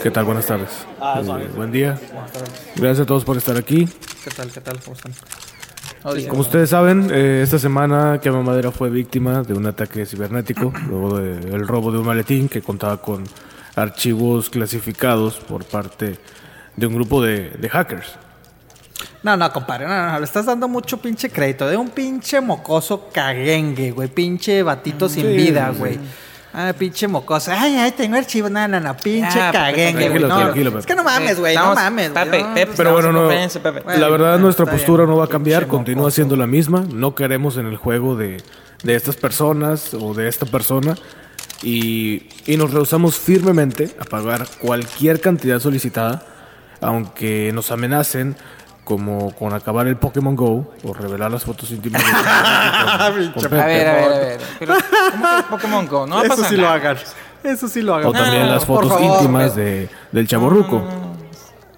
¿Qué tal? Buenas tardes. Ah, Eh, buen día. Gracias a todos por estar aquí. ¿Qué tal? ¿Qué tal? ¿Cómo están? Como ustedes saben, eh, esta semana Quema Madera fue víctima de un ataque cibernético, luego del robo de un maletín que contaba con archivos clasificados por parte de un grupo de, de hackers. No, no, compadre, no, no, le estás dando mucho pinche crédito. De un pinche mocoso caguengue, güey. Pinche batito sin Sí, vida, sí. Ah, pinche mocoso. Ay, ay, tengo archivo. No, no, no. Pinche Ah, caguengue, güey. No, es que no mames, güey. No mames. Pepe, no, Pepe, Pero bueno, en no, confianza, Pepe. Bueno, la verdad nuestra postura bien. no va a cambiar, Pinche continúa mocoso. siendo la misma. No queremos en el juego de, de estas personas o de esta persona y, y nos rehusamos firmemente a pagar cualquier cantidad solicitada, aunque nos amenacen como con acabar el Pokémon Go o revelar las fotos íntimas de con- con Pepe. A ver, a ver, a ver. Pero, ¿cómo que Pokémon Go? No va a Eso pasar sí lo hagan. Eso sí lo hagan. O también No, las fotos favor, íntimas de, del chaborruco.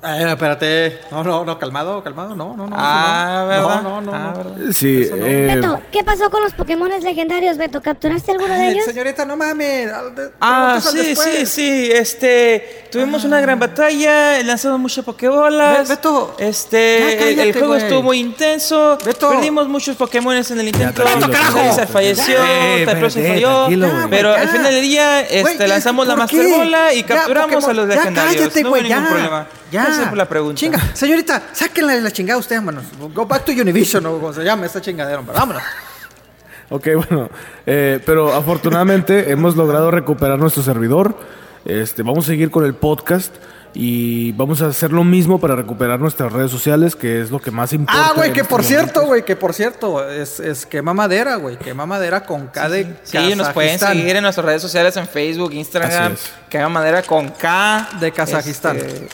Eh, espérate. No, no, no, calmado, calmado. No, no, no. Ah, no, ¿verdad? No, no, no. Ah, no. eh, Beto, ¿qué pasó con los Pokémones legendarios, Beto? ¿Capturaste alguno de ellos? Señorita, no mames. al de- Ah, sí, sí, sí. Este, tuvimos una gran batalla, lanzamos muchas pokebolas. Be- Beto, este, ya el- juego estuvo muy intenso. Beto. Perdimos muchos Pokémones en el intento. Charizard falleció, Eh, espérate, falló. pero Ya. al final del día, este, lanzamos la ¿por Master qué? Bola y Ya, capturamos Pokémon, a los ya legendarios. cállate, no hubo ningún ya. problema. Ya. Gracias por la pregunta. Chinga, señorita, sáquenla de la chingada usted, vámonos. Go back to Univision, o como se llama esta chingadera, hombre. Vámonos. Ok, bueno, eh, pero afortunadamente hemos logrado recuperar nuestro servidor. Este, vamos a seguir con el podcast y vamos a hacer lo mismo para recuperar nuestras redes sociales, que es lo que más importa. Ah, güey, que por cierto, güey, que por cierto, es, es quema madera, güey. Quema madera con K de Sí, nos pueden seguir en nuestras redes sociales en Facebook, Instagram, que haga madera con K. De Kazajistán. Este,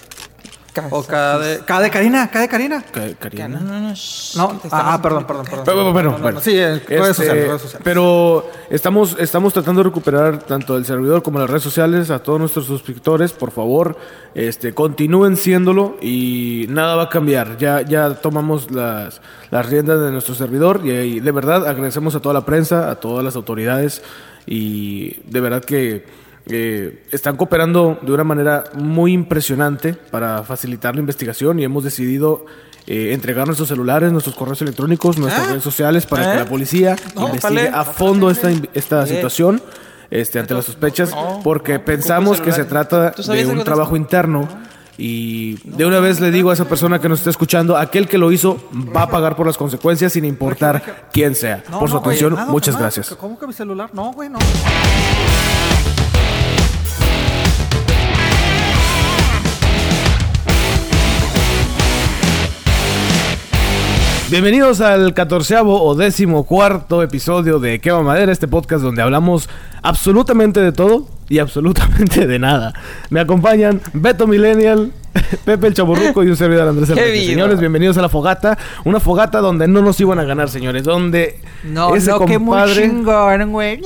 O K de, K de Karina, K de Karina. No, Karina. no, no. ah, estamos- perdón, perdón, perdón. Pero, pero, pero, No, no, bueno, no, sí, este, sociales, redes sociales. Pero estamos, estamos tratando de recuperar tanto el servidor como las redes sociales a todos nuestros suscriptores. Por favor, este, continúen siéndolo y nada va a cambiar. Ya, ya tomamos las, las riendas de nuestro servidor y, y de verdad agradecemos a toda la prensa, a todas las autoridades y de verdad que eh, están cooperando de una manera muy impresionante para facilitar la investigación y hemos decidido eh, entregar nuestros celulares, nuestros correos electrónicos, nuestras ¿Ah? redes sociales para ¿Eh? que la policía No, investigue a fondo esta, esta Eh. situación este, ante las sospechas porque pensamos que se trata ¿Tú sabías de un trabajo interno y de una vez le digo a esa persona que nos está escuchando, aquel que lo hizo va a pagar por las consecuencias sin importar quién sea. Por su atención, muchas gracias. ¿Cómo que mi celular? No, güey, no. Bienvenidos al catorceavo o décimo cuarto episodio de Quema Madera, este podcast donde hablamos absolutamente de todo y absolutamente de nada. Me acompañan Beto Millennial, Pepe el Chaburruco y un servidor Andrés ¡Qué Enrique. Señores, bienvenidos a la fogata. Una fogata donde no nos iban a ganar, señores. Donde No, ese no, que muy compadre... chingón, güey.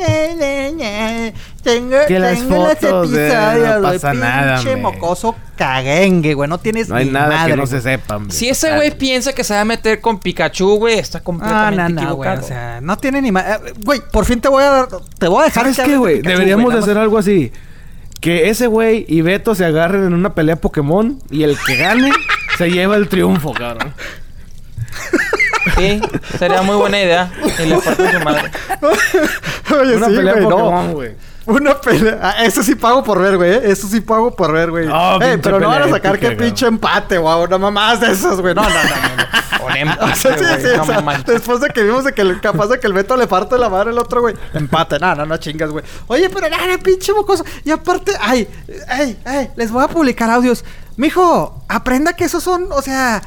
Tengo, Que las tengo fotos de- episodios, no güey. pasa nada, Pinche me. mocoso caguengue, güey. No tienes No hay ni nada madre, que no se güey. sepa, hombre. Si ese güey piensa que se va a meter con Pikachu, güey, está Ah, completamente no, no, güey. O sea, no tiene ni más. Güey, por fin te voy a dar. Te voy a dejar ¿Sabes que qué, güey? Deberíamos güey, de hacer algo así. Que ese güey y Beto se agarren en una pelea Pokémon y el que gane se lleva el triunfo, cabrón. Sí, sería muy buena idea. Y le parto su madre. Oye, Una sí, pelea güey. Pokémon, güey. Una pelea. Ah, eso sí pago por ver, güey. ¿eh? Eso sí pago por ver, güey. Eh, pinche pero no van a sacar que épica, pinche empate, güey. No mamás de esas, güey. No, no, no, no. Empate, O sea, sí, sí, no o sea, manches. después de que vimos de que el- capaz de que el Beto le parte la madre al otro, güey. Empate, no, no, no chingas, güey. Oye, pero nada, pinche mocoso. Y aparte, ay, ay, ay, les voy a publicar audios. Mijo, aprenda que esos son, o sea,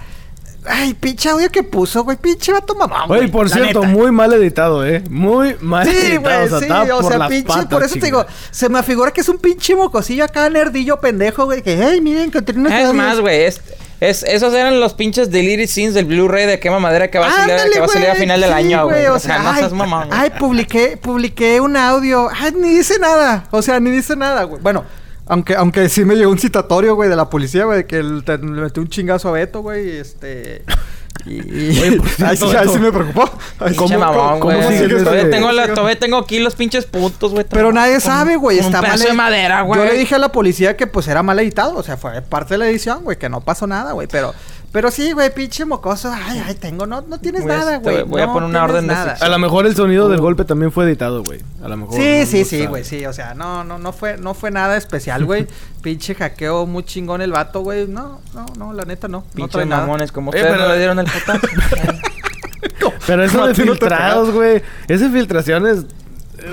ay, pinche audio que puso, güey, pinche vato mamón. Oye, güey, por la cierto, neta. muy mal editado, ¿eh? Muy mal Sí, editado. güey, o sea, sí, o sea, pinche, patas, por eso te digo, se me afigura que es un pinche mocosillo acá, nerdillo pendejo, güey, que, hey, miren, encontré unos Es audios". más, güey, es, es- esos eran los pinches deleted scenes del Blu-ray de quema madera que va a salir, Ándale, que va a, salir a güey, final del sí, año, güey. O sea, no ay, seas mamón. güey. Ay, publiqué, publiqué un audio. Ay, ni dice nada. O sea, ni dice nada, güey. Bueno, aunque, aunque sí me llegó un citatorio, güey, de la policía, güey, que el- te- le metió un chingazo a Beto, güey, este... Y, y- Oye, por Ay, sí, me preocupó. Ay, ¿Cómo- Pinche mamón, cómo güey. sigues Todavía ese- tengo, la, todavía tengo aquí los pinches puntos, güey. Pero nadie Con- sabe, güey. Está mal. de madera, güey. Yo le dije a la policía que pues era mal editado. O sea, fue parte de la edición, güey. Que no pasó nada, güey. Pero, pero sí, güey, pinche mocoso. Ay, ay, tengo. No, no tienes Voy nada, güey. voy a no poner una orden de nada. A lo mejor el sonido del golpe también fue editado, güey. A lo mejor. Sí, no- sí, no sí, güey, sí, o sea, no, no, no fue, no fue nada especial, güey. Pinche hackeo muy chingón el vato, güey. No, no, no, la neta no. no trae nada. mamones, como Eh, ustedes pero- no le dieron el. Pero eso No, de no filtrados, güey. Esas filtraciones,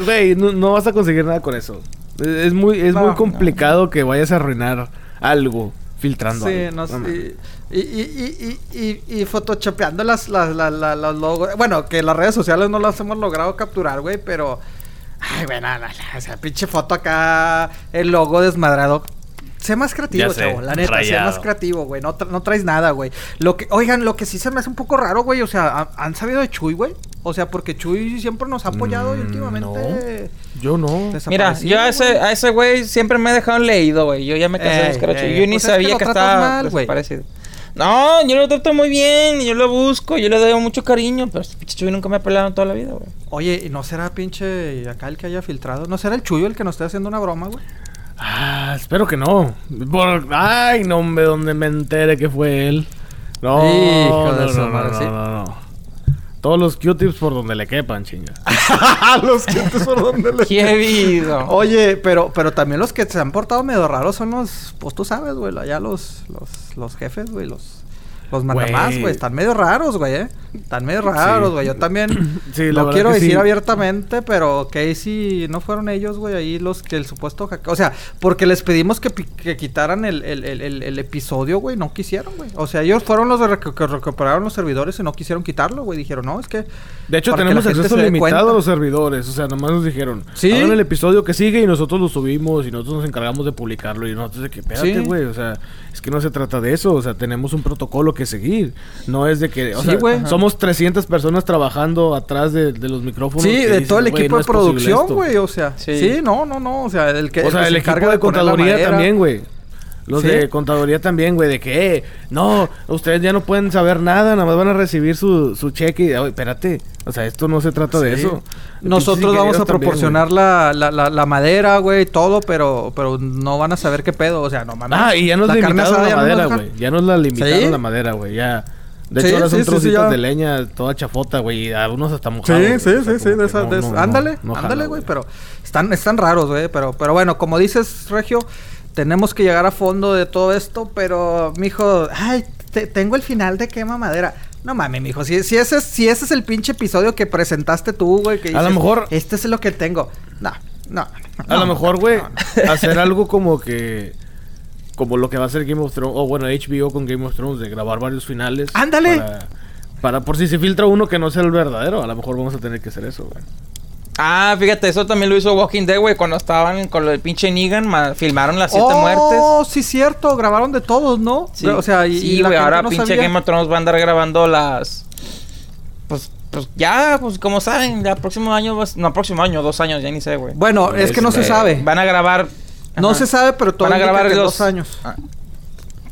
güey, no, no vas a conseguir nada con eso. Es es muy, es No, muy complicado que vayas a arruinar algo filtrando Sí, algo. no sé. Y, y, y, y, y, y photoshopeando las, las, las, las- los logos. Bueno, que las redes sociales no las hemos logrado capturar, güey, pero. Ay, güey, nada, nada, O sea, pinche foto acá, el logo desmadrado. Sé más creativo, sé, chavo. La neta, sé más creativo, güey. No, tra- no traes nada, güey. Lo que, oigan, lo que sí se me hace un poco raro, güey. O sea, ¿han- ¿han sabido de Chuy, güey? O sea, porque Chuy siempre nos ha apoyado y Mm, últimamente. Yo no. Mira, yo a ese, güey. a ese güey siempre me he dejado leído, güey. Yo ya me cansé de buscar a Chuy. Yo ni pues es que sabía que, estaba mal, desaparecido. No, yo lo trato muy bien, yo lo busco, yo le doy mucho cariño, pero este pinche Chuy nunca me ha pelado en toda la vida, güey. Oye, ¿y no será pinche acá el que haya filtrado? ¿No será el Chuyo el que nos esté haciendo una broma, güey? Ah, espero que no. Por... Ay, no, hombre, donde me entere que fue él. No, Hijo de no, su no, madre, no, sí. no, no, no. Todos los Q-tips por donde le quepan, chinga. los clientes por donde le... ¡Qué vido! Oye, pero, pero también los que se han portado medio raros son los, pues tú sabes, güey, allá los, los, los jefes, güey, los, los mandamás, Güey. están medio raros, güey, eh. Están medio raros, güey. Yo también Sí, verdad quiero que decir sí. abiertamente, pero Casey no fueron ellos, güey, ahí los que el supuesto hackeo. O sea, porque les pedimos que, que quitaran el, el, el, episodio, güey, no quisieron, güey. O sea, ellos fueron los recu- que recuperaron los servidores y no quisieron quitarlo, güey. Dijeron, no, es que. De hecho, que tenemos acceso limitado cuenta. a los servidores. O sea, nomás nos dijeron. Sí. Hagan el episodio que sigue y nosotros lo subimos y nosotros nos encargamos de publicarlo. Y nosotros de que, espérate, güey. O sea, es que no se trata de eso. O sea, tenemos un protocolo que seguir. No es de que. O Sí, sea, somos 300 personas trabajando atrás de, de los micrófonos. Sí, que de dices, todo el "Güey, equipo no de producción, esto". güey. O sea, sí. Sí. no, no, no. O sea, el que. O sea, que el se equipo de la contaduría también, güey. Los Sí. de contaduría también, güey, de que, eh, no, ustedes ya no pueden saber nada, nada más van a recibir su, su cheque. Y, "Ay, espérate, o sea, esto no se trata de Sí. eso. Nosotros vamos a ingenieros también, proporcionar la, la, la, la madera, güey, todo, pero, pero no van a saber qué pedo. O sea, no mames. Ah, y ya nos La limitaron la madera, güey. Ya nos la limitaron ¿Sí? la madera, güey. Ya. De Sí, hecho, ahora sí, son sí, sí, trocitos de leña, toda chafota, güey. Y algunos hasta Sí, mojados. güey. sí, O sea, sí, sí, de esas, no, de no, ándale, no ándale, güey, pero están, están raros, güey, pero, pero bueno, como dices, Regio, tenemos que llegar a fondo de todo esto, pero, mijo, ay, te- tengo el final de quema madera. No mames, mijo, si, si, ese, es- si ese es el pinche episodio que presentaste tú, güey, que A lo dices, mejor- Este es lo que tengo. No, no. A no, lo mejor, güey, no, hacer algo como que. Como lo que va a hacer Game of Thrones. O bueno, HBO con Game of Thrones, de grabar varios finales. ¡Ándale! Para, para por si se filtra uno que no sea el verdadero. A lo mejor vamos a tener que hacer eso, güey. Ah, fíjate, eso también lo hizo Walking Dead, güey. Cuando estaban con lo del pinche Negan, ma- filmaron las siete oh, muertes. sí, cierto, grabaron de todos, ¿no? Sí, O sea, y, sí, y la güey, gente ahora no pinche sabía. Game of Thrones va a andar grabando las... Pues, pues ya, pues como saben, ya próximo año, no, próximo año, dos años, ya ni sé, güey. Bueno, es que no se Este, sabe. Van a grabar... No Ajá. se sabe, pero todo Van a grabar los- dos años. Ah.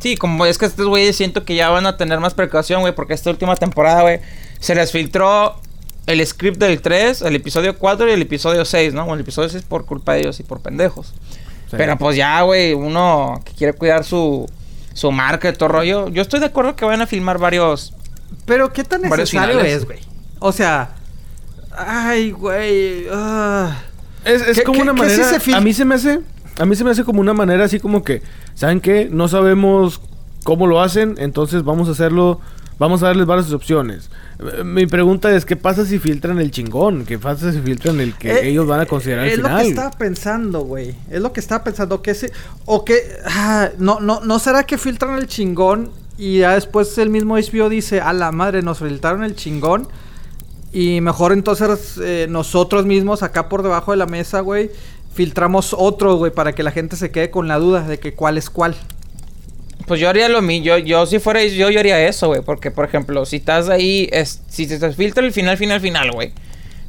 Sí, como es que estos güeyes siento que ya van a tener más precaución, güey, porque esta última temporada, güey, se les filtró el script del 3, el episodio 4 y el episodio 6, ¿no? Bueno, el episodio 6 por culpa de ellos y por pendejos. Sí. Pero pues ya, güey, uno que quiere cuidar su, su marca y todo rollo. Yo estoy de acuerdo que van a filmar varios. Pero qué tan necesario es, güey. O sea, ay, güey. ah. Es, es ¿Qué- como una manera. se a mí se me hace. A mí se me hace como una manera así como que. ¿Saben qué? No sabemos cómo lo hacen. Entonces vamos a hacerlo. Vamos a darles varias opciones. Mi pregunta es: ¿qué pasa si filtran el chingón? ¿Qué pasa si filtran el que Eh, ellos van a considerar Es el lo que final? estaba pensando, güey. Es lo que estaba pensando. Que ese, o que. ah, no, no, ¿No será que filtran el chingón y ya después el mismo HBO dice: A la madre, nos filtraron el chingón. Y mejor entonces eh, nosotros mismos acá por debajo de la mesa, güey, filtramos otro, güey, para que la gente se quede con la duda de que cuál es cuál. Pues yo haría lo mismo. Yo, yo si fuera yo, yo haría eso, güey. Porque, por ejemplo, si estás ahí, es, si te filtra el final, final, final, güey.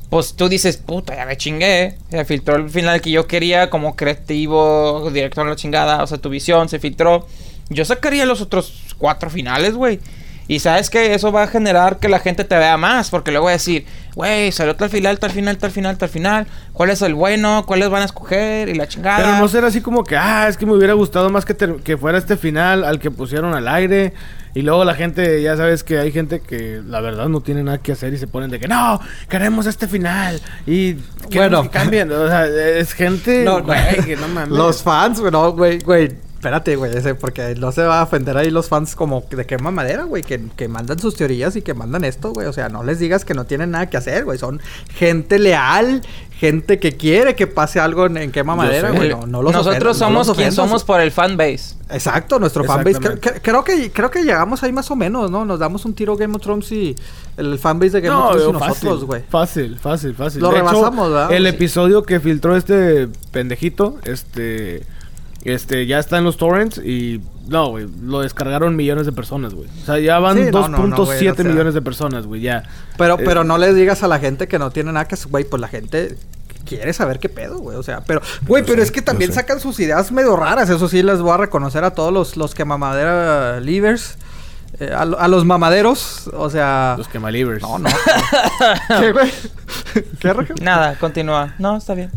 Pues tú dices, puta, ya me chingué. Se filtró el final que yo quería como creativo, director de la chingada. O sea, tu visión se filtró. Yo sacaría los otros cuatro finales, güey. Y sabes que eso va a generar que la gente te vea más, porque luego va a decir, güey, salió tal final, tal final, tal final, tal final, ¿cuál es el bueno? ¿Cuáles van a escoger? Y la chingada. Pero no será así como que, ah, es que me hubiera gustado más que, que fuera este final al que pusieron al aire. Y luego la gente, ya sabes que hay gente que la verdad no tiene nada que hacer y se ponen de que no, queremos este final. Y Bueno. que cambien. O sea, es gente, No, no. güey, que no mames. Los fans, güey, no, güey, güey. Espérate, güey, ese, porque no se va a ofender ahí los fans como de qué mamadera, güey, que, que mandan sus teorías y que mandan esto, güey. O sea, no les digas que no tienen nada que hacer, güey. Son gente leal, gente que quiere que pase algo en, en qué mamadera, güey. No, no los Nosotros ofendas, no somos los quien somos por el fanbase. Exacto, nuestro fanbase. Cre- creo, que, creo que llegamos ahí más o menos, ¿no? Nos damos un tiro Game of Thrones y el fanbase de Game No, of Thrones y nosotros, fácil, güey. fácil, fácil, fácil. Lo De hecho, rebasamos, ¿verdad? El Sí. episodio que filtró este pendejito, este, este, ya está en los torrents y no, güey, lo descargaron millones de personas, güey. O sea, ya van Sí, no, no, 2.7 no, sea. millones de personas, güey, ya. Pero, Eh, pero no les digas a la gente que no tiene nada que güey, pues la gente quiere saber qué pedo, güey. O sea, pero, güey, pero es que también sacan sus ideas medio raras. Eso sí les voy a reconocer a todos los, los que mamadera livers. eh, a, lo- a los mamaderos, o sea. Los quemalivers. No, no. ¿Qué, güey? ¿Qué? Nada, continúa. No, está bien.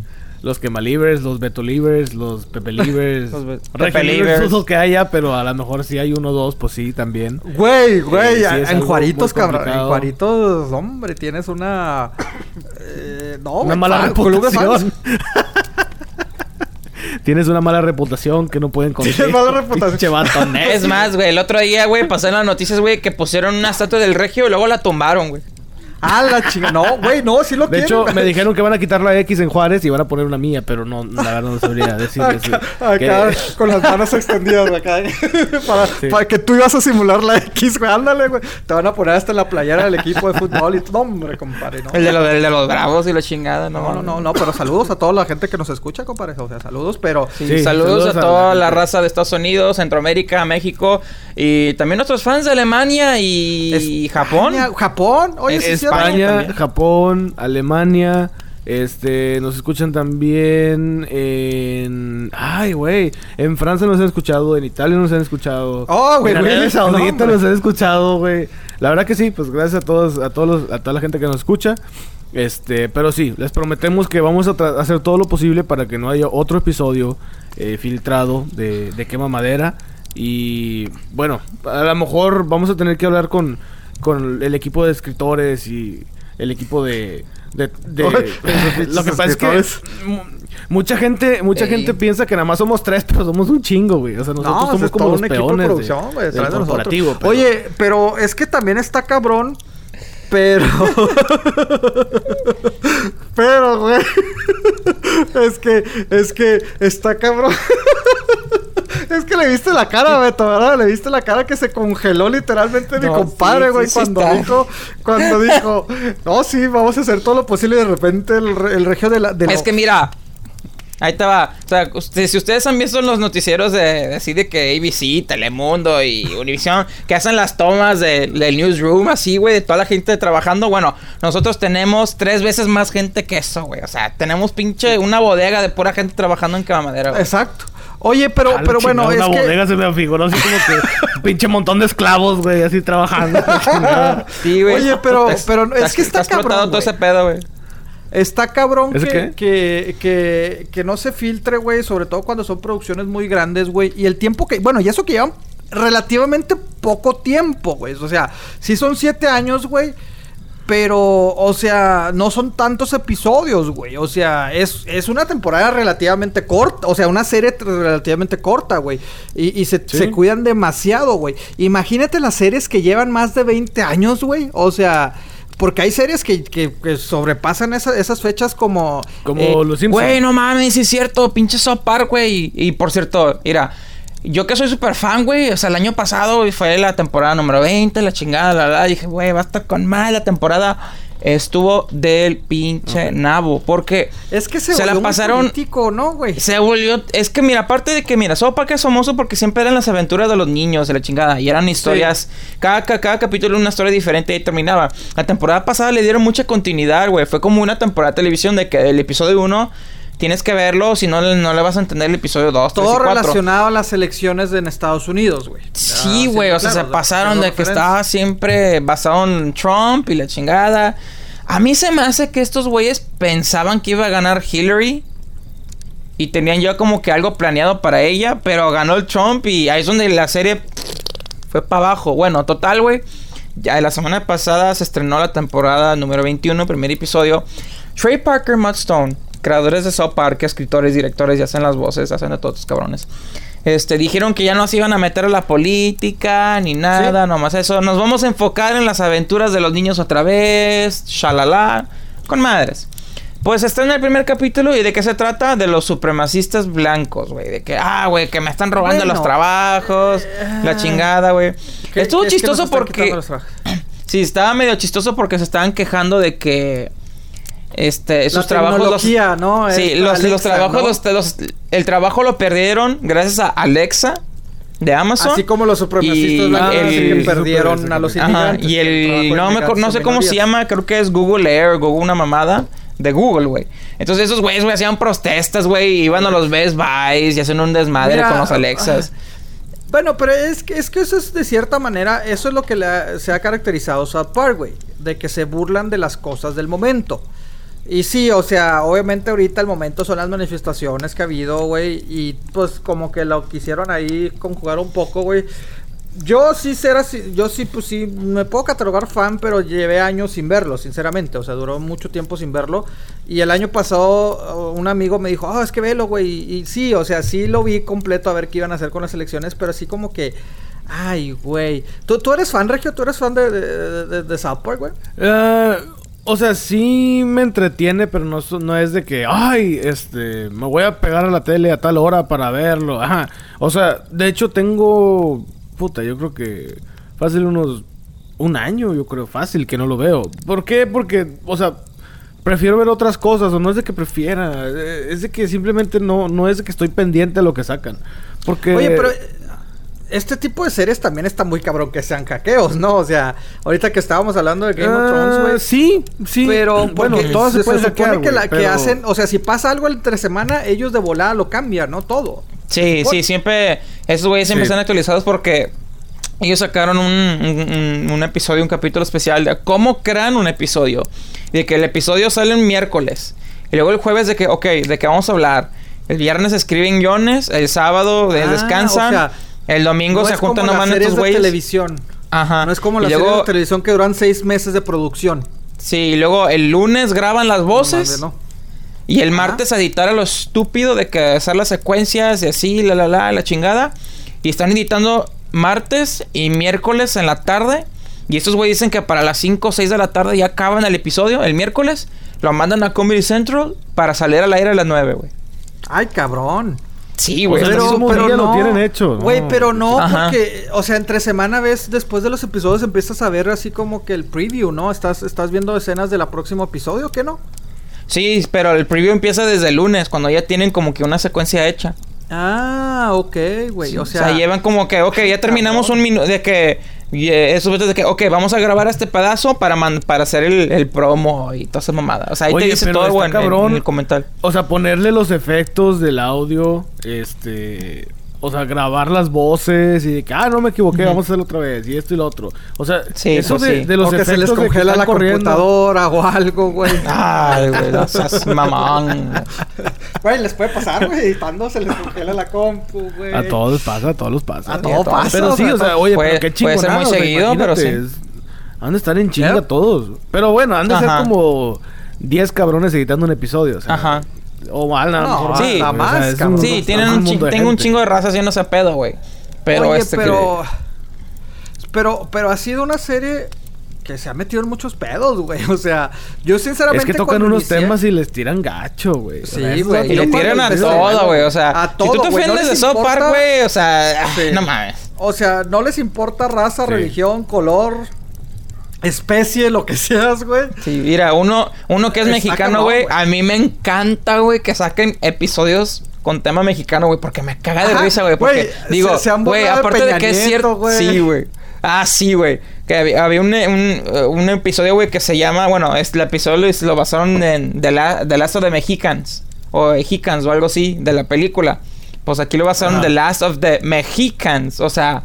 Los quemalivers, los betolivers, los pepelivers. Los be- pepelivers. dudo que haya, pero a lo mejor si hay uno o dos, pues sí, también. Güey, güey, Eh, sí, es en Juaritos, cabrón. En. Juaritos, hombre, tienes una. eh, no, Una güey, mala reputación. Tienes una mala reputación que no pueden conseguir. Tienes mala reputación. Es más, güey, el otro día, güey, pasé en las noticias, güey, que pusieron una estatua del regio y luego la tumbaron, güey. Ah, la chinga. No, güey, no, sí lo De quieren, hecho, me dijeron que van a quitar la X en Juárez y van a poner una mía, pero no, la verdad no sabría decirles. Acá, que- con las manos extendidas, acá. para, Sí. para que tú ibas a simular la X, güey. Ándale, güey. Te van a poner hasta en la playera del equipo de fútbol y todo. Hombre, compadre, no. El de, los, el de los bravos y la chingada, no. No, no, no, no, pero saludos a toda la gente que nos escucha, compadre. O sea, saludos, pero. Sí, Sí, saludos, saludos a a toda la raza de Estados Unidos, Centroamérica, México y también nuestros fans de Alemania y Japón. Japón. Oye, sí, es España. Japón, Alemania. Este, nos escuchan también en. Ay, güey. En Francia nos han escuchado, en Italia nos han escuchado. Oh, güey, En Arabia Saudita nos han escuchado, güey. La verdad que sí, pues gracias a todos, a todos los- a toda la gente que nos escucha. Este, pero sí, les prometemos que vamos a hacer todo lo posible para que no haya otro episodio eh, filtrado de, de quema madera. Y bueno, a lo mejor vamos a tener que hablar con, con el equipo de escritores y el equipo de... de- de- Ay, lo que pasa es que mucha gente mucha Ey. gente piensa que nada más somos tres, pero somos un chingo, güey. O sea, nosotros No, somos es como todo los un equipo de producción, güey, de nosotros. corporativo. pero- Oye, pero es que también está cabrón. Pero. pero, güey. es que, es que está cabrón. Es que le viste la cara, Beto, ¿verdad? Le viste la cara que se congeló literalmente mi No, compadre, sí, güey, sí, sí cuando dijo, cuando dijo, no, sí, vamos a hacer todo lo posible y de repente el, el regio de la. de Es lo- que mira, ahí te va. O sea, usted- si ustedes han visto los noticieros de, de así de que ABC, Telemundo y Univision, que hacen las tomas de- del newsroom, así, güey, de toda la gente trabajando, bueno, nosotros tenemos tres veces más gente que eso, güey. O sea, tenemos pinche una bodega de pura gente trabajando en Cama-Madera, güey. Exacto. Oye, pero, A la pero bueno, es una que. bodega se me figuró así como que un pinche montón de esclavos, güey, así trabajando. Sí, güey. Oye, pero- pero es que está cabrón, todo ese pedo, güey. Está cabrón ¿Es que, que, que, que no se filtre, güey, sobre todo cuando son producciones muy grandes, güey. Y el tiempo que, bueno, y eso que llevan relativamente poco tiempo, güey. O sea, sí son siete años, güey. Pero, o sea, no son tantos episodios, güey. O sea, es, es una temporada relativamente corta. O sea, una serie relativamente corta, güey. Y, y se, Sí. se cuidan demasiado, güey. Imagínate las series que llevan más de 20 años, güey. O sea, porque hay series que, que- que sobrepasan esa- esas fechas como... Como eh, los Simpsons. Güey, no mames, es cierto, pinche South Park, güey. Y, y por cierto, mira, yo que soy súper fan, güey, o sea, el año pasado fue la temporada número 20, la chingada, la la, dije, güey, va a estar con mal la temporada. Estuvo del pinche nabo, porque Es que se, Se la volvió muy pasaron- político, ¿no, güey? se volvió. Es que, mira, aparte de que, mira, South Park es famoso porque siempre eran las aventuras de los niños, de la chingada. Y eran historias. Cada, cada, cada capítulo era una historia diferente y terminaba. La temporada pasada le dieron mucha continuidad, güey. Fue como una temporada de televisión de que el episodio 1 tienes que verlo, si no, no le vas a entender el episodio 2, 3 y Todo 4. relacionado a las elecciones en Estados Unidos, güey. Sí, Ah, güey, o sea, claro, se pasaron de que estaba siempre basado en Trump y la chingada. A mí se me hace que estos güeyes pensaban que iba a ganar Hillary y tenían ya como que algo planeado para ella, pero ganó el Trump y ahí es donde la serie fue para abajo. Bueno, total, güey. Ya la semana pasada se estrenó la temporada número 21, primer episodio. Trey Parker, Matt Stone, creadores de South Park, escritores, directores, y hacen las voces, hacen de todos estos cabrones. Este, dijeron que ya no se iban a meter a la política ni nada, nomás eso. Nos vamos a enfocar en las aventuras de los niños otra vez, shalala, con madres. Pues está en el primer capítulo y de qué se trata? De los supremacistas blancos, güey. De que, ah, güey, que me están robando Bueno, los trabajos, la ah. chingada, güey. ¿Qué- Estuvo qué es que chistoso porque... Sí, estaba medio chistoso porque se estaban quejando de que este sus La trabajos los ¿no? Sí, los, los Alexa, trabajos ¿no? los, los- el trabajo lo perdieron gracias a Alexa de Amazon. Así como los supremacistas blancos que perdieron super- a los Ajá, y el no me no sé cómo se llama, creo que es Google Air, Google una mamada de Google, güey. Entonces esos güeyes güey hacían protestas, güey, iban a los Best Buys y hacen un desmadre Mira, con los Alexas. Bueno, pero es que, es que eso es de cierta manera, eso es lo que le ha- se ha caracterizado South Park, güey. De que se burlan de las cosas del momento. Y sí, o sea, obviamente ahorita el momento son las manifestaciones que ha habido, güey. Y pues como que lo quisieron ahí conjugar un poco, güey. Yo sí ser así, yo sí, pues sí, me puedo catalogar fan, pero llevé años sin verlo, sinceramente. O sea, duró mucho tiempo sin verlo. Y el año pasado uh, un amigo me dijo, oh, es que velo, güey. Y, sí, o sea, sí lo vi completo a ver qué iban a hacer con las elecciones, pero así como que, ay, güey. ¿Tú, ¿Tú eres fan, Regio? ¿Tú eres fan de, de, South Park, güey? Eh, o sea, sí me entretiene, pero no, no es de que, ay, este, me voy a pegar a la tele a tal hora para verlo. Ajá. O sea, de hecho tengo, puta, yo creo que fácil unos, un año, yo creo, fácil que no lo veo. ¿Por qué? Porque, o sea, prefiero ver otras cosas, o no es de que prefiera, eh, es de que simplemente no, no es de que estoy pendiente de lo que sacan. Porque... Oye, pero este tipo de series también está muy cabrón que sean hackeos, ¿no? O sea, ahorita que estábamos hablando de Game of Thrones, Ah, güí Sí, sí. Pero bueno, todas se, pueden supone hackear, que, la, güey, que hacen, o sea, si pasa algo entre semana, ellos de volada lo cambian, ¿no? Todo. Sí, Por- sí, siempre. Esos güeyes siempre Sí. están actualizados porque ellos sacaron un, un- episodio, un capítulo especial de cómo crean un episodio. De que el episodio sale el miércoles. Y luego el jueves de que, ok, de que vamos a hablar. El viernes escriben guiones, el sábado Ah, descansan. o sea, el domingo No se juntan nomás estos de güeyes. televisión. Ajá. No es como las luego- series de televisión que duran seis meses de producción. Sí, y luego el lunes graban las voces. No. Y el Ajá. martes editar a lo estúpido de que hacer las secuencias y así, la la la, la chingada. Y están editando martes y miércoles en la tarde. Y estos güeyes dicen que para las 5 o 6 de la tarde ya acaban el episodio, el miércoles. Lo mandan a Comedy Central para salir al aire a las 9, güey. Ay, cabrón. Sí, güey. O sea, Pero- día lo tienen hecho, ¿no? Güey, pero no, Ajá. porque, o sea, entre semana ves, después de los episodios empiezas a ver así como que el preview, ¿no? Estás, estás viendo escenas del próximo episodio, ¿qué no? Sí, pero el preview empieza desde el lunes, cuando ya tienen como que una secuencia hecha. Ah, ok, güey. o, o sea, sea, llevan como que, ok, ya terminamos un minuto de que... y, eh, eso es de que, ok, vamos a grabar este pedazo para, man- para hacer el, el promo y toda esa mamada. O sea, ahí Oye, te dice todo, está güey, en- en, el comentario. O sea, ponerle los efectos del audio, este... O sea, grabar las voces y de que, ah, no me equivoqué, vamos a hacerlo otra vez. Y esto y lo otro. O sea, Sí, eso pues de, sí. de los o que se les de congela la corriendo. computadora o algo, güey. Ay, güey, no seas mamón. Güey, les puede pasar, güey. Editando se les congela la compu, güey. A todos pasa, a todos los pasa. A todo pasa. Pero sí, o sea, oye, Puede- pero qué puede chingonada. ser muy o sea, seguido, pero es- Han de estar en chinga ¿Ya? todos. Pero bueno, han de Ajá. ser como 10 cabrones editando un episodio. O sea, Ajá. O mal, nada No, mejor sí, más, nada güey, o sea, más, es un- cabrón. Sí, tienen un mundo chingo, de tengo un chingo de raza haciendo ese pedo, güey. Pero Oye, este que- pero... Pero, pero ha sido una serie que se ha metido en muchos pedos, güey. O sea, yo sinceramente... Es que tocan unos inicié- temas y les tiran gacho, güey. Sí, güey. Y le tiran a todo, güey. O sea, A si todo, tú te güey, no ofendes de Park, importa. güey, o sea, Sí. no mames. O sea, no les importa raza, Sí. religión, color, especie, lo que seas, güey. Sí, mira, uno, uno que es mexicano, güey, a mí me encanta, güey, que saquen episodios con tema mexicano, güey, porque me caga de Ajá, risa, güey, porque digo, güey, de aparte de que es cierto, güey. sí, güey. Ah, sí, güey. Que había, había un, un, un episodio, güey, que se llama, bueno, es el episodio lo, basaron en The, La, The Last of the Mexicans. o Mexicans o algo así de la película. Pues aquí lo basaron. The Last of the Mexicans, o sea,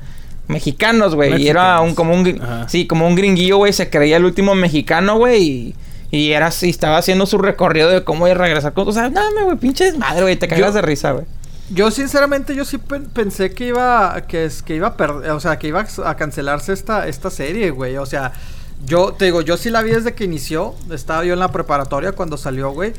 mexicanos, güey. Y era un como un Ajá. sí, como un gringuillo, güey, se creía el último mexicano, güey, y, y era así, estaba haciendo su recorrido de cómo ir a regresar con, o sea, no, güey, pinche desmadre, güey, te cagas de risa, güey. Yo sinceramente yo sí pen- pensé que iba que es que iba a perder, o sea, que iba a cancelarse esta esta serie, güey. O sea, yo te digo, yo sí la vi desde que inició, estaba yo en la preparatoria cuando salió, güey.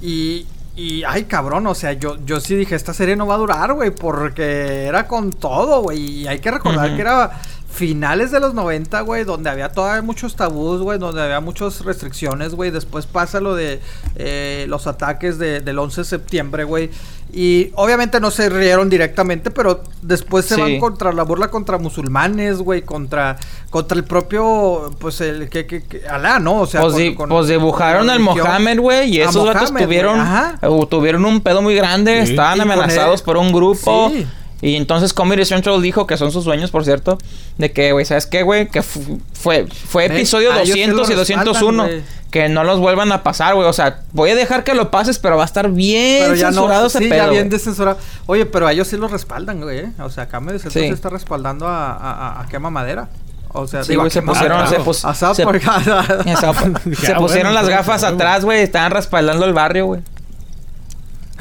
Y y ay, cabrón, o sea, yo yo sí dije, esta serie no va a durar, güey, porque era con todo, güey, y hay que recordar que era finales de los 90, güey, donde había todavía muchos tabús, güey, donde había muchas restricciones, güey. Después pasa lo de eh, los ataques de- del 11 de septiembre, güey. Y obviamente no se rieron directamente, pero después se Sí. van contra la burla contra musulmanes, güey, contra contra el propio, pues el que, que, que- Alá, ¿no? O sea, pues, con- di- con- pues dibujaron con al. Mohammed, güey, y esos vatos Mohammed, tuvieron, eh, tuvieron un pedo muy grande, Sí. estaban Y amenazados por un grupo. Sí. Y entonces Comedy Central dijo que son sus sueños, por cierto, de que, güey, ¿sabes qué, güey? Que fu- fue, fue episodio a ellos sí 200 y lo respaldan, 201. güey. Que no los vuelvan a pasar, güey. O sea, voy a dejar que lo pases, pero va a estar bien Pero ya censurado no, ese sí, pedo. ya bien descensurado. Oye, pero a ellos sí los respaldan, güey. ¿eh? O sea, acá me dice, Sí. se está respaldando a, a, a- quema madera. O sea, Sí, digo, se pusieron, se pus- se- Ya, pusieron las pues, gafas atrás, güey. Estaban respaldando el barrio, güey.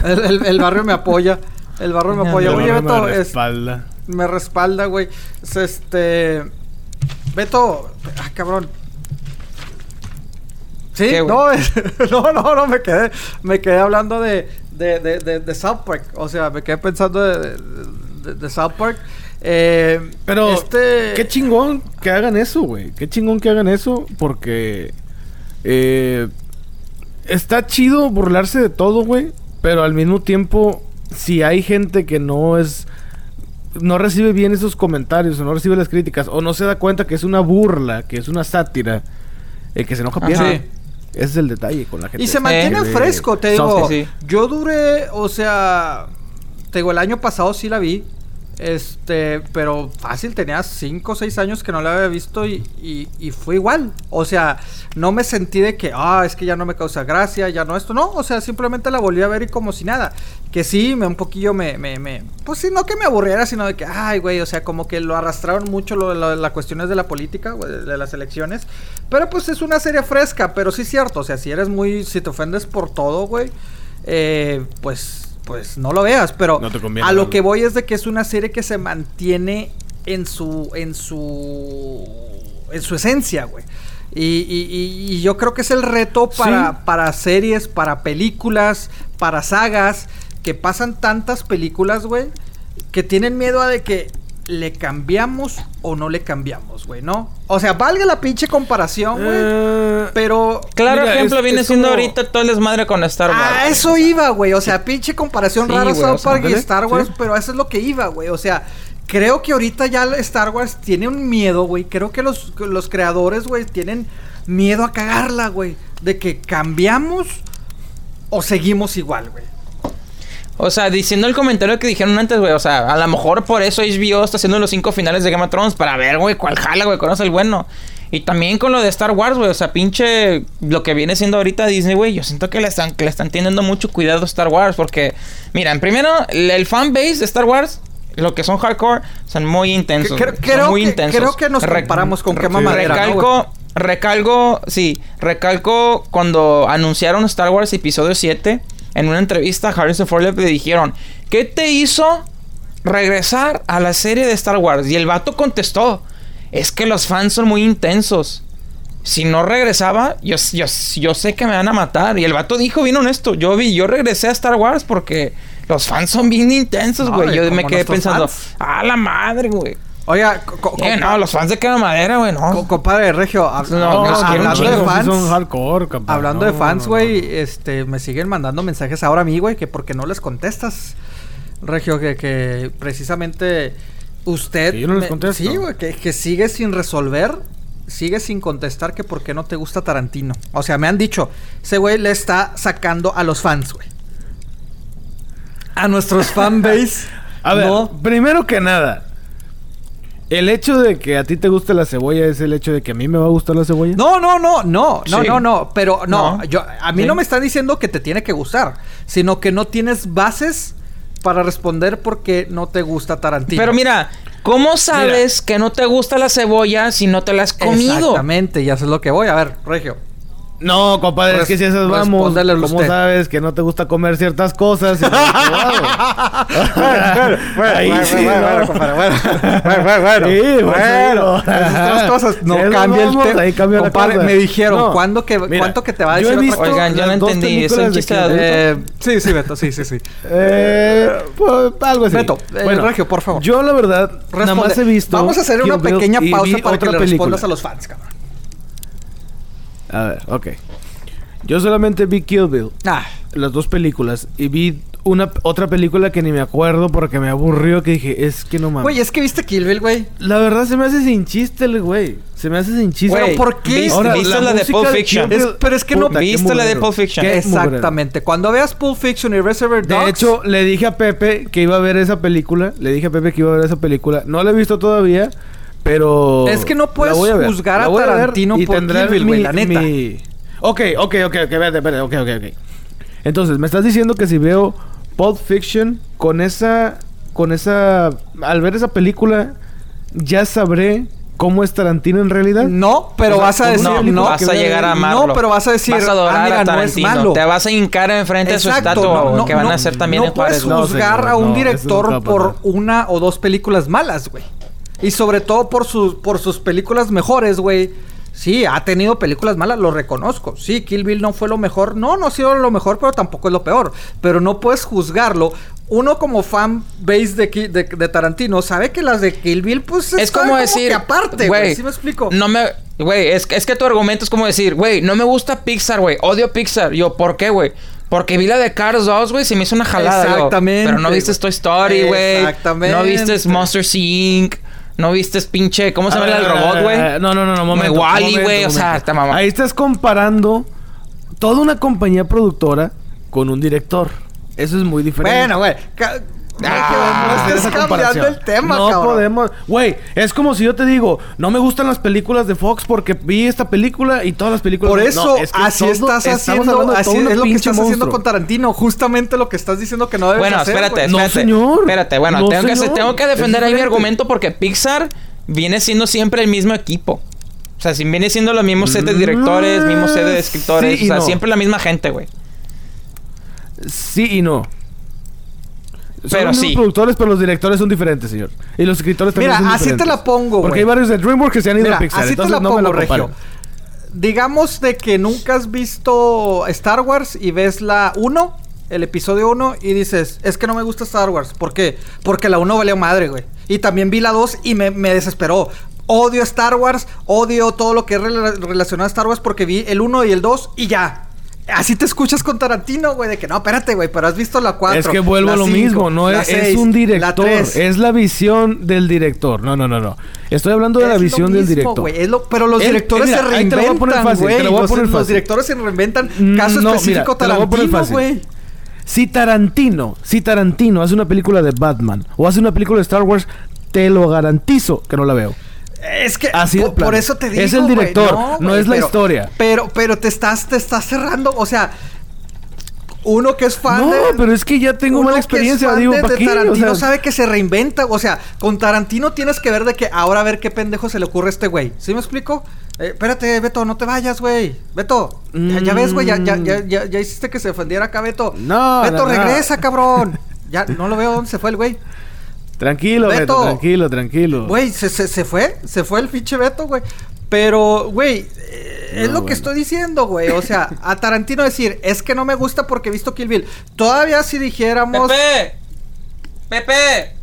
el, el- el barrio me apoya. El barrio me apoya. Oye, me Beto, es- respalda. me respalda, güey. Es Este. Beto. Ah, cabrón. Sí, no, es- no, no, no, me quedé, me quedé hablando de, de, de, de, de South Park. O sea, me quedé pensando de, de, de South Park. Eh, Pero, este... qué chingón que hagan eso, güey. Qué chingón que hagan eso, porque eh, está chido burlarse de todo, güey. Pero al mismo tiempo, si hay gente que no es. No recibe bien esos comentarios, o no recibe las críticas, o no se da cuenta que es una burla, que es una sátira, el que se enoja pierde. Sí. Ese es el detalle con la gente. Y se mantiene fresco, te digo. Sí, Yo duré, o sea, te digo, el año pasado sí la vi. Este, pero fácil, tenía 5 o 6 años que no la había visto y, y, fue igual. O sea, no me sentí de que, ah, es que ya no me causa gracia, ya no esto. No, o sea, simplemente la volví a ver y como si nada. Que sí, me un poquillo me, me, pues sí, no que me aburriera, sino de que, ay, güey, o sea, como que lo arrastraron mucho lo, las cuestiones de la política, de las elecciones. Pero pues es una serie fresca, pero sí es cierto, o sea, si eres muy, si te ofendes por todo, güey, eh, pues, pues no lo veas, pero No te conviene a lo que voy es de que es una serie que se mantiene en su, en su, en su esencia, güey. Y, y- y- y yo creo que es el reto para, Sí. para series, para películas, para sagas, que pasan tantas películas, güey, que tienen miedo a de que le cambiamos o no le cambiamos, güey, ¿no? O sea, valga la pinche comparación, güey, Eh, pero... Claro Mira, ejemplo es- viene es siendo como- ahorita todo el desmadre con Star Wars. Ah, güey. eso iba, güey. O sea, pinche comparación Sí, rara South Park y Star Wars, sí. pero eso es lo que iba, güey. O sea, creo que ahorita ya Star Wars tiene un miedo, güey. Creo que los, que los creadores, güey, tienen miedo a cagarla, güey. De que cambiamos o seguimos igual, güey. O sea, diciendo el comentario que dijeron antes, güey. O sea, a lo mejor por eso HBO está haciendo los cinco finales de Game of Thrones para ver, güey, cuál jala, güey, es el bueno. Y también con lo de Star Wars, güey. O sea, pinche lo que viene siendo ahorita Disney, güey. Yo siento que le están, que le están teniendo mucho cuidado a Star Wars. Porque, mira, en primero, el, fanbase de Star Wars, lo que son hardcore, son muy intensos. Creo- son muy que- intensos. creo que nos Re- comparamos con re- quema sí. madera, ¿no? Recalco, recalco, sí, recalco cuando anunciaron Star Wars episodio 7, en una entrevista a Harrison Ford le dijeron, ¿qué te hizo regresar a la serie de Star Wars? Y el vato contestó, es que los fans son muy intensos. Si no regresaba, yo, yo, yo sé que me van a matar. Y el vato dijo bien honesto, yo vi, yo regresé a Star Wars porque los fans son bien intensos, güey. yo me quedé pensando, a la madre, güey. Oiga, Eh, no, los fans de cada madera, güey, no. co- compadre Regio, hab- No, hablando de fans. son hardcore, capaz. Hablando de fans, güey, este, me siguen mandando mensajes ahora a mí, güey, que porque no les contestas, Regio, que, que precisamente usted... Que yo no les me- contesto. Sí, güey, que, que sigue sin resolver, sigue sin contestar que por qué no te gusta Tarantino. O sea, me han dicho, ese güey le está sacando a los fans, güey. A nuestros fanbase. A ver, no. primero que nada, El hecho de que a ti te guste la cebolla es el hecho de que a mí me va a gustar la cebolla. No, no, no, no, no, Sí. no, no. Pero no, No. yo a mí Sí. no me están diciendo que te tiene que gustar, sino que no tienes bases para responder porque no te gusta Tarantino. Pero mira, ¿cómo sabes que no te gusta la cebolla si no te la has comido? Exactamente, ya sé lo que voy. A ver, Regio. No, compadre, es Res- que si esas vamos, ¿cómo usted. sabes que no te gusta comer ciertas cosas? y no has probado? Ahí sí, bueno, bueno, bueno, bueno. Sí, pues, bueno, esas dos cosas no Si cambia el tema. ahí cambia la Compadre, cosa. me dijeron, No, ¿cuándo que, mira, ¿cuánto que te va a yo decir he otra visto cosa? Oigan, yo no entendí, es un chiste de. Eh, sí, sí, Beto, sí, sí, sí. Eh, pues, algo así. Beto, eh, Regio, por favor. Yo, la verdad, nada más he visto. Vamos a hacer una pequeña pausa para que otra le respondas a los fans, cabrón. A ver, ok. Yo solamente vi Kill Bill, Ah, las dos películas, y vi una otra película que ni me acuerdo porque me aburrió que dije, es que no mames. güey, es que viste Kill Bill, güey. La verdad se me hace sin chiste el güey. Se me hace sin chiste. Güey, ¿por qué? ¿Viste, Ahora, viste la la, de música Pulp de Fiction? Kill Bill- Es- pero es que no- Puta, qué ¿Viste la de. Pulp Fiction? Exactamente. Cuando veas Pulp Fiction y Reservoir Dogs... De hecho, le dije a Pepe que iba a ver esa película. Le dije a Pepe que iba a ver esa película. No la he visto todavía, pero... Es que no puedes voy ver. juzgar a voy ver Tarantino y por Kill Bill, güey, mi- la neta. mi- Ok, ok, ok, ok, espérate, espérate, ok, ok, ok. Entonces, me estás diciendo que si veo Pulp Fiction con esa... Con esa... Al ver esa película, ya sabré cómo es Tarantino en realidad. No, pero O sea, vas a decir... No, vas a llegar a amarlo. No, pero vas a decir, Vas a adorar ah, mira, a no es malo. Te vas a hincar enfrente de su estatua, no, güey, no, que van no, a hacer también no en Juárez. puedes No, juzgar señor, a un director por una o dos películas malas, güey. Y sobre todo por sus, por sus películas mejores, güey. Sí, ha tenido películas malas, lo reconozco. Sí, Kill Bill no fue lo mejor. No, no ha sido lo mejor, pero tampoco es lo peor. Pero no puedes juzgarlo. Uno como fan base de, de, de Tarantino sabe que las de Kill Bill, pues Es como decir, que aparte, güey. ¿Sí me explico? No me, güey, es, es que tu argumento es como decir, güey, no me gusta Pixar, güey, odio Pixar. Yo, ¿por qué, güey? Porque vi la de Cars 2, güey, se me hizo una jalada. yo, Exactamente, pero no viste. Toy Story, güey. Exactamente. No viste Monster Inc. No viste pinche, ¿cómo se llama el robot, güey? No, no, no, no, momento. Momento, güey, o sea, está mamá. Ahí estás comparando toda una compañía productora con un director. Eso es muy diferente. Bueno, güey. Ah, no estés cambiando el tema, No cabrón. podemos. Güey, es como si yo te digo, no me gustan las películas de Fox porque vi esta película y todas las películas. Por No, eso, es que así todo- estás haciendo, así es lo que estás haciendo con Tarantino, justamente lo que estás diciendo que no debes Bueno, hacer. espérate, güey. No, espérate. señor. Espérate, bueno, No, tengo, que, tengo defender ahí mi argumento porque Pixar viene siendo siempre el mismo equipo. O sea, si viene siendo los mismos set de directores, mismos set de escritores, Mm, Sí o sea, no. siempre la misma gente, güey. Sí y no. Son Pero los sí. productores, pero los directores son diferentes, señor. Y los escritores también Mira, son así te la pongo, Porque güey. hay varios de DreamWorks que se han ido Mira, a Pixar. así te la no pongo. Regio. Digamos de que nunca has visto Star Wars y ves la 1, el episodio 1, y dices, es que no me gusta Star Wars. ¿Por qué? Porque la 1 valió madre, güey. Y también vi la 2 y me, me desesperó. Odio Star Wars, odio todo lo que es rela- relacionado a Star Wars porque vi el 1 y el 2 y ya. Así te escuchas con Tarantino, güey, de que no, espérate, güey, pero has visto la 4. Es que vuelvo a lo 5, mismo, no es, 6, es un director, 3. es la visión del director. No, no, no, no. Estoy hablando de la Es visión del director. es lo- pero los Él- directores mira, se ahí te lo voy a poner reinventan, fácil, te lo voy a Los, poner los fácil. directores se reinventan. Mm, Caso no, específico mira, Tarantino, güey. Si Tarantino, si Tarantino hace una película de Batman o hace una película de Star Wars, te lo garantizo que no la veo. Es que Así por, eso te digo, Es el director, no es la pero- historia. Pero pero te estás te estás cerrando, o sea, uno que es fan No, de pero es que ya tengo es experiencia, digo, de, ¿para de? O Tarantino sea, sabe que se reinventa, o sea, con Tarantino tienes que ver de que ahora a ver qué pendejo se le ocurre a este güey. ¿Sí me explico? Eh, espérate, Beto, no te vayas, güey. Beto, ya, ya ves, güey, ya, ya, ya, ya, ya hiciste que se ofendiera acá, Beto. No, Beto, no, no. regresa, cabrón. Ya, no lo veo dónde se fue el güey. Tranquilo, Beto, Beto. tranquilo, tranquilo. Güey, se, se, se fue, se fue el pinche Beto, güey. Pero, güey, eh, es lo que estoy diciendo, güey. O sea, a Tarantino decir, es que no me gusta porque he visto Kill Bill. Todavía si dijéramos... Pepe, Pepe,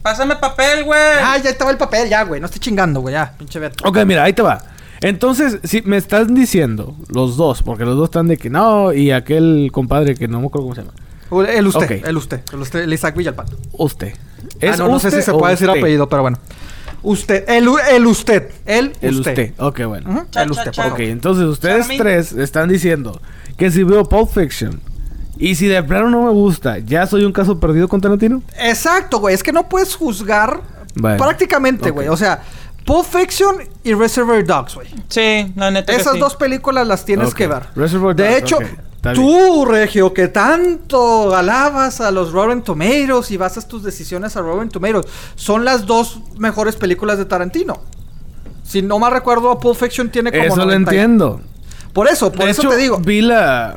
pásame papel, güey. Ah, ya estaba el papel, ya, güey. No estoy chingando, güey, ya, pinche Beto. Ok, mira, ahí te va. Entonces, si me estás diciendo los dos, porque los dos están de que no, y aquel compadre que no me acuerdo cómo se llama. El usted, el usted, el usted, el Isaac Villalpando. Usted. Ah, no, no sé usted si se puede decir usted? apellido, pero bueno. Usted, el, el usted, el, El usted. usted. Ok, bueno. Cha, el usted, cha. Ok, entonces ustedes tres están diciendo que si veo Pulp Fiction y si de plano no me gusta, ¿ya soy un caso perdido con Tarantino? Exacto, güey. Es que no puedes juzgar Bueno, Prácticamente, ok. güey. O sea, Pulp Fiction y Reservoir Dogs, güey. Sí, la neta que Esas sí. dos películas las tienes que ver. Reservoir de Dogs, hecho, ok. Está tú, Regio, que tanto alabas a los Rotten Tomatoes y basas tus decisiones a Rotten Tomatoes, son las dos mejores películas de Tarantino. Si no mal recuerdo, Pulp Fiction tiene como Eso lo 90 y- entiendo. Por eso, por de eso hecho, te digo. vi la...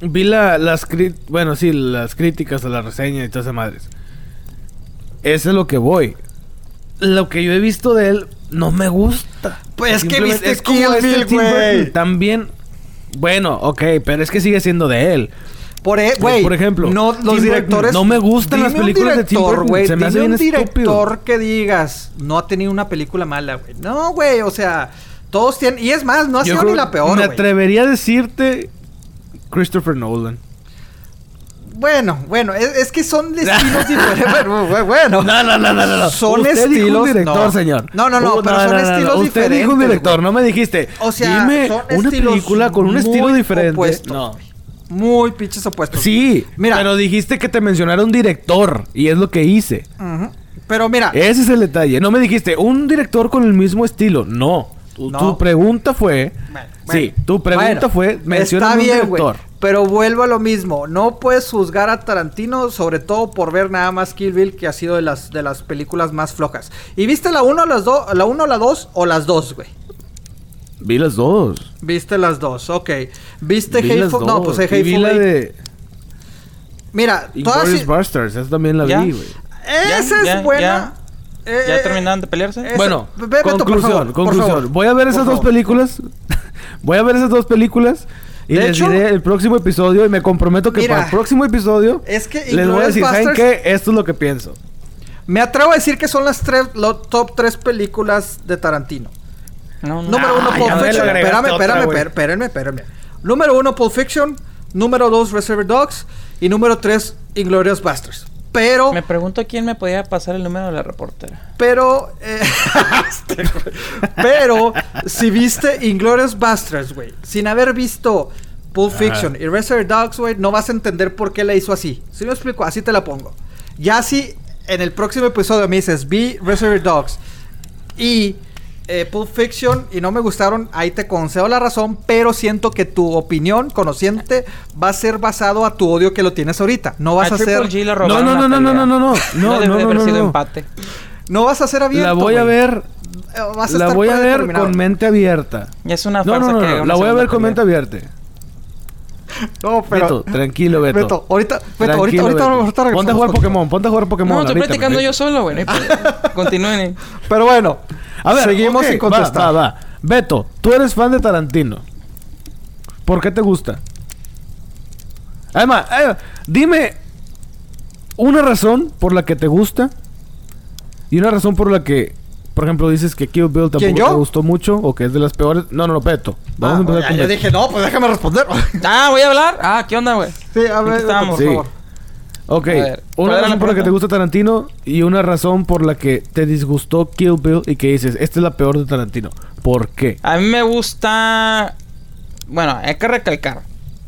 Vi la, las bueno, sí, las críticas a la reseña y todas esas madres. Eso es lo que voy. Lo que yo he visto de él no me gusta. Pues es que viste Kill este Bill. También... Bueno, ok, pero es que sigue siendo de él. Por, e- por ejemplo, no, los directores. no me gustan las películas de Tim Burton, se me hace un estúpido. director que digas, no ha tenido una película mala, güey. No, güey, o sea, todos tienen. Y es más, no ha Yo sido ni la peor, Me atrevería a decirte Christopher Nolan. Bueno, bueno, es, es que son estilos diferentes. Bueno. No, no, no, no, no. Son Usted dijo estilos. un director, no. señor. No, no, no, Uh, pero son estilos Usted diferentes. dijo un director, güey. no me dijiste. O sea, dime son una película con un estilo diferente. no. güey. Muy pinches opuestos. Sí, Mira. pero dijiste que te mencionara un director y es lo que hice. Pero mira, Ese es el detalle. No me dijiste un director con el mismo estilo. No. Tu, No. tu pregunta fue. Bueno, sí, tu pregunta Bueno, fue. Menciona Está un bien, director. güey. Pero vuelvo a lo mismo. No puedes juzgar a Tarantino, sobre todo por ver nada más Kill Bill, que ha sido de las, de las películas más flojas. ¿Y viste la 1, las dos, la 1, la 2 o las dos, güey? Vi las dos. Viste las dos, ok. ¿Viste Vi las Hateful? No, dos. pues vi Hateful la Eight. de Mira, todas... Inglourious Basterds. Esa también la ¿Ya? vi, güey. Esa Ya, es buena. Ya. Eh, ¿Ya eh, terminaron de pelearse? Bueno, Ve- Beto, por conclusión, favor, por conclusión. favor. Voy a ver Por esas dos favor. películas. Voy a ver esas dos películas. Y De les hecho- diré el próximo episodio. Y me comprometo que Mira, para el próximo episodio. es que les voy a decir, ¿saben qué? Esto es lo que pienso. Me atrevo a decir que son las tres, los top tres películas de Tarantino. No, no. Número uno, Ah, Pulp Fiction. Espérame, otra, espérame, espérame, espérame. Número uno, Pulp Fiction. Número dos, Reservoir Dogs. Y número tres, Inglorious Basterds. Pero, Me pregunto quién me podía pasar el número de la reportera. pero, eh, pero, si viste Inglorious Basterds, güey, sin haber visto Pulp Fiction y Reservoir Dogs, güey, no vas a entender por qué la hizo así. Si me explico, así te la pongo. Ya si en el próximo episodio me dices, vi Reservoir Dogs y eh, Pulp Fiction y no me gustaron, ahí te concedo la razón, pero siento que tu opinión, conociente, va a ser basado a tu odio que lo tienes ahorita. No vas a, ser, No, no, no, no, no, pelea. no, no, no. No, debe no, de no, haber no, sido no. empate. no vas a ser abierto. La voy a ver. Eh, vas a La estar voy a ver con mente abierta. Es una No, no, no, que no, La voy a ver con mente abierta. No, pero Beto, tranquilo, Beto. Beto, ahorita, Beto, Tranquilo, ahorita, ahorita, Beto. ahorita Ponte a jugar. Pokémon, ponte a jugar Pokémon. No, estoy ahorita, platicando güey. yo solo, güey. no hay problema. Continúen. Pero bueno, A ver, seguimos sin contestar. Va, va, va. Beto, tú eres fan de Tarantino. ¿Por qué te gusta? Además, eh, dime una razón por la que te gusta y una razón por la que, por ejemplo, dices que Kill Bill ¿Quién, tampoco yo? te gustó mucho o que es de las peores. No, no, no. Vamos Ah, a empezar ya, con yo Beto. dije, no, pues déjame responder. Ah, voy a hablar. Ah, ¿qué onda, güey? sí, a ¿En qué ver, Beto, estábamos? por Sí. favor. Ok, A ver, ¿cuál una razón la por la que te gusta Tarantino y una razón por la que te disgustó Kill Bill y que dices, esta es la peor de Tarantino. ¿Por qué? A mí me gusta. Bueno, hay que recalcar.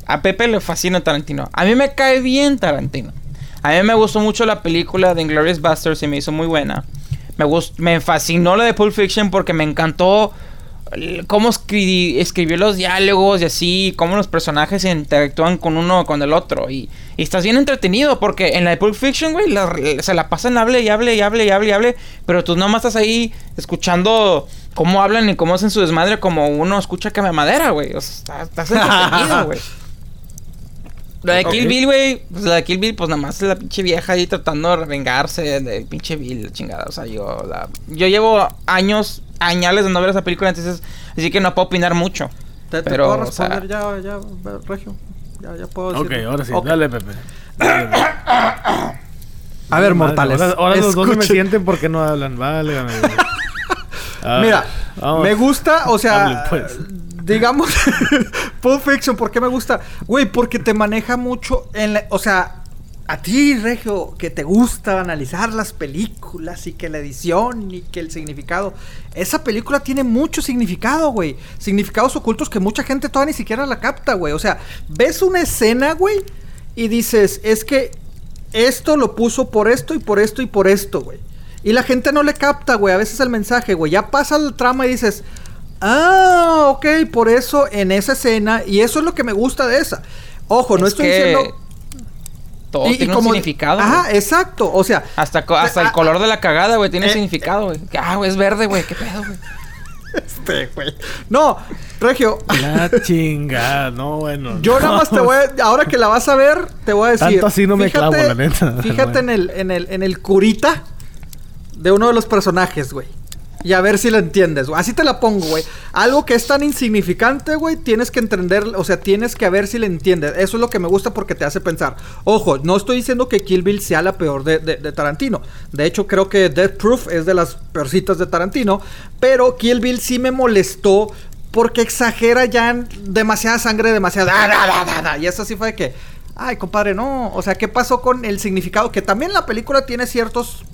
A Pepe le fascina Tarantino. A mí me cae bien Tarantino. A mí me gustó mucho la película de Inglourious Basterds y me hizo muy buena. Me, gust- me fascinó la de Pulp Fiction porque me encantó cómo escri- escribió los diálogos y así, cómo los personajes interactúan con uno con el otro. Y, y estás bien entretenido porque en la de Pulp Fiction, güey, la- se la pasan hable y hable y hable y hable y hable. Pero tú nomás estás ahí escuchando cómo hablan y cómo hacen su desmadre como uno escucha que me madera, güey. O sea, estás entretenido, güey. La de Kill Ok. Bill, güey, pues la de Kill Bill, pues nada más es la pinche vieja ahí tratando de revengarse del pinche Bill, la chingada. O sea, yo la... Yo llevo años, añales de no ver esa película, entonces... Así que no puedo opinar mucho. Te, te Pero, puedo o sea- responder ya, ya, Regio. Ya, ya puedo Ok, decir. ahora sí, Ok. dale, Pepe. Dale, Pepe. A ver, Madre, mortales. Ahora, ahora los dos no me sienten porque no hablan. Vale, Mira, vamos. me gusta, o sea, Hable, pues. Digamos, Pulp Fiction, ¿por qué me gusta? Güey, porque te maneja mucho en la, o sea, a ti, Regio, que te gusta analizar las películas y que la edición y que el significado, esa película tiene mucho significado, güey, significados ocultos que mucha gente todavía ni siquiera la capta, güey, o sea, ves una escena, güey, y dices, es que esto lo puso por esto y por esto y por esto, güey. Y la gente no le capta, güey, a veces el mensaje, güey. Ya pasa el trama y dices, ah, ok, por eso en esa escena, y eso es lo que me gusta de esa. Ojo, no Es estoy que diciendo... Todo y- y tiene como- un significado. Ajá, exacto. O sea, Hasta, hasta el color de la cagada, güey, tiene eh, significado, güey. Ah, güey, es verde, güey. ¿Qué pedo, güey? este, güey. No, Regio, La chingada, no, bueno. Yo nada más te voy a, ahora que la vas a ver, te voy a decir. Tanto así no me clavo, la neta. Fíjate en el, en el, en el curita de uno de los personajes, güey. Y a ver si lo entiendes. Así te la pongo, güey. Algo que es tan insignificante, güey, tienes que entender, o sea, tienes que a ver si le entiendes. Eso es lo que me gusta porque te hace pensar. Ojo, no estoy diciendo que Kill Bill sea la peor de, Tarantino. De hecho, creo que Death Proof es de las peorcitas de Tarantino. Pero Kill Bill sí me molestó porque exagera ya demasiada sangre, demasiada... da, da, da, da, da. Y eso sí fue de que... Ay, compadre, no. O sea, ¿qué pasó con el significado? Que también la película tiene ciertos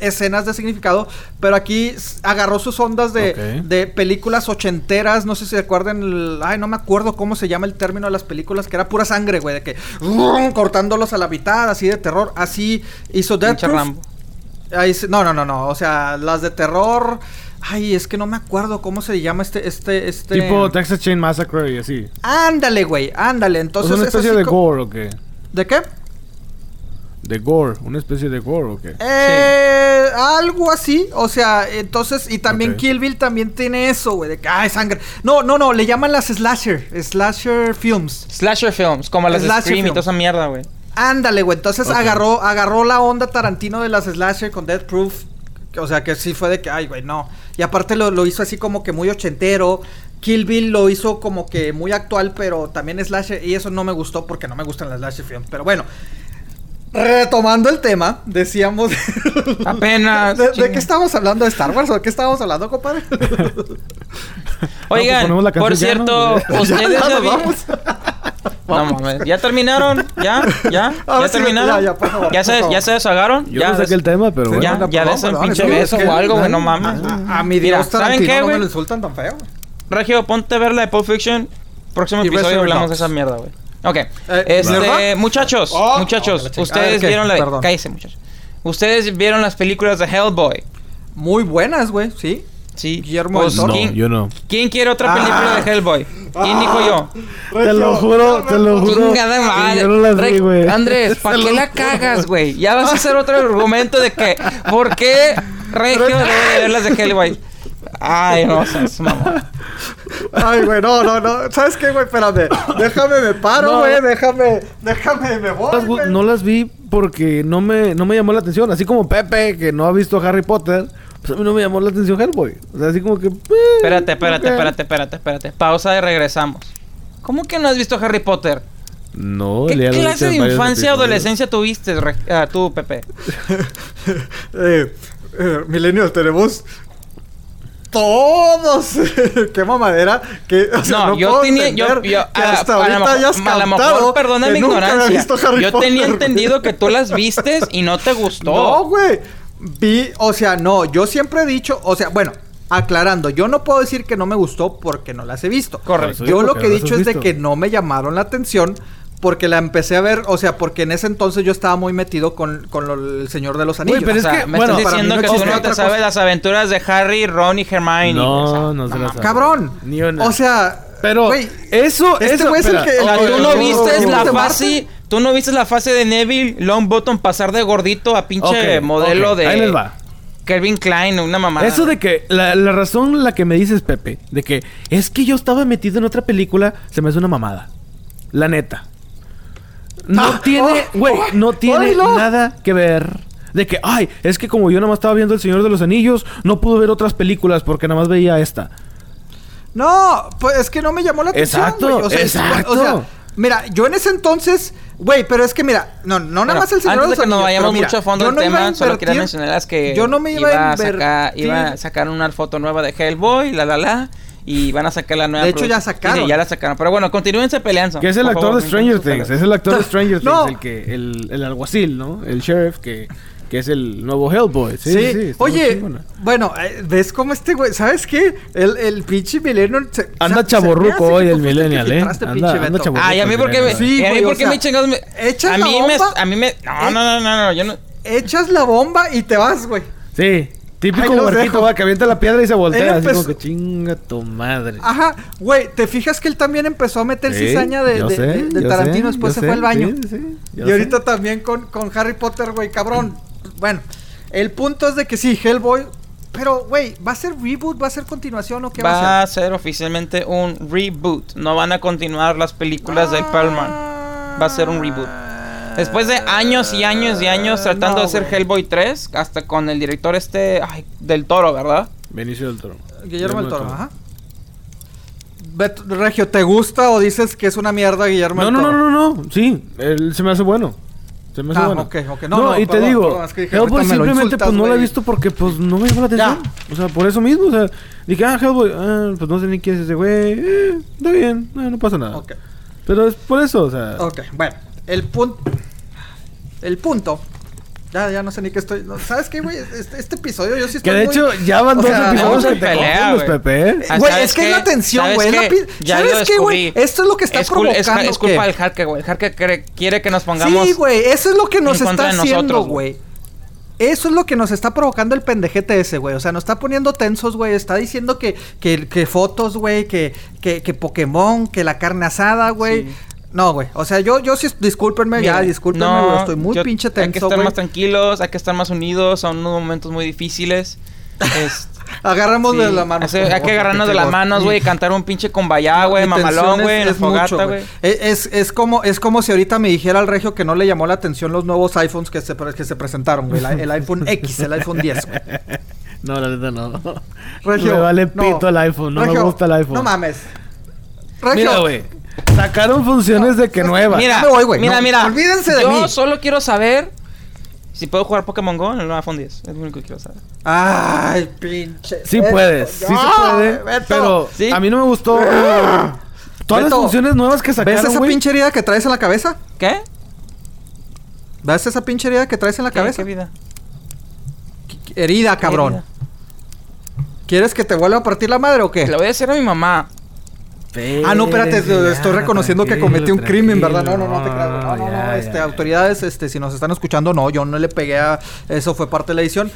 escenas de significado, pero aquí agarró sus ondas de, de películas ochenteras, no sé si se acuerdan, el- ay, no me acuerdo cómo se llama el término de las películas, que era pura sangre, güey, de que ¡rum! cortándolos a la mitad, así de terror, así hizo Death Proof. Ahí no, no, no, no, o sea, las de terror, ay, es que no me acuerdo cómo se llama este, este, este... Tipo Texas Chain Massacre y así. Ándale, güey, ándale, entonces... ¿Es una es especie así de gore o qué? ¿De qué? De gore, una especie de gore o qué? Eh, algo así, o sea, entonces, y también Ok. Kill Bill también tiene eso, güey, de que, ay, sangre. No, no, no, le llaman las slasher, slasher films. Slasher films, como las de Slasher Scream y toda films. esa mierda, güey. Ándale, güey, entonces agarró, agarró la onda Tarantino de las slasher con Death Proof. O sea, que sí fue de que, ay, güey, no. Y aparte lo, lo hizo así como que muy ochentero. Kill Bill lo hizo como que muy actual, pero también slasher. Y eso no me gustó porque no me gustan las slasher films. Pero bueno, retomando el tema, decíamos... Apenas. ¿De, de qué estábamos hablando? ¿De Star Wars o de qué estábamos hablando, compadre? Oigan, ponemos la por canción ya, cierto, ¿no? ustedes Ya ya, vamos. No mames, ¿ya terminaron? ¿Ya? ¿Ya? ¿Ya sí, terminaron? ya, ya, por favor, ¿Ya por se, favor. ¿Ya se desagaron? Yo ¿Ya no saqué el tema, pero bueno. Ya, ya des un pinche beso o algo, güey, no mames. A, a mi Mira, Dios ¿saben qué, no me güey? lo insultan tan feo. Regio, ponte a ver la de Pulp Fiction. Próximo episodio hablamos de esa mierda, güey. Ok. ¿verdad? este, muchachos, Oh, muchachos, oh, ustedes A ver, ¿qué? vieron la. Cállese, muchachos. Ustedes vieron las películas de Hellboy. Muy buenas, güey, sí. Sí. Guillermo Pues, del Toro. No, ¿quién, yo no. quién quiere otra Ah. película de Hellboy? ¿Quién dijo yo? Te lo juro, te lo juro. Chingada madre. Yo no las vi, güey. Andrés, ¿para qué la cagas, güey? Ya vas a hacer otro argumento de que, ¿por qué Regio debe de ver las de Hellboy? Ay, no, seas mamón. Ay, güey, no, no, no. ¿Sabes qué, güey? Espérame. Déjame, me paro, No. güey. Déjame, déjame, me voy. Las gu- güey. no las vi porque no me, no me llamó la atención. Así como Pepe, que no ha visto Harry Potter, pues a mí no me llamó la atención Hellboy. O sea, así como que... eh, Espérate, espérate, ok. espérate, espérate, espérate. Pausa y regresamos. ¿Cómo que no has visto Harry Potter? No, ¿Qué clase de infancia o adolescencia tuviste, ah, tú, Pepe? Eh, eh, Milenio, tenemos todos. Qué mamadera. Que, o sea, No, no, yo puedo tenía, yo, entender yo, que a, hasta a ahorita mejor, hayas a lo mejor, perdona mi nunca había ignorancia. visto Harry Yo Potter, tenía entendido que tú las vistes y no te gustó. No, güey. Vi, o sea, no, yo siempre he dicho, o sea, bueno, aclarando, yo no puedo decir que no me gustó porque no las he visto. Correcto. Yo lo que he dicho es de que no me llamaron la atención porque la empecé a ver, o sea, porque en ese entonces yo estaba muy metido con, con lo- el Señor de los Anillos. pero O es sea, que, me bueno, estás diciendo no que tú no otra te sabes las aventuras de Harry, Ron y Hermione. güey, o sea. No, no se las cabrón. Ni una. O sea, Pero güey, eso, este güey es el que- O sea, tú no viste la fase, tú no viste la fase de Neville Longbottom pasar de gordito a pinche modelo de Ahí les va. Calvin Klein, una mamada. Eso de que la, la razón la que me dices, Pepe, de que es que yo estaba metido en otra película, se me hace una mamada. La neta. No Ah, tiene, oh, güey, oh, no tiene oílo. nada que ver. De que, ay, es que como yo nada más estaba viendo El Señor de los Anillos, no pude ver otras películas porque nada más veía esta. No, pues es que no me llamó la atención. Exacto, güey. O sea, exacto. o sea, mira, yo en ese entonces, güey, pero es que mira, no, no nada más el señor antes de de que los nos Anillos, vayamos pero mira, mucho a fondo yo del no iba tema, solo quería invertir- mencionarles que yo no me iba, a sacar, iba a sacar una foto nueva de Hellboy, la la la, y van a sacar la nueva. De hecho, ya sacaron. Sí, ya la sacaron. Pero bueno, continúense peleando. Que es el actor favor, de Stranger Things. Es el actor de Stranger Things, No. el que, el, el alguacil, ¿no? El sheriff que, que es el nuevo Hellboy. Sí, Sí, sí, oye, bueno, eh, ¿ves cómo este güey? ¿Sabes qué? El, el pinche millennial se- Anda se- se me hace que hoy el millennial, ¿eh? Anda- anda Beto. chavorruco. Ay, a mí porque me, Sí, a mí porque sea, me chingados me, echas a la mí me, bomba, a mí me, no, eh, no, no, no, no, yo no, Echas la bomba y te vas, güey. Sí. Típico dejo. va, que avienta la piedra y se Él voltea. Así empezó- como que chinga tu madre. Ajá, güey, ¿te fijas que él también empezó a meter Sí, cizaña de, de- sé, de- de Tarantino, sé, después se fue al baño? sí, sí, yo y ahorita sé. también con, con Harry Potter, güey, cabrón. Bueno, el punto es de que sí, Hellboy. Pero, güey, ¿va a ser reboot? ¿Va a ser continuación o qué va, Va a a ser oficialmente un reboot. No van a continuar las películas ser? del Perlman. Va a ser un reboot. Después de años y años y años tratando No, de hacer. Hellboy 3, hasta con el director este ay, del Toro, ¿verdad? Benicio del Toro. Guillermo del Toro, ajá. Regio, ¿te gusta o dices que es una mierda Guillermo No, del no, Toro? no, no, no. Sí, él se me hace bueno. Se me hace Ah, bueno. ok, ok. No, no, y te digo, perdón, es que dije, Hellboy simplemente insultas, pues no la he visto porque pues no me llama la Ya. atención. O sea, por eso mismo, o sea, dije, ah, Hellboy, ah, pues no sé ni quién es ese güey. Eh, está bien, eh, no pasa nada. Ok. Pero es por eso, o sea. Ok, bueno, el punto. El punto. Ya, ya no sé ni qué estoy. no, ¿Sabes qué, güey? Este, este episodio yo sí estoy. Que de muy- hecho ya van o dos sea, episodios que en te pelea. Pepe. ¿eh? Ah, Güey, ¿sabes es que es la tensión, ¿Sabes güey. qué? ¿Sabes qué, güey? Esto es lo que está es, cul- es- provocando. es culpa que- del Jarque, güey. El Jarque quiere, quiere que nos pongamos. Sí, güey, eso es lo que nos está haciendo, nosotros, güey. Eso es lo que nos está provocando el pendejete ese, güey. O sea, nos está poniendo tensos, güey. Está diciendo que, que, que fotos, güey, que, que, que Pokémon, que la carne asada, güey. Sí. No, güey. O sea, yo, yo sí, discúlpenme, ya, discúlpenme, no, güey. Estoy muy yo- pinche Hay que tenso, estar más tranquilos, hay que estar más unidos. Son unos momentos muy difíciles. Es- Agarramos sí, de la mano. hace- por hay que agarrarnos de las manos, güey, y cantar un pinche cumbaya, güey, mamalón, güey, es- en la fogata, güey. Es, es, es como, es como si ahorita me dijera al regio que no le llamó la atención los nuevos iPhones que se, que se presentaron, güey. El, el iPhone X, el iPhone 10, güey. No, la neta no. Regio, me vale no. pito el iPhone, no me gusta el iPhone. No mames. Regio, Mira, güey. Sacaron funciones de que nuevas. Mira, voy, güey, mira, no, mira. olvídense de Yo mí. solo quiero saber si puedo jugar Pokémon Go en el nuevo iPhone 10. Es lo único que quiero saber. Ay, pinche. Sí Beto, puedes, sí ya, se puede. Beto. Pero ¿Sí? a mí no me gustó. Todas las funciones nuevas que ¿Ves sacaron, esa güey. pinche herida que traes en la cabeza? ¿Qué? ¿Ves esa pinche herida que traes en la ¿Qué- cabeza? ¿Qué vida? Herida, ¿Qué cabrón. herida? ¿Quieres que te vuelva a partir la madre o qué? Le voy a decir a mi mamá. Ah, no, espérate, estoy reconociendo que cometí un crimen, ¿verdad? No, no, no te creas. No, no, no, ya, este, ya. autoridades, este, si nos están escuchando, no, yo no le pegué a... Eso fue parte de la edición.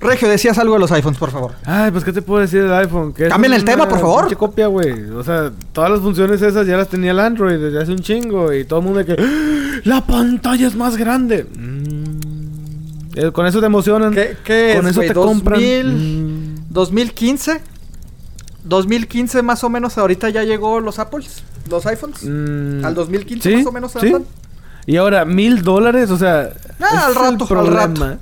Regio, decías algo de los iPhones, por favor. Ay, pues, ¿qué te puedo decir del iPhone? Cambien el tema, por favor. copia, güey. O sea, todas las funciones esas ya las tenía el Android desde hace un chingo. Y todo el mundo de que... ¡Ah! ¡La pantalla es más grande! Mm. Eh, Con eso te emocionan. ¿Qué, qué Con es, eso güey? te compran. 2000, Mm. 2015. 2015 más o menos, ahorita ya llegó los Apples, los iPhones. Mm. Al 2015 Sí, más o menos sí. Y ahora, mil dólares, o sea... Ah, al rato, al rato.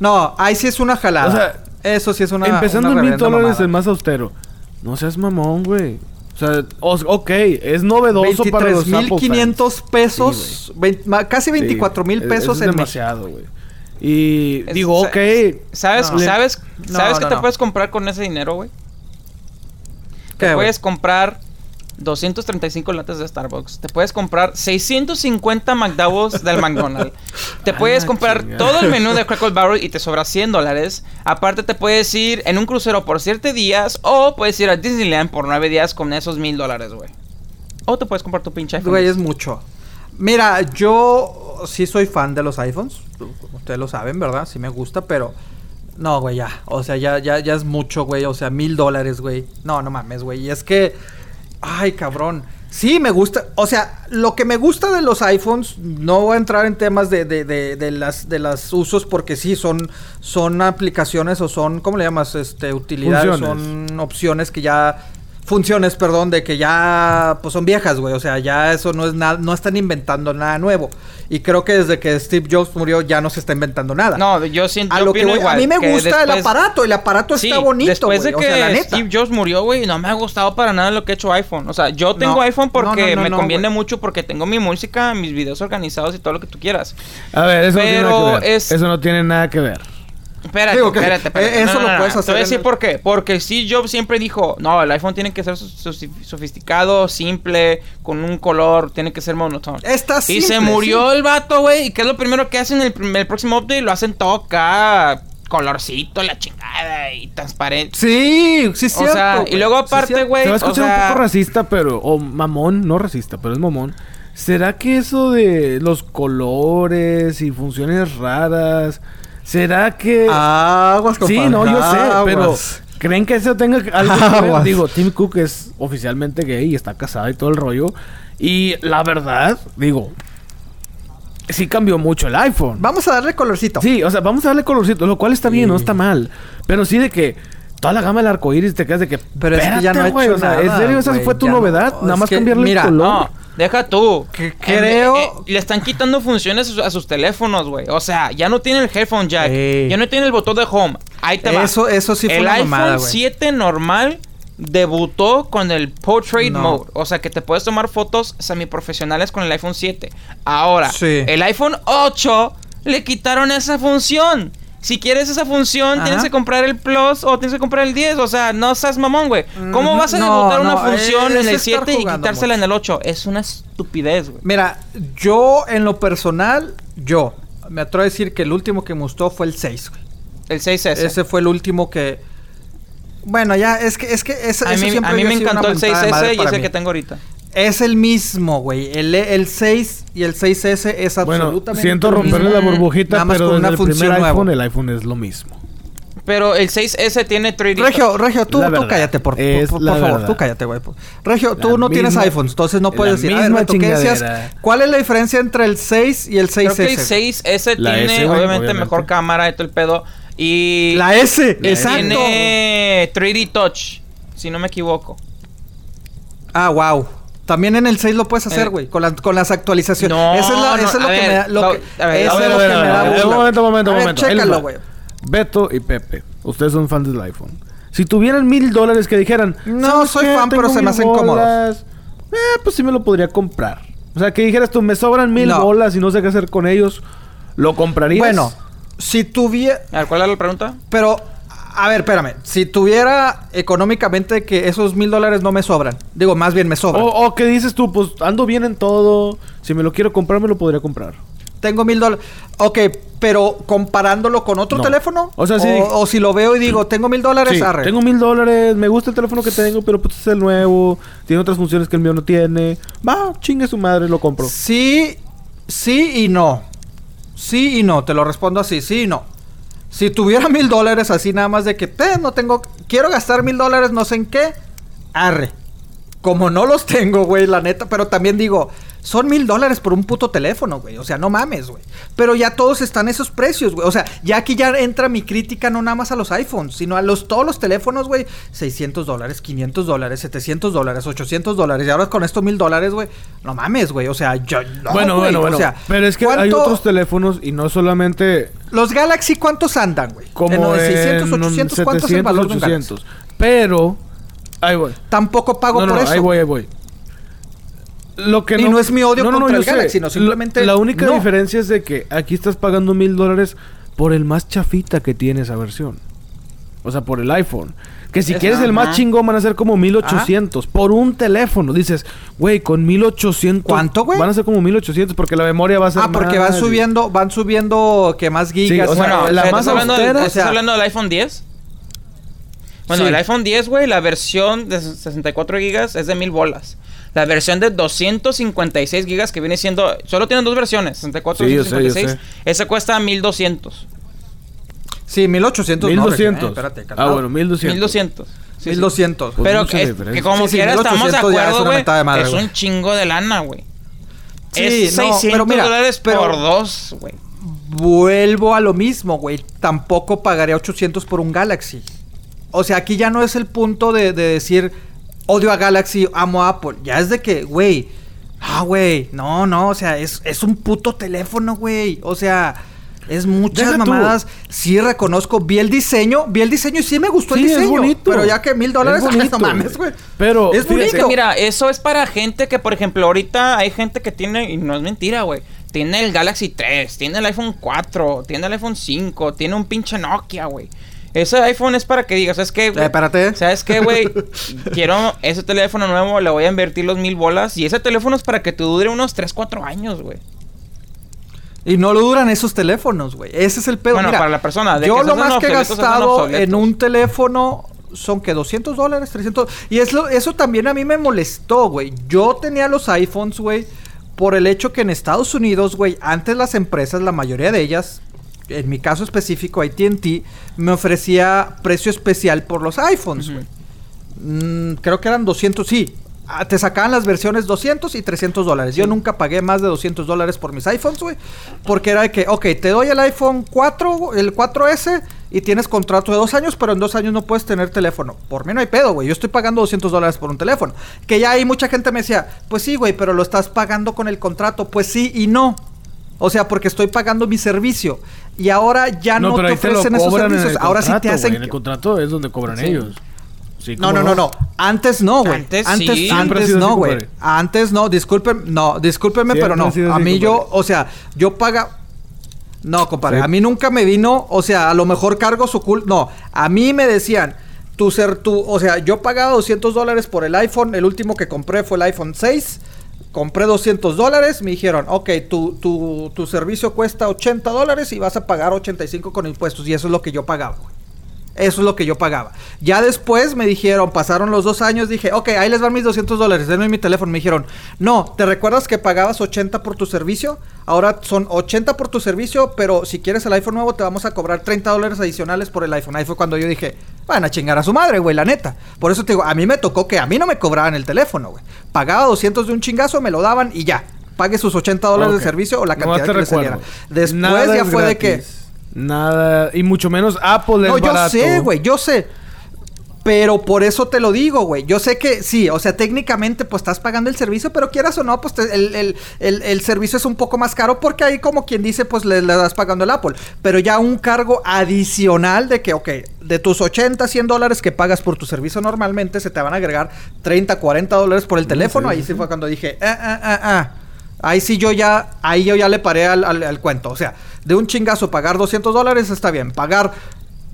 No, ahí sí es una jalada. O sea, eso sí es una Empezando una en mil dólares el más austero. No seas mamón, güey. O sea, os- ok, es novedoso para los Apple fans. 23.500 pesos, vein- ma- casi 24 mil Sí, pesos es en demasiado, güey. Y Es- digo, ok. ¿Sabes, No. sabes, No, ¿sabes no, qué te no. puedes comprar con ese dinero, güey? ¿Qué, güey? Puedes comprar 235 latas de Starbucks. Te puedes comprar 650 McDowell's del McDonald's. Te puedes comprar chingada. todo el menú de Crackle Barrel y te sobra 100 dólares. Aparte te puedes ir en un crucero por 7 días o puedes ir a Disneyland por 9 días con esos 1000 dólares, güey. O te puedes comprar tu pinche iPhone. Güey, es mucho. Mira, yo sí soy fan de los iPhones. Ustedes lo saben, ¿verdad? Sí me gusta, pero... No, güey, ya. O sea, ya, ya, ya es mucho, güey. O sea, mil dólares, güey. No, no mames, güey. Y es que... Ay, cabrón. Sí, me gusta. O sea, lo que me gusta de los iPhones, no voy a entrar en temas de, de, de, de las de los usos, porque sí, son, son aplicaciones o son, ¿cómo le llamas? Este, utilidades, Funciones. son opciones que ya. Funciones, perdón, de que ya pues son viejas, güey. O sea, ya eso no es nada, no están inventando nada nuevo. Y creo que desde que Steve Jobs murió ya no se está inventando nada. No, yo siento a lo que opino voy- igual, a mí me gusta el aparato, el aparato Sí, está bonito, después güey. de O que sea, la neta. Steve Jobs murió, güey, no me ha gustado para nada lo que ha hecho iPhone. O sea, yo tengo No. iPhone porque No, no, no, me no, conviene güey. mucho porque tengo mi música, mis videos organizados y todo lo que tú quieras. A ver, eso no tiene Pero nada que ver. es- Eso no tiene nada que ver. Espérate, Digo espérate, espérate. eh, eso lo puedes Te hacer voy a decir el- por qué. Porque Steve Jobs siempre dijo, no, el iPhone tiene que ser so- so- sofisticado, simple, con un color, tiene que ser monótono. Está Y se murió sí. el vato, güey. ¿Y qué es lo primero que hacen en el, próximo update? Lo hacen todo acá, colorcito, la chingada y transparente. Sí, sí, O cierto. sea, y luego Sí, aparte, güey. Se va a o escuchar sea, un poco racista, pero. O mamón, no racista, pero es mamón. ¿Será que eso de los colores y funciones raras ¿Será que Aguas, Sí, compadre, no, yo sé, pero. ¿creen que eso tenga algo que ver? Digo, Tim Cook es oficialmente gay y está casado y todo el rollo. Y la verdad, digo, sí cambió mucho el iPhone. Vamos a darle colorcito. Sí, o sea, vamos a darle colorcito, lo cual está bien, no está mal. Pero sí de que toda la gama del arco iris te quedas de que. Pero es que ya no espérate, güey, hecho o sea, nada, ¿En serio esa fue tu no. novedad? Nada más que, cambiarle mira, el color. No, deja tú. Que En- creo- eh, le están quitando funciones a sus, teléfonos, güey. O sea, ya no tiene el headphone jack. Ey. Ya no tiene el botón de home. Ahí te va. Eso- eso sí fue El iPhone mamada, güey. 7 normal debutó con el Portrait No. Mode. O sea, que te puedes tomar fotos semiprofesionales con el iPhone 7. Ahora, Sí. el iPhone 8 le quitaron esa función. Si quieres esa función, Ajá. tienes que comprar el Plus o tienes que comprar el 10. O sea, no seas mamón, güey. ¿Cómo vas a No, debutar una función es en el estar 7 y quitársela mucho. en el 8? Es una estupidez, güey. Mira, yo en lo personal, yo me atrevo a decir que el último que me gustó fue el 6, güey. El 6S. Ese fue el último que. Bueno, ya, es que, es que eso, a eso mí, siempre a mí me encantó el mentada de madre 6S y es el que tengo ahorita. Es el mismo, güey. El, el 6 y el 6S es Bueno, absolutamente. siento lo romperle la burbujita, nada más pero con desde una el función primer nueva. iPhone, el iPhone es lo mismo. Pero el 6S tiene 3D. Regio, Regio, tú, tú cállate, por, por- por la favor, tú cállate, güey. Regio, tú La no tienes misma- iPhones, entonces no la puedes decir. A ver, misma ¿qué decías? chingadera. ¿Cuál es la diferencia entre el 6 y el 6S? Creo que el 6S La tiene, S, obviamente, obviamente. mejor cámara y todo el pedo. Y. La S, exacto. Tiene 3D Touch, si no me equivoco. Ah, wow. También en el 6 lo puedes hacer, Eh. güey, con, las- con las actualizaciones. No, eso es, la- no, eso es lo que ver, me da. Lo va- que, a ver, eso a es lo que me da un momento, un momento, un momento. Chécalo, güey. Beto y Pepe, ustedes son fans del iPhone. Si tuvieran mil dólares que dijeran... No, "¿Sabes soy fan, pero se me hacen cómodos". bolas", Eh, pues sí me lo podría comprar. O sea, que dijeras tú, me sobran mil No. bolas y no sé qué hacer con ellos. ¿Lo comprarías? Bueno, si tuviera. ¿cuál era la pregunta? Pero, a ver, espérame. Si tuviera económicamente que esos mil dólares no me sobran. Digo, más bien me sobran. O, o que dices tú, pues ando bien en todo. Si me lo quiero comprar, me lo podría comprar. Tengo mil dólares. Ok, pero comparándolo con otro No. teléfono. O sea, sí. O, si lo veo y digo, tengo mil dólares, Sí, arre. tengo mil dólares, me gusta el teléfono que tengo, pero pues es el nuevo. Tiene otras funciones que el mío no tiene. Va, chingue su madre, lo compro. Sí, sí y no. Sí y no, te lo respondo así, sí y no. Si tuviera mil dólares así nada más de que "Te, no tengo, quiero gastar mil dólares no sé en qué, arre. Como no los tengo, güey, la neta, pero también digo, son mil dólares por un puto teléfono, güey. O sea, no mames, güey. Pero ya todos están esos precios, güey. O sea, ya aquí ya entra mi crítica no nada más a los iPhones, sino a los todos los teléfonos, güey. 600 dólares, 500 dólares, 700 dólares, 800 dólares. Y ahora con estos mil dólares, güey. No mames, güey. O sea, yo... no, bueno, güey. bueno, bueno. O sea, pero es que hay ¿cuánto- otros teléfonos y no solamente Los Galaxy, ¿cuántos andan, güey? como En en 600, 800, ¿cuánto es el 700, valor de un Galaxy? 800. Pero, ahí voy. Tampoco pago no, no, por eso. ahí voy, ahí voy. Lo que Y no es mi odio contra yo el sé. Galaxy, no, Lo- simplemente La única no. diferencia es de que aquí estás pagando mil dólares por el más chafita que tiene esa versión. O sea, por el iPhone. Que si Es- quieres el más ajá. chingón van a ser como 1800 por un teléfono. Dices, güey, con 1800. ¿Cuánto, güey? Van a ser como 1800 porque la memoria va a ser Ah, porque más van subiendo, van subiendo que más gigas. o sea, bueno, la ¿estás más hablando, del- austera, ¿estás o sea- hablando del iPhone 10? Bueno, Sí. el iPhone 10, güey, la versión de 64 gigas es de mil bolas. La versión de 256 gigas que viene siendo... Solo tienen dos versiones, 64 y Sí, yo sé, yo 256. Esa cuesta 1200. Sí, 1800. no, 1200. Regina, eh, espérate, ah, bueno, 1200. 1200. Sí, sí. 1200. Pues Pero que, diferencia. que como Sí, sí, quiera estamos de 1800 ya es acuerdo, mentada de madre, Es un chingo de lana, güey. Sí, es no, 600 pero mira, dólares pero- por dos, güey. Vuelvo a lo mismo, güey. Tampoco pagaría 800 por un Galaxy. O sea, aquí ya no es el punto de, de decir odio a Galaxy, amo a Apple. Ya es de que, güey. Ah, güey. No, no. O sea, es, es un puto teléfono, güey. O sea, es muchas Deja tú. mamadas. Sí reconozco. Vi el diseño. Vi el diseño y sí me gustó Sí, el es diseño. bonito. Pero ya que mil dólares, Es bonito, no mames, güey. Pero, es fíjate, Es bonito. mira, eso es para gente que, por ejemplo, ahorita hay gente que tiene, y no es mentira, güey, tiene el Galaxy 3, tiene el iPhone 4, tiene el iPhone 5, tiene un pinche Nokia, güey. Ese iPhone es para que digas, ¿sabes qué, güey? Eh, espérate. ¿Sabes qué, güey? Quiero ese teléfono nuevo, le voy a invertir los mil bolas. Y ese teléfono es para que te dure unos 3, 4 años, güey. Y no lo duran esos teléfonos, güey. Ese es el pedo. Bueno, Mira, para la persona, de yo que lo más que he gastado en un teléfono son que 200 dólares, 300. Y es lo- eso también a mí me molestó, güey. Yo tenía los iPhones, güey, por el hecho que en Estados Unidos, güey, antes las empresas, la mayoría de ellas, en mi caso específico, ATT me ofrecía precio especial por los iPhones, güey. Mm, creo que eran 200, sí. Ah, Te sacaban las versiones 200 y 300 dólares. Yo nunca pagué más de 200 dólares por mis iPhones, güey. Porque era de que, ok, te doy el iPhone 4, el 4S, y tienes contrato de dos años, pero en dos años no puedes tener teléfono. Por mí no hay pedo, güey. Yo estoy pagando 200 dólares por un teléfono. Que ya hay mucha gente me decía, pues sí, güey, pero lo estás pagando con el contrato. Pues sí y no. O sea, porque estoy pagando mi servicio. Y ahora ya no, pero te ofrecen esos cobran en servicios. el Ahora sí te contrato, hacen... En el contrato es donde cobran ellos. Sí, No, ¿cómo no, no, no. Antes no, güey. Antes Antes, sí. Antes no, güey. Antes no, disculpen, no, discúlpenme, Siempre pero no. A así, mí yo, compadre. o sea, yo paga No, compadre, Sí. a mí nunca me vino, o sea, a lo mejor cargo su cul, no, a mí me decían tu ser tu, o sea, yo pagaba 200 dólares por el iPhone, el último que compré fue el iPhone 6. Compré 200 dólares, me dijeron, ok, tu, tu, tu servicio cuesta 80 dólares y vas a pagar 85 con impuestos. Y eso es lo que yo pagaba. Eso es lo que yo pagaba. Ya después me dijeron, pasaron los dos años, dije, ok, ahí les van mis 200 dólares, denme mi teléfono. Me dijeron, no, ¿te recuerdas que pagabas 80 por tu servicio? Ahora son 80 por tu servicio, pero si quieres el iPhone nuevo te vamos a cobrar 30 dólares adicionales por el iPhone. Ahí fue cuando yo dije, van a chingar a su madre, güey, la neta. Por eso te digo, a mí me tocó que a mí no me cobraban el teléfono, güey. Pagaba 200 de un chingazo, me lo daban y ya. Pague sus 80 dólares Ok. de servicio o la cantidad que le saliera. Después Nada ya fue de que... Nada, y mucho menos Apple No, es yo barato. sé, güey, yo sé. Pero por eso te lo digo, güey. Yo sé que sí, o sea, técnicamente pues estás pagando el servicio, pero quieras o no, pues te- el, el- el- el servicio es un poco más caro porque ahí como quien dice, pues le, das pagando el Apple. Pero ya un cargo adicional de que, ok, de tus 80, 100 dólares que pagas por tu servicio normalmente, se te van a agregar 30, 40 dólares por el teléfono. sí, ahí sí. fue cuando dije, ah, ah, ah, ah. Ahí sí yo ya, ahí yo ya le paré al, al- al cuento. O sea, de un chingazo pagar 200 dólares está bien. Pagar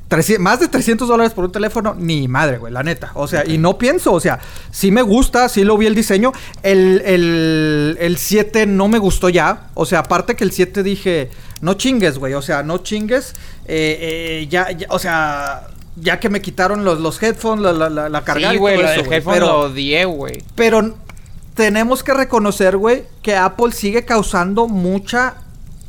300 más de 300 dólares por un teléfono, ni madre, güey, la neta. O sea, y no pienso, o sea, sí me gusta, sí lo vi el diseño. El, el, el 7 no me gustó ya. O sea, aparte que el 7 dije, no chingues, güey. O sea, no chingues. Eh, eh, ya, ya, o sea, ya que me quitaron los, los headphones, la, la, la, la cargar Sí, y güey, güey. headphone Pero- lo odié, güey. pero tenemos que reconocer, güey, que Apple sigue causando mucha.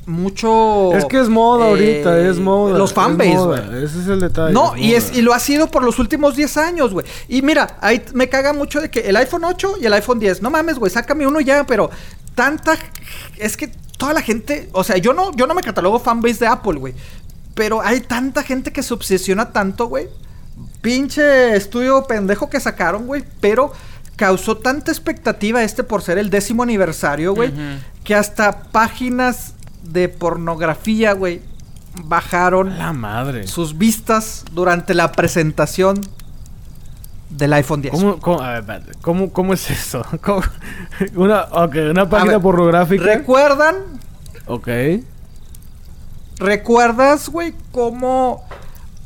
Mucho. Es que es moda eh, ahorita, es moda. Los fanbase, güey. Ese es el detalle. No, y, es, y lo ha sido por los últimos 10 años, güey. Y mira, ahí me caga mucho de que el iPhone 8 y el iPhone 10. No mames, güey, sácame uno ya, pero tanta. Es que toda la gente. O sea, yo no, yo no me catalogo fanbase de Apple, güey. Pero hay tanta gente que se obsesiona tanto, güey. Pinche estudio pendejo que sacaron, güey. Pero causó tanta expectativa este por ser el décimo aniversario, güey. Que hasta páginas de pornografía, güey, bajaron La madre. sus vistas durante la presentación del iPhone 10. ¿Cómo, cómo, a ver, espérate, ¿cómo, cómo es eso? ¿Cómo? Una, una página ver, pornográfica. ¿Recuerdan? ok. ¿Recuerdas, güey, cómo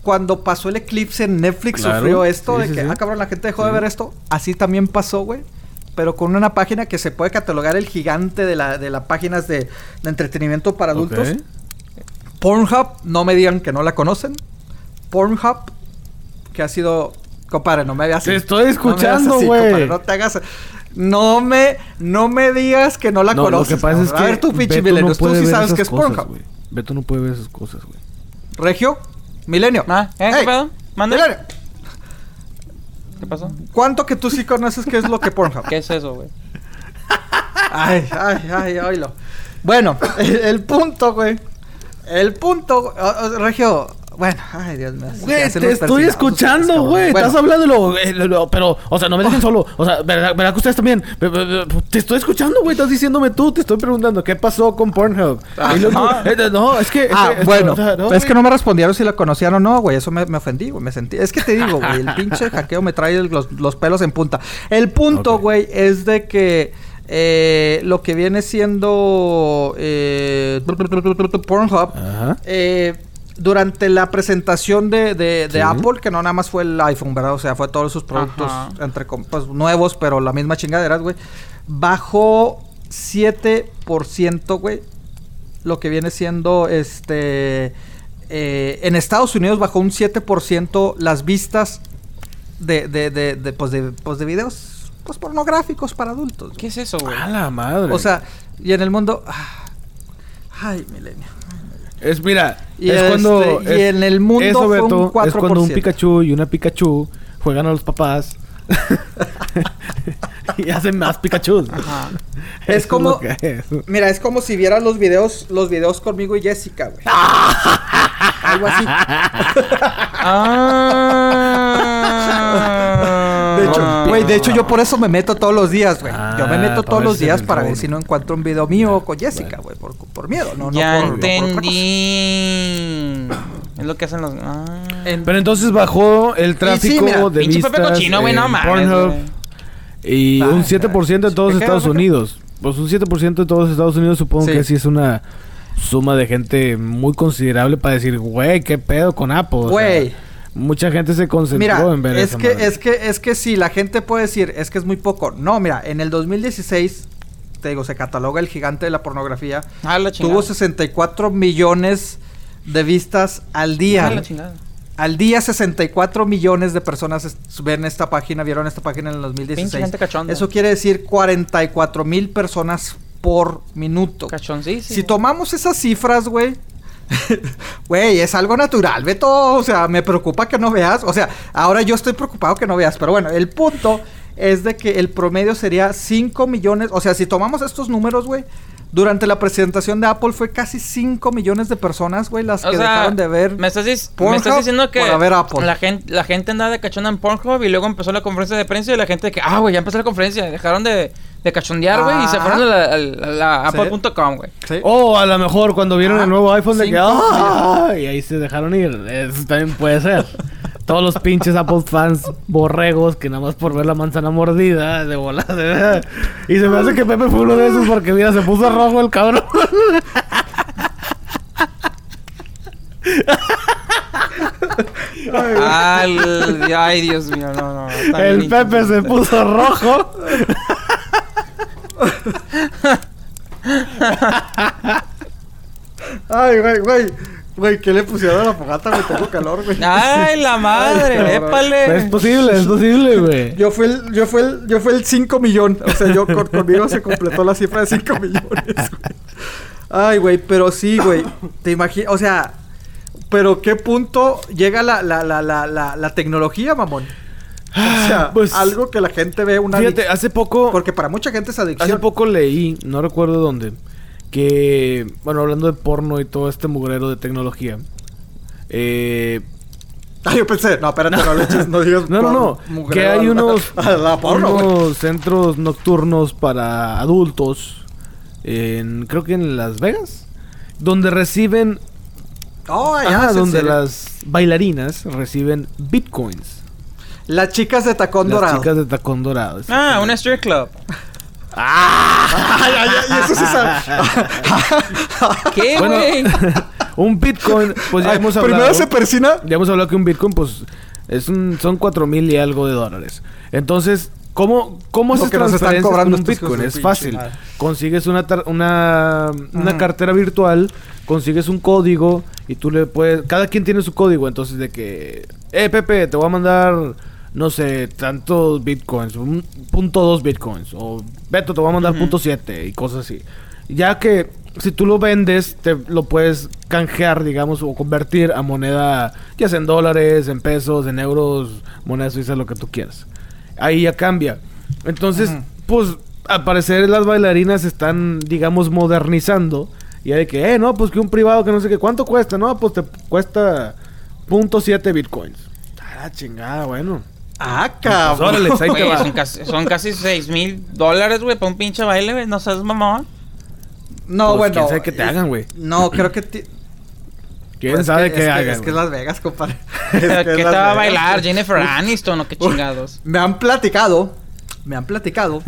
cuando pasó el eclipse en Netflix Claro, sufrió esto? sí, de sí, que, sí. ah, cabrón, la gente dejó de ver esto. Así también pasó, güey. Pero con una página que se puede catalogar el gigante de la de las páginas de, de entretenimiento para adultos. Pornhub, no me digan que no la conocen. Pornhub, que ha sido. Compadre, no me hagas Te estoy No escuchando, güey. compadre, No te hagas. No me, no me digas que no la No, conoces. lo que pasa es que A ver, tú, pinche milenios, tú sí sabes que es cosas, Pornhub. Beto no puede ver esas cosas, güey. Regio, Milenio. Ah, ¿eh? ¿Qué Ey, pedo? ¿Mande? Milenio, ¿Qué pasó? ¿Cuánto que tú sí conoces qué es lo que Pornhub? ¿Qué es eso, güey? Ay, ay, ay, oílo. Bueno, el, el punto, güey. El punto, ah, ah, Regio. Bueno, ay, Dios mío. Güey, te estoy escuchando, güey. Bueno, Estás hablando, lo, eh, lo- lo- pero, o sea, no me dejen solo. O sea, ¿verdad, verdad que ustedes también? Be- Te estoy escuchando, güey. Estás diciéndome tú. Te estoy preguntando, ¿qué pasó con Pornhub? Y luego- Ajá. eh, no, es que. Ah, es bueno, o sea, es que no me respondieron si la conocían o no, güey. Eso me, me ofendí, güey. Me sentí. Es que te digo, güey, el pinche hackeo me trae el- los, los pelos en punta. El punto, güey, es de que eh, lo que viene siendo eh, Pornhub, Ajá. eh, durante la presentación de, de- de Sí. Apple, que no nada más fue el iPhone, ¿verdad? O sea, fue todos sus productos Ajá. entre com- pues, nuevos, pero la misma chingadera, güey. Bajó 7%, güey. Lo que viene siendo este. eh, en Estados Unidos bajó un 7% las vistas de, de, de, de, pues, de, pues, de videos pues, pornográficos para adultos. güey. ¿Qué es eso, güey? A la madre. O sea, y en el mundo. ah, Ay, milenio. Es, mira, Y es este, cuando... y es- en el mundo eso, fue un es cuando un 4%. Pikachu y una Pikachu juegan a los papás. y hacen más Pikachu. Ajá. Es como- es. Mira, es como si vieras los videos, los videos conmigo y Jessica, güey. Algo así. Ah. De hecho, güey, de hecho yo por eso me meto todos los días, güey. yo me Ah, meto todos los días para ver si no encuentro un video mío con Jessica, güey, por, por miedo, no, no ya por- no por otra cosa. entendí. es lo que hacen los. Ah. Pero entonces bajó el tráfico mira, de Pinche Pepe vistas cochino, güey, no en mames. Pornhub güey. y un 7% de todos ¿Me quedo, Estados? Unidos. Pues un 7% de todos Estados Unidos supongo Sí. que sí es una suma de gente muy considerable para decir, güey, qué pedo con Apple. O sea, Güey. Mucha gente se concentró Mira, en ver es esa que, madre. es que, es que sí, la gente puede decir, es que es muy poco. No, mira, en el 2016, te digo, se cataloga el gigante de la pornografía. Ah, la chingada. Tuvo 64 millones de vistas al Ah, día. la chingada. Al día 64 millones de personas es- ven esta página, vieron esta página en el 2016. Pinche gente cachonda. Eso quiere decir 44 mil personas por minuto. Cachoncísimo. Si tomamos esas cifras, güey. Güey, es algo natural, Beto. O sea, me preocupa que no veas. O sea, ahora yo estoy preocupado que no veas. Pero bueno, el punto es de que el promedio sería 5 millones. O sea, si tomamos estos números, güey. Durante la presentación de Apple fue casi 5 millones de personas, güey, las O que sea, dejaron de ver. Me estás, me estás diciendo que para ver Apple. La, gente, la gente andaba de cachonda en Pornhub y luego empezó la conferencia de prensa y la gente de que, ah, güey, ya empezó la conferencia. Dejaron de, de cachondear, güey, y se fueron a la, a la- a la Sí. apple.com, güey. Sí. O a lo mejor cuando vieron Ah, el nuevo iPhone de que cinco ¡ah! y ahí se dejaron ir. Eso también puede ser. Todos los pinches Apple fans borregos que nada más por ver la manzana mordida de volada. Y se me hace que Pepe fue uno de esos porque mira, se puso rojo el cabrón. Ay, ay, Dios mío, no, no. está El Pepe se puso rojo. Ay, güey, güey. Güey, ¿qué le pusieron a la fogata, güey? Tengo calor, güey. Ay, la madre, Cabrón. épale. Es posible, es posible, güey. Yo fui el, yo fui el, yo fui el 5 millón. O sea, yo con- conmigo se completó la cifra de 5 millones, güey. Ay, güey, pero sí, güey. Te imaginas, o sea, pero qué punto llega la, la, la, la, la, la tecnología, mamón. O sea, Pues, algo que la gente ve una Fíjate, hace poco. Porque para mucha gente es adicción. Hace poco leí, no recuerdo dónde, que, bueno, hablando de porno y todo este mugrero de tecnología, eh, Ay, yo pensé, no, espérate, no le eches, no digas. no, no, no, porno, mugrero que hay unos, porno, unos centros nocturnos para adultos, en, creo que en Las Vegas, donde reciben, Oh, ya, ajá, ¿es en donde serio? las bailarinas reciben bitcoins. Las chicas de tacón Las dorado. chicas de tacón dorado. Ah, un strip club. Ay, ay, ay, eso sí sabe. ¿Qué, Bueno, güey? un bitcoin, pues ya Ay, hemos hablado. Primero se persina. Ya hemos hablado que un Bitcoin, pues, es un, son cuatro mil y algo de dólares. Entonces, ¿cómo, cómo están transferencias cobrando con un Bitcoin? Es fácil. Consigues una, tar- una, una cartera virtual, consigues un código y tú le puedes... Cada quien tiene su código, entonces de que... Eh, Pepe, te voy a mandar, no sé, tantos Bitcoins, un punto dos Bitcoins. O Beto, te voy a mandar punto siete y cosas así. Ya que si tú lo vendes, te lo puedes canjear, digamos, o convertir a moneda, ya sea en dólares, en pesos, en euros, moneda suiza, lo que tú quieras. Ahí ya cambia. Entonces, pues, al parecer las bailarinas están, digamos, modernizando. Y hay que, eh, no, pues que un privado que no sé qué, ¿cuánto cuesta? No, pues te cuesta punto siete bitcoins. Ah, la chingada, bueno. Ah, Pues, cabrón. órale, ahí te Güey, va. son casi, son casi 6 mil dólares, güey, para un pinche baile, güey. No seas mamón. No, Pues, bueno. quién sabe qué te es- hagan, güey. No, creo que. ti- ¿Quién pues, sabe qué que- hagan? Es que es? Las Vegas, compadre. ¿Qué Es que es te va a bailar? ¿Jennifer Aniston o qué chingados? Me han platicado. Me han platicado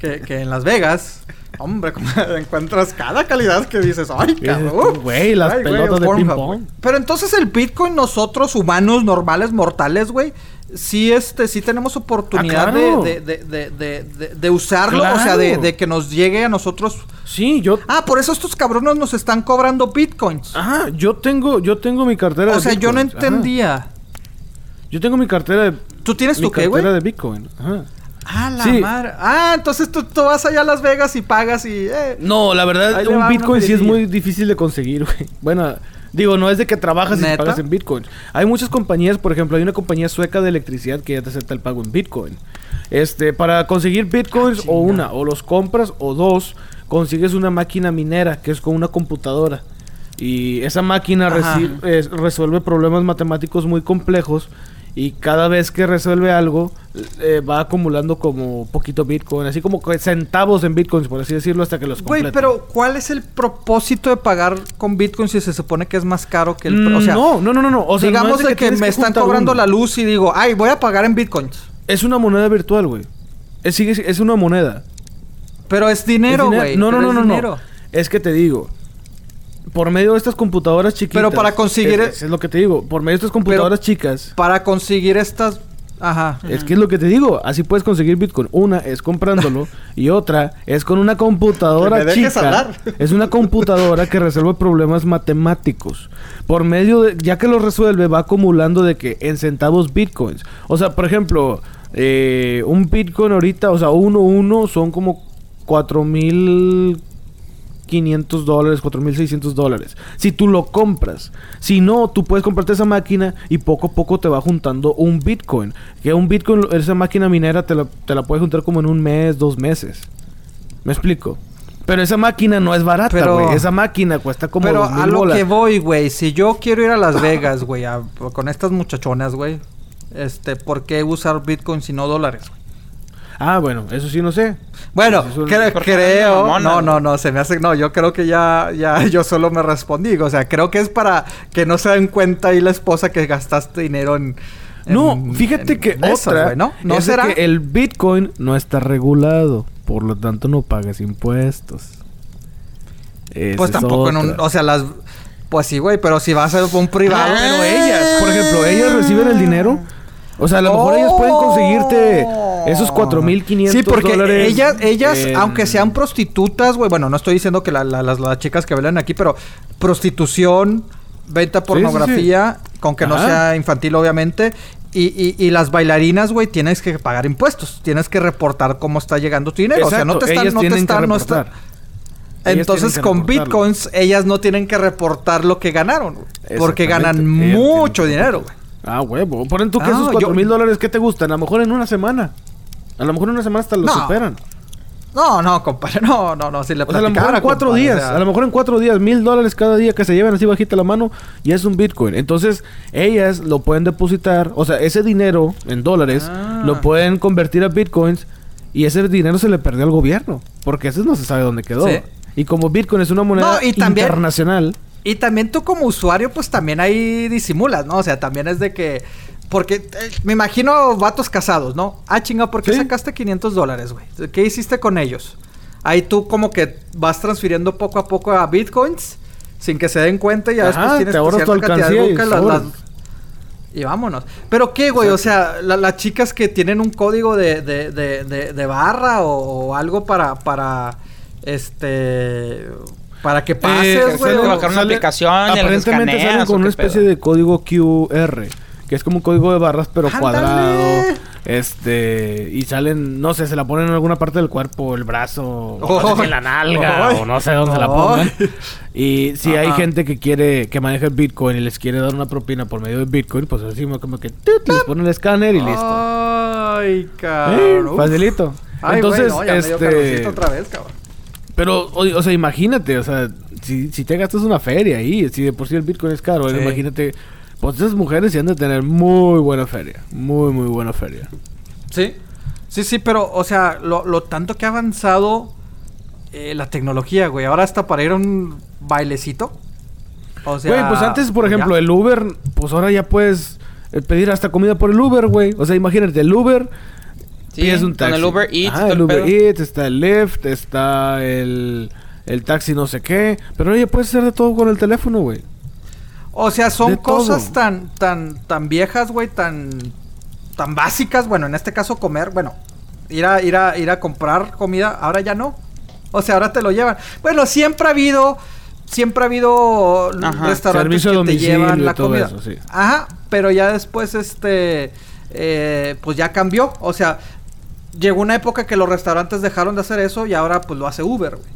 que, que en Las Vegas. Hombre, como encuentras cada calidad que dices, ay, cabrón. güey, las Ay, pelotas de ping-pong. güey. Pero entonces el Bitcoin, nosotros humanos normales, mortales, güey, sí, este, sí tenemos oportunidad Ah, claro. de, de, de, de, usarlo, o sea, de, que nos llegue a nosotros. Sí, yo... Ah, por eso estos cabrones nos están cobrando Bitcoins. Ajá, yo tengo, yo tengo mi cartera o de sea, yo no ajá. entendía. Yo tengo mi cartera de... ¿Tú tienes mi tu qué, güey? cartera de Bitcoin. Ajá. Ah, la Sí. madre. Ah, entonces tú, tú vas allá a Las Vegas y pagas y... eh, No, la verdad, un Bitcoin sí es muy difícil de conseguir, güey. Bueno, digo, no es de que trabajas y ¿Neta? pagas en Bitcoin. Hay muchas compañías, por ejemplo, hay una compañía sueca de electricidad que ya te acepta el pago en Bitcoin. Este, para conseguir Bitcoins, o una, o los compras, o dos, consigues una máquina minera, que es con una computadora. Y esa máquina es- resuelve problemas matemáticos muy complejos. Y cada vez que resuelve algo, eh, va acumulando como poquito Bitcoin, así como centavos en Bitcoins, por así decirlo, hasta que los Güey, completa. pero ¿cuál es el propósito de pagar con Bitcoin si se supone que es más caro que el... Mm, o sea, no, no, no, no, no. O sea, no digamos es de que, me están cobrando uno. la luz y digo, ay, voy a pagar en Bitcoins. Es una moneda virtual, güey. Es, sigue- es una moneda. Pero es dinero, Es güey. No, no, no, es no, no. Es que te digo. Por medio de estas computadoras chiquitas. Pero para conseguir- Es, es lo que te digo. Por medio de estas computadoras chicas. Para conseguir estas... Ajá. Es que es lo que te digo. Así puedes conseguir Bitcoin. Una es comprándolo. y otra es con una computadora Que me chica. hablar. Es una computadora que resuelve problemas matemáticos. Por medio de. Ya que lo resuelve, va acumulando de que en centavos Bitcoins. O sea, por ejemplo. eh, un Bitcoin ahorita, o sea, uno, uno son como 4.500 dólares, 4.600 dólares. Si tú lo compras. Si no, tú puedes comprarte esa máquina y poco a poco te va juntando un Bitcoin. Que un Bitcoin, esa máquina minera te la, te la puedes juntar como en un mes, dos meses. ¿Me explico? Pero esa máquina no es barata, güey. Esa máquina cuesta como Pero 2,000 a lo bolas. que voy, güey. Si yo quiero ir a Las Vegas, güey, con estas muchachonas, güey. Este, ¿por qué usar Bitcoin si no dólares? güey? Ah, bueno, eso sí no sé. Bueno, Pues cre- creo. mamona, no, no, no, se me hace. No, yo creo que ya, ya, yo solo me respondí. O sea, creo que es para que no se den cuenta ahí la esposa que gastaste dinero en. en- No, fíjate en que otra ¿no? ¿No es será? que el Bitcoin no está regulado, por lo tanto no pagas impuestos. Pues es tampoco en un. O sea, las. Pues sí, güey, pero si vas a un privado. Ah. Pero ellas, por ejemplo, ellas reciben el dinero. O sea, a lo mejor ellas pueden conseguirte esos 4.500 Sí, porque dólares ellas, ellas en- aunque sean prostitutas, güey, bueno, no estoy diciendo que la- la- las, las chicas que bailan aquí, pero prostitución, venta de Sí, sí, sí. pornografía, con que no sea infantil, obviamente. Y, y, y las bailarinas, güey, tienes que pagar impuestos. Tienes que reportar cómo está llegando tu dinero. o sea, no te están, ellas no te están, no está- reportar. Ellas Entonces, con bitcoins, ellas no tienen que reportar lo que ganaron, güey, Porque ganan ellas mucho dinero, güey. Ah, huevo. Ponen tú que Ah, esos yo- 4 mil dólares, ¿qué te gustan? A lo mejor en una semana. A lo mejor en una semana hasta lo No. superan. No, no, compadre, no, no, no, si le O sea, a lo mejor en cuatro compadre, o días. sea, A lo mejor en cuatro días, mil dólares cada día que se llevan así bajita la mano, ya es un Bitcoin. Entonces, ellas lo pueden depositar, o sea, ese dinero en dólares Ah. lo pueden convertir a Bitcoins y ese dinero se le perdió al gobierno. Porque ese no se sabe dónde quedó. Sí. Y como Bitcoin es una moneda No, y también- internacional. Y también tú como usuario, pues también ahí disimulas, ¿no? O sea, también es de que... Porque eh, me imagino vatos casados, ¿no? Ah, chinga, ¿por qué Sí. sacaste 500 dólares, güey? ¿Qué hiciste con ellos? Ahí tú como que vas transfiriendo poco a poco a bitcoins sin que se den cuenta y ya Ajá, después tienes te ahorras tu de y las- las- y vámonos. Pero qué, güey, o sea, la- las chicas que tienen un código de, de, de, de- de barra o, o algo para, para, este, para que Eh, pases, güey. o- bajar una aplicación Aparentemente escaneas, salen ¿o con una especie pedo? de código QR, que es como un código de barras pero ¡Ándale! cuadrado. Este, y salen, no sé, se la ponen en alguna parte del cuerpo, el brazo, o Oh. no sé si en la nalga, Ay. o no sé dónde se la pongan. Y si hay Ajá. gente que quiere, que maneja el Bitcoin y les quiere dar una propina por medio de Bitcoin, pues así como que tut, les ponen el escáner y listo. Ay, Eh, cabrón. Uf. facilito. Ay, Entonces, ya me dio este, otra vez, cabrón. Pero, o, o sea, imagínate, o sea, si, si te gastas una feria ahí, si de por sí el Bitcoin es caro, Sí. imagínate, pues esas mujeres sí han de tener muy buena feria, muy, muy buena feria. Sí, sí, sí, pero, o sea, lo, lo tanto que ha avanzado eh, la tecnología, güey. Ahora hasta para ir a un bailecito. O sea. Güey, pues antes, por ya. ejemplo, el Uber, pues ahora ya puedes eh, pedir hasta comida por el Uber, güey. O sea, imagínate, el Uber, Sí, pides un con taxi. el Uber Eats, Ah, el Uber. Eats, está el Lyft, está el, el taxi no sé qué. Pero ya puedes hacer de todo con el teléfono, güey. O sea, son de cosas todo. tan, tan, tan viejas, güey, tan, tan básicas. Bueno, en este caso comer, bueno, ir a, ir a, ir a comprar comida, ahora ya no. O sea, ahora te lo llevan. Bueno, siempre ha habido, siempre ha habido Ajá. restaurantes que te llevan la todo comida. eso, sí. Ajá, pero ya después, este, eh, pues ya cambió. O sea, llegó una época que los restaurantes dejaron de hacer eso y ahora pues lo hace Uber, güey.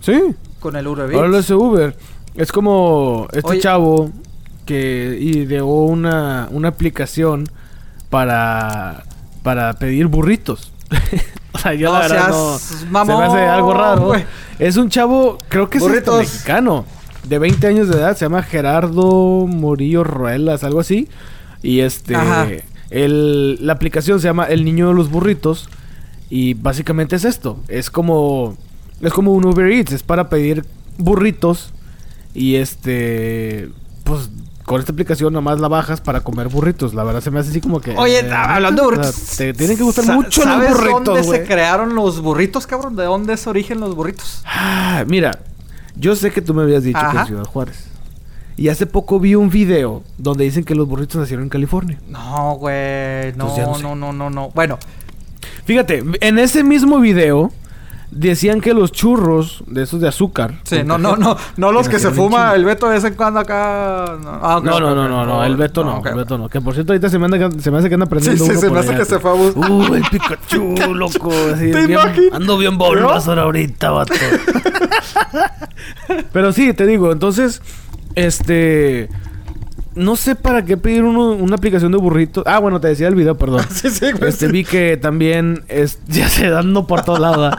Sí. Con el Uber Ahora lo Eats. hace Uber. Es como este Oye. chavo que ideó una, una aplicación para, para pedir burritos. o sea, yo No la verdad seas no... mamón, se me hace algo raro. güey. Es un chavo, creo que es hasta Burritos. mexicano. De 20 años de edad. Se llama Gerardo Morillo Ruelas, algo así. Y este... Ajá. El, la aplicación se llama El Niño de los Burritos. Y básicamente es esto. Es como... Es como un Uber Eats. Es para pedir burritos. Y este... Pues con esta aplicación nomás la bajas para comer burritos. La verdad se me hace así como que... Oye, eh, hablando de o sea, burritos. te tienen que gustar mucho los ¿sabes burritos, dónde se crearon los burritos, cabrón? ¿De dónde es origen los burritos? Ah, mira, yo sé que tú me habías dicho que en Ciudad Juárez. Y hace poco vi un video donde dicen que los burritos nacieron en California. No, güey. No, no sé. no, no, no, no. Bueno, Fíjate, en ese mismo video decían que los churros de esos de azúcar. sí, no, no, no. No los que se fuma el Beto de vez en cuando acá. No, Ah, No, no, no, no, no, el Beto no, el. Beto no. Que por cierto ahorita se me, anda, se me hace que anda Sí, aprendiendo sí, uno se me hace allá. que se fue a buscar. Uh, el Pikachu, loco. así, ¿Te bien- ando bien Bulbasaur ahorita, vato. Pero sí, te digo, entonces, este... No sé para qué pedir uno- una aplicación de burritos. Ah, bueno, te decía el video, perdón. Sí, sí, güey. Este, sí. vi que también, es, ya se dando por todos lados,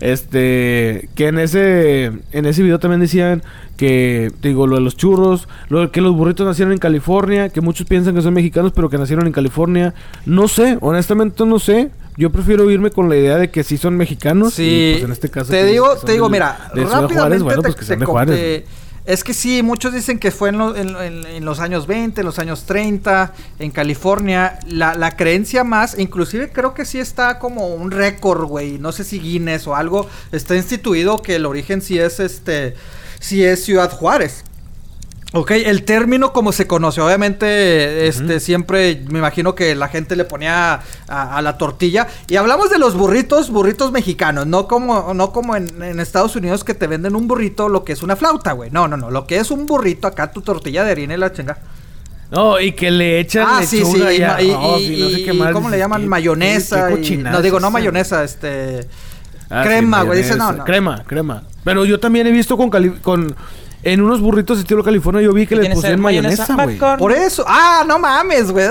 este, que en ese, en ese video también decían que, te digo, lo de los churros, lo de que los burritos nacieron en California, que muchos piensan que son mexicanos, pero que nacieron en California. No sé, honestamente no sé. Yo prefiero irme con la idea de que sí son mexicanos. Sí, y, pues, en este caso. te digo, te digo, mira, de rápidamente Juárez, bueno, te- pues que te sean de co- Juárez. te- es que sí, muchos dicen que fue en, en- en los años 20, en los años 30, en California. La, la creencia más, inclusive creo que sí está como un récord, güey. No sé si Guinness o algo, está instituido que el origen sí es este, sí es Ciudad Juárez. Ok, el término como se conoce, obviamente, este, siempre me imagino que la gente le ponía a, a la tortilla. Y hablamos de los burritos, burritos mexicanos, no como, no como en, en Estados Unidos que te venden un burrito, lo que es una flauta, güey. No, no, no, lo que es un burrito acá, tu tortilla de harina y la chinga. No, y que le echan Ah, sí, sí, y, no sé qué más. ¿cómo le llaman? ¿qué- mayonesa. qué no, digo, no esa? mayonesa, este... Ah, sí, crema, güey, dice, no, no. Crema, crema. Pero yo también he visto con, con en unos burritos estilo California, yo vi que ¿Qué les pusieron esa mayonesa, güey. Por eso. Ah, no mames, güey.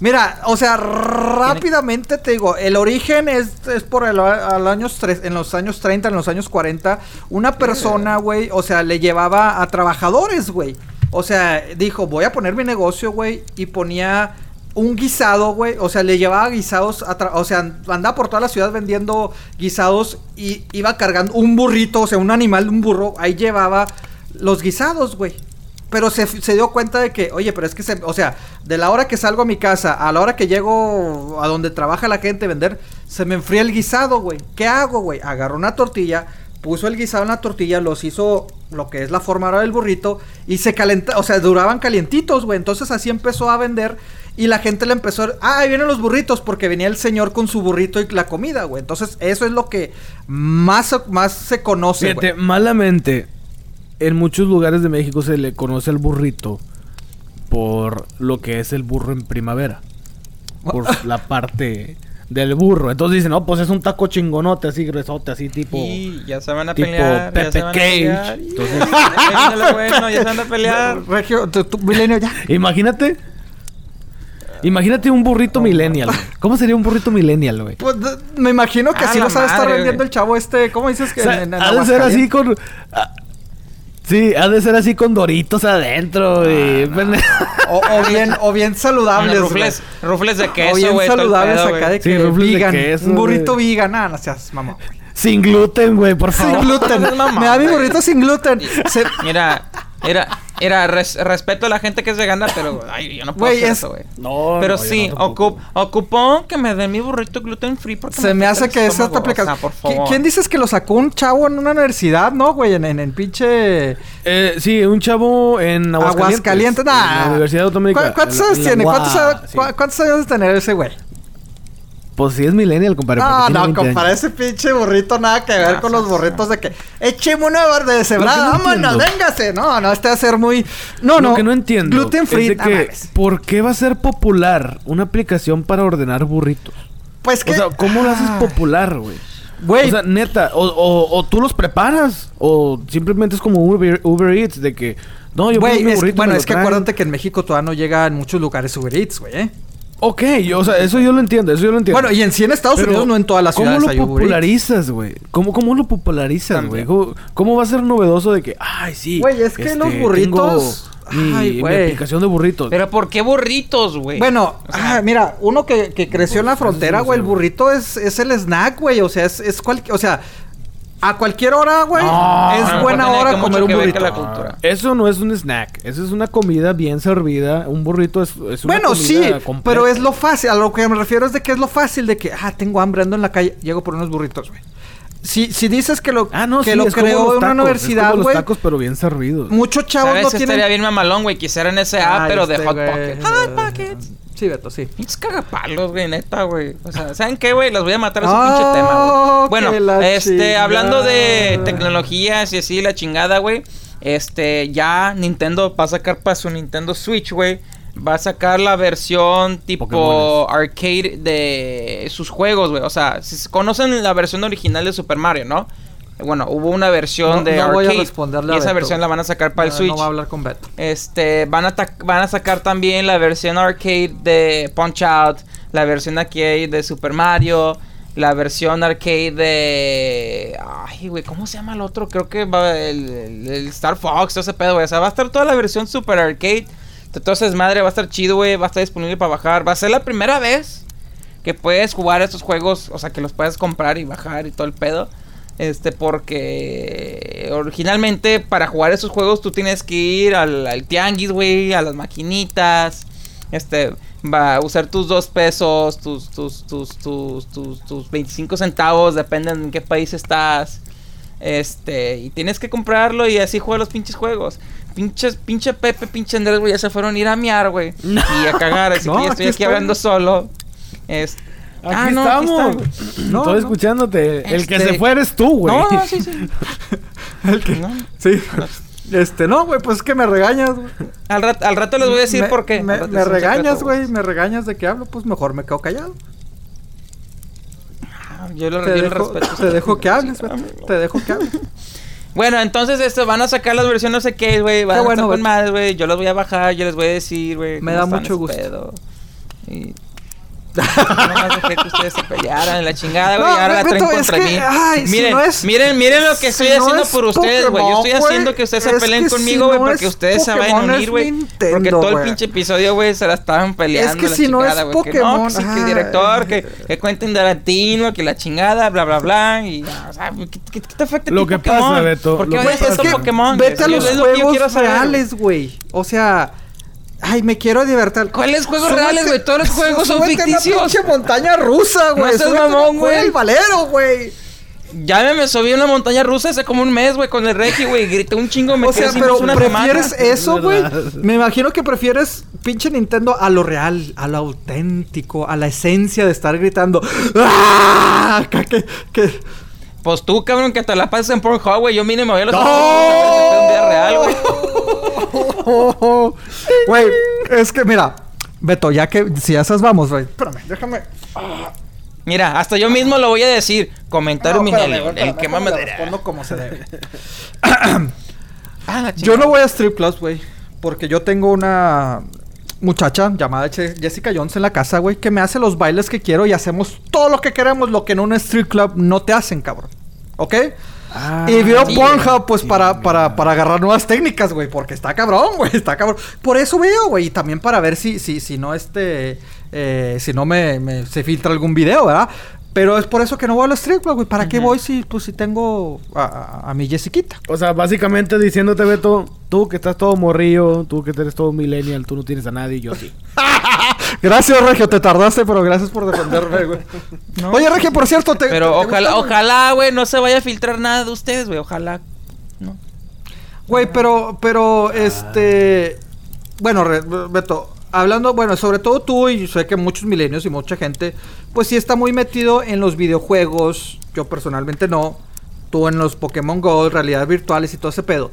Mira, o sea, rápidamente te digo, el origen es, es por el, al años tres, en los años 30, en los años 40. Una persona, güey, o sea, le llevaba a trabajadores, güey. O sea, dijo, voy a poner mi negocio, güey, y ponía un guisado, güey. O sea, le llevaba guisados, o sea, andaba por toda la ciudad vendiendo guisados y iba cargando un burrito, o sea, un animal, un burro. Ahí llevaba los guisados, güey. Pero se, se dio cuenta de que, oye, pero es que se, o sea, de la hora que salgo a mi casa a la hora que llego a donde trabaja la gente vender, se me enfría el guisado, güey. ¿Qué hago, güey? Agarró una tortilla, puso el guisado en la tortilla, los hizo lo que es la forma ahora del burrito y se calenta, o sea, duraban calientitos, güey. Entonces así empezó a vender y la gente le empezó, a, ah, ahí vienen los burritos porque venía el señor con su burrito y la comida, güey. Entonces eso es lo que más, más se conoce, güey. Fíjate, malamente, en muchos lugares de México se le conoce al burrito por lo que es el burro en primavera. Por la parte del burro. Entonces dicen, no, pues es un taco chingonote, así gruesote, así tipo... Y ya se van a tipo pelear. ya Pepe se van a Cage. pelear. Entonces- bueno, ya se van a pelear. Regio, tu- milenio ya. Imagínate. Imagínate un burrito millennial. güey. ¿Cómo sería un burrito millennial, güey? Pues me imagino que Ah, así la lo sabe estar vendiendo güey. el chavo este. ¿Cómo dices que O sea, en- en ha de ser así con. ah, sí, ha de ser así con doritos adentro. y, O, o bien, o bien saludables. Rufles, rufles de güey. queso, o bien güey. saludables pedo, acá güey. de Sí, que rufles de queso, un burrito güey. vegan. Ah, no seas mamá. Sin gluten, güey, por favor. Sin gluten. me da mi güey. burrito sin gluten. Se- Mira, era, era res- respeto a la gente que es vegana, pero ay, yo no puedo Güey, hacer es- eso, güey. No, Pero no, sí, no ocup, ocupó que me den mi burrito gluten free porque se me hace que es esta estómago, aplicación. O sea, por ¿Qui- favor. ¿Quién dices que lo sacó un chavo en una universidad, no, güey? En, en, en pinche. Eh, sí, un chavo en Aguascalientes. Aguascalientes. En Nah. la Universidad Autónoma. ¿Cu- ¿Cuántos años tiene? ¿Cuántos, ¿Cuántos años de tener ese güey? Pues sí, es millennial, compadre. No, no, 20 años. compadre, ese pinche burrito nada que ver Ah, con sí, los sí. burritos de que echeme uno de cebrada, no vámonos, entiendo. véngase. No, no, este va a ser muy. No, no. Lo que no entiendo Gluten free. es de no que, mames. ¿por qué va a ser popular una aplicación para ordenar burritos? Pues que. O sea, ¿cómo lo haces Ah, popular, güey? Güey, O sea, neta, o, o, o tú los preparas, o simplemente es como Uber, Uber Eats, de que, no, yo güey, es- bueno, es que acuérdate que en México todavía no llega en muchos lugares Uber Eats, güey, ¿eh? Ok, yo, o sea, eso yo lo entiendo, eso yo lo entiendo. Bueno, y en sí en Estados Pero, Unidos no en todas las ciudades ¿Cómo hay lo popularizas, güey? ¿Cómo, ¿Cómo lo popularizas, güey? ¿Cómo, cómo va a ser novedoso de que, ay, sí? Güey, es que los burritos- tengo Mi, Ay, mi güey. aplicación de burritos. Pero ¿por qué burritos, güey? Bueno, O sea, ah, mira, uno que, que creció en la frontera, güey, el burrito es, es el snack, güey. O sea, es, es cual, o sea, a cualquier hora, güey, No, es no, buena no hora comer un burrito. la cultura. Eso no es un snack, eso es una comida bien servida. Un burrito es, es una Bueno, sí, completa. pero es lo fácil. A lo que me refiero es de que es lo fácil de que, ah, tengo hambre, ando en la calle, llego por unos burritos, güey. Si, si dices que lo, Ah, no, que sí, lo es como creó los en una universidad, güey, los tacos, pero bien servidos. muchos chavos ¿Sabes? no Estaría tienen... bien mamalón, güey. que hicieran ese app, Ay, pero de Hot. Pockets. Hot Pockets. Sí, Beto, sí. Pinches cagapalos, güey, neta, güey. O sea, ¿saben qué, güey? Los voy a matar a su Oh, pinche tema, güey. Bueno, este, hablando de tecnologías y así, la chingada, güey. Este, ya Nintendo va a sacar para su Nintendo Switch, güey. Va a sacar la versión tipo Pokémones. arcade de sus juegos, güey. O sea, si conocen la versión original de Super Mario, ¿no? Bueno, hubo una versión No- de no voy a arcade. responderle y a esa Beto. versión la van a sacar para el Switch. No va a hablar con Beto. Este, van a, van a sacar también la versión arcade de Punch Out, la versión arcade de Super Mario, la versión arcade de... Ay, güey, ¿cómo se llama el otro? Creo que va el, el- el Star Fox, todo ese pedo, güey. O sea, va a estar toda la versión Super Arcade. Ese desmadre, va a estar chido, güey. Va a estar disponible para bajar. Va a ser la primera vez que puedes jugar estos juegos, o sea, que los puedes comprar y bajar y todo el pedo. Este, porque originalmente para jugar esos juegos tú tienes que ir al, al tianguis, güey, a las maquinitas. Este, va a usar tus dos pesos, tus, tus, tus, tus, tus, tus 25 centavos, depende en qué país estás. Este, y tienes que comprarlo y así juega los pinches juegos. Pinches, pinche Pepe, pinche Andrés, güey, ya se fueron a ir a miar, güey. Y a cagar, así No, que yo estoy aquí estoy. hablando solo. Es, Aquí Ah, no, aquí estamos. No, Estoy no. escuchándote. El que Este- se fue eres tú, güey. No, no, sí, sí. El que- No. Sí. Este, no, güey, pues es que me regañas, güey. Al, rat- al rato les voy a decir Me- por qué. Me, regañas, güey, me regañas de que hablo, pues mejor me quedo callado. Ah, Yo lo, Te yo lo dejo, respeto. te dejo que hables, güey. Te dejo que hables. Bueno, entonces esto, van a sacar las versiones no sé qué, güey. Van Qué a bueno, estar con güey. madres, güey. Yo las voy a bajar, yo les voy a decir, güey. Me da mucho gusto. pedo. Y... Nomás dejé que ustedes se pelearan en la chingada, güey. No, ahora la traen es contra que, mí. ay, si miren, no es- miren, miren lo que estoy si no haciendo es por ustedes, güey. Yo estoy Pokémon, haciendo que ustedes es se peleen si conmigo, no güey, porque es ustedes se vayan a Pokémon, unir, es güey. Porque todo el pinche episodio, güey, se la estaban peleando. que la si no es chingada, güey, que no, Pokémon, que sí, que el director, que, que cuenten de latino, que la chingada, bla, bla, bla. Y, o sea, ¿qué, te afecta a Lo que Pokémon? pasa, Beto, ¿Por lo qué Es que Pokémon? Vete a los es juegos reales, güey. O sea, ay, me quiero divertir. ¿Cuáles juegos Súbete- reales, güey? Todos los juegos son una ficticios. pinche montaña rusa, güey. una- mamón, güey. El valero, güey. Ya me, me subí a una montaña rusa hace como un mes, güey, con el Regi, güey. Grité un chingo, me O quedé sea, sin pero una prefieres semana. eso, güey. Me imagino que prefieres pinche Nintendo a lo real, a lo auténtico, a la esencia de estar gritando. ¡Ah! Que, que, Pues tú, cabrón, que te la pasas en Pornhub, güey. Yo mínimo voy a los ¡No! un día real, güey. Güey, es que mira, Beto, ya que si ya esas vamos, güey. Espérame, déjame. Mira, hasta yo mismo lo voy a decir. Comentario No, Minelli, espérame, el que más me respondo como se debe. Ah, la Yo no voy a Strip Clubs, güey. Porque yo tengo una muchacha llamada Jessica Jones en la casa, güey, que me hace los bailes que quiero y hacemos todo lo que queremos, lo que en un strip club no te hacen, cabrón. ¿Ok? Ah, y veo sí, Pornhub, pues, sí, para, para, para agarrar nuevas técnicas, güey. Porque está cabrón, güey. Está cabrón. Por eso veo, güey. Y también para ver si, si, si no, este... eh, si no me, me- se filtra algún video, ¿verdad? Pero es por eso que no voy a los strip güey. ¿Para qué voy si, pues, si tengo a, a- a mi Jessiquita? O sea, básicamente diciéndote, Beto, tú que estás todo morrillo, tú que eres todo millennial, tú no tienes a nadie, yo sí. Gracias, Regio, te tardaste, pero gracias por defenderme, güey. No. Oye, Regio, por cierto, te. Pero te- te ojalá, gusta, ojalá, güey, no se vaya a filtrar nada de ustedes, güey. Ojalá. No. Güey, pero, pero, este. Bueno, Re- Beto, hablando, bueno, sobre todo tú y sé que muchos milenios y mucha gente, pues sí está muy metido en los videojuegos. Yo personalmente no. Tú en los Pokémon Go, realidades virtuales y todo ese pedo.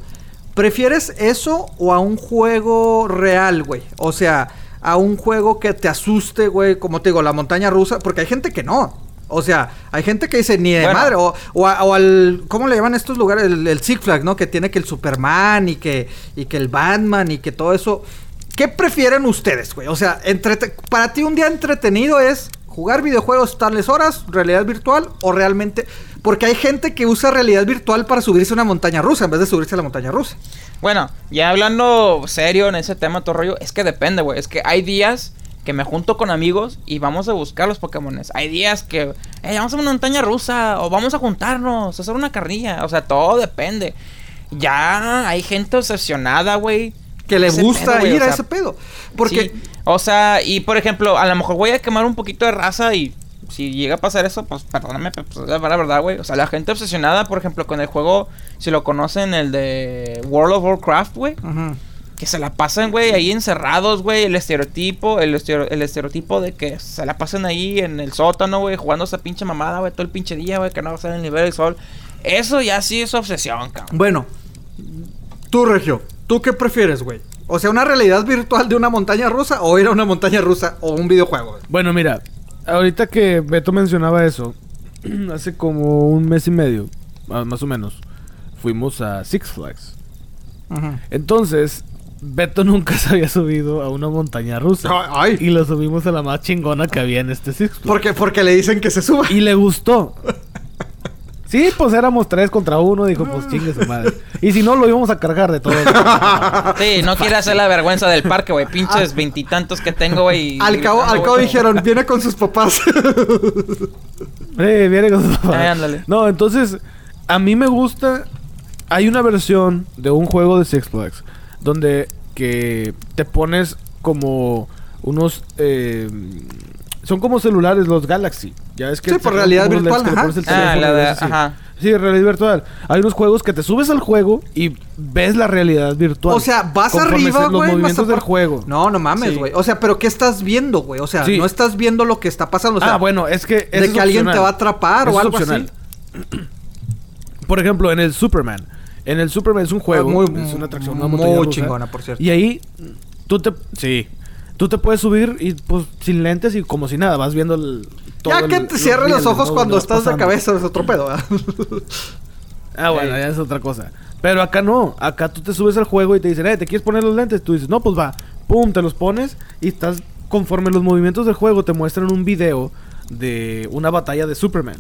¿Prefieres eso o a un juego real, güey? O sea, a un juego que te asuste, güey, como te digo, la montaña rusa, porque hay gente que no. O sea, hay gente que dice ni de Bueno. madre, o, o, a- o al, ¿cómo le llaman estos lugares? El, el Six Flags, ¿no? Que tiene que el Superman y que, y que el Batman y que todo eso. ¿Qué prefieren ustedes, güey? O sea, entrete- para ti un día entretenido es jugar videojuegos tales horas, realidad virtual o realmente... Porque hay gente que usa realidad virtual para subirse a una montaña rusa en vez de subirse a la montaña rusa. Bueno, ya hablando serio en ese tema, todo rollo, es que depende, güey. Es que hay días que me junto con amigos y vamos a buscar los Pokémones. Hay días que, eh, vamos a una montaña rusa o vamos a juntarnos, a hacer una carrilla. O sea, todo depende. Ya hay gente obsesionada, güey. Que le gusta pedo, ir o a ese pedo. Porque... Sí, O sea, y por ejemplo, a lo mejor voy a quemar un poquito de raza y si llega a pasar eso, pues perdóname, pero pues, es la verdad, güey. O sea, la gente obsesionada, por ejemplo, con el juego, si lo conocen, el de World of Warcraft, güey. Que se la pasan, güey, ahí encerrados, güey. El estereotipo, el, estero- el estereotipo de que se la pasan ahí en el sótano, güey, jugando esa pinche mamada, güey, todo el pinche día, güey, que no va a ser el nivel del sol. Eso ya sí es obsesión, cabrón. Bueno, tú, Regio, ¿tú qué prefieres, güey? O sea, una realidad virtual de una montaña rusa o ir a una montaña rusa o un videojuego. güey? Bueno, mira, ahorita que Beto mencionaba eso, hace como un mes y medio, más o menos, fuimos a Six Flags. Entonces, Beto nunca se había subido a una montaña rusa. Ay. Y lo subimos a la más chingona que había en este Six Flags. Porque, porque le dicen que se suba. Y le gustó. Sí, pues éramos tres contra uno. Dijo, pues chingue su madre. Y si no, lo íbamos a cargar de todo. Sí, no quiere hacer la vergüenza del parque, güey. Pinches veintitantos que tengo, güey. y Al cabo, gritando, al cabo güey. dijeron, viene con sus papás. Eh, viene con sus papás. Ay, ándale. No, entonces, a mí me gusta. Hay una versión de un juego de Six Flags donde que te pones como unos. eh, son como celulares los Galaxy. Ya es que Sí, por realidad virtual, ajá. Ah, la de- ajá. Sí, realidad virtual. Hay unos juegos que te subes al juego y ves la realidad virtual. o sea, vas arriba, Los güey. más movimientos del juego. No, no mames, Sí. güey. O sea, pero ¿qué estás viendo, güey? O sea, Sí. no estás viendo lo que está pasando. O sea, ah, bueno, es que. de que alguien te va a atrapar o algo así. Por ejemplo, en el Superman. En el Superman es un juego. Ah, muy- es una atracción, muy una rusa. chingona, por cierto. Y ahí, tú te. Sí. Tú te puedes subir y pues sin lentes y como si nada, vas viendo el. todo Ya el- que te cierres los ojos ¿no? cuando estás de pasando. cabeza es otro pedo, ¿verdad? Ah, bueno, ya es otra cosa. Pero acá no. Acá tú te subes al juego y te dicen, eh, ¿te quieres poner los lentes? Tú dices, no, pues va. Pum, te los pones y estás. Conforme los movimientos del juego te muestran un video de una batalla de Superman.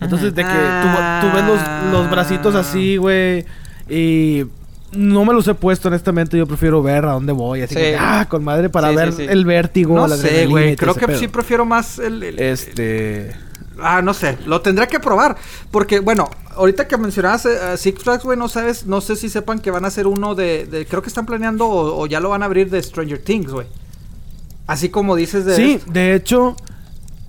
Entonces, de que tú, tú ves los, los bracitos así, güey. Y no me los he puesto, honestamente. Yo prefiero ver a dónde voy. Así Sí. que, ah, con madre para Sí, ver sí. el vértigo. no la sé, güey. Creo que pedo. sí prefiero más el... el- Este. Ah, no sé, lo tendré que probar. Porque, bueno, ahorita que mencionabas eh, Six Flags, güey, no sabes, no sé si sepan que van a hacer uno de, de- creo que están planeando o, o ya lo van a abrir de Stranger Things, güey. Así como dices de... Sí, de hecho,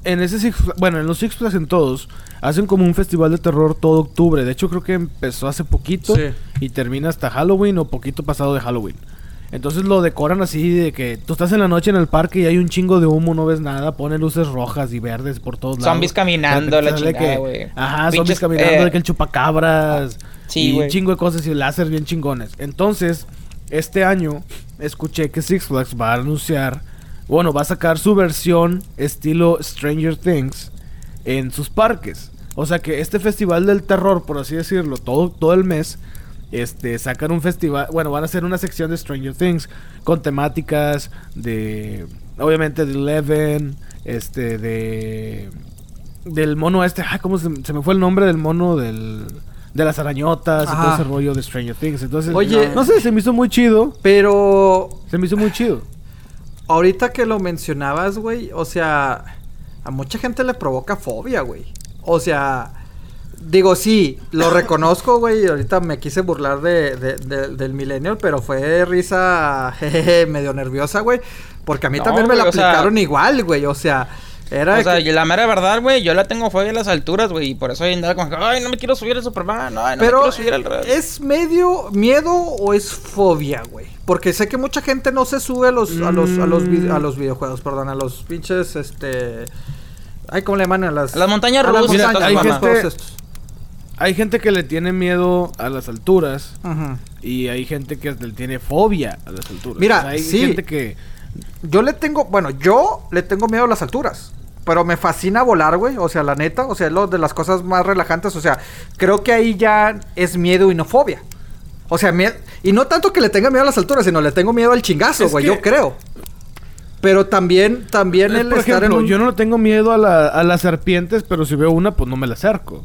en ese Six Fla- bueno, en los Six Flags en todos, hacen como un festival de terror todo octubre. De hecho, creo que empezó hace poquito Sí. y termina hasta Halloween o poquito pasado de Halloween. Entonces lo decoran así de que tú estás en la noche en el parque y hay un chingo de humo, no ves nada, ponen luces rojas y verdes por todos lados. Zombies caminando, la chingada, güey. Ajá, Pinches, zombies caminando, eh, de que el chupacabras Sí, y un chingo de cosas y láser bien chingones. Entonces, este año escuché que Six Flags va a anunciar, bueno, va a sacar su versión estilo Stranger Things en sus parques. O sea que este festival del terror, por así decirlo, todo, todo el mes, este, sacan un festival, bueno, van a hacer una sección de Stranger Things con temáticas de, obviamente, de Eleven, este, de, del mono este, ah, ¿cómo se, se me fue el nombre del mono del, de las arañotas y todo ese rollo de Stranger Things? Entonces, Oye. no sé, se me hizo muy chido, Pero se me hizo muy chido. Ahorita que lo mencionabas, güey, o sea, a mucha gente le provoca fobia, güey. O sea, digo, sí, lo reconozco, güey. y Ahorita me quise burlar de, de- de- del millennial, pero fue risa jejeje, medio nerviosa, güey. Porque a mí No, también me la sea- aplicaron igual, güey. O sea, era... O sea, que- y la mera verdad, güey, yo la tengo fobia a las alturas, güey, y por eso hoy andaba como que, ay, no me quiero subir al Superman, ay, no me quiero subir al red. ¿es medio miedo o es fobia, güey? Porque sé que mucha gente no se sube a los, a los, a los, a los videojuegos, perdón, a los pinches, este... Ay, ¿cómo le llaman a las... A las montañas rusas, Mira, hay gente-. Hay gente que le tiene miedo a las alturas y hay gente que le tiene fobia a las alturas. Mira, O sea, hay sí. gente que Yo le tengo, bueno, yo le tengo miedo a las alturas. Pero me fascina volar, güey. O sea, la neta. O sea, es lo de las cosas más relajantes. O sea, creo que ahí ya es miedo y no fobia. O sea, mie- y no tanto que le tenga miedo a las alturas, sino le tengo miedo al chingazo, güey. que- Yo creo. Pero también, también Es, el por estar ejemplo, en un... yo no le tengo miedo a, la- a las serpientes, pero si veo una, pues no me la acerco.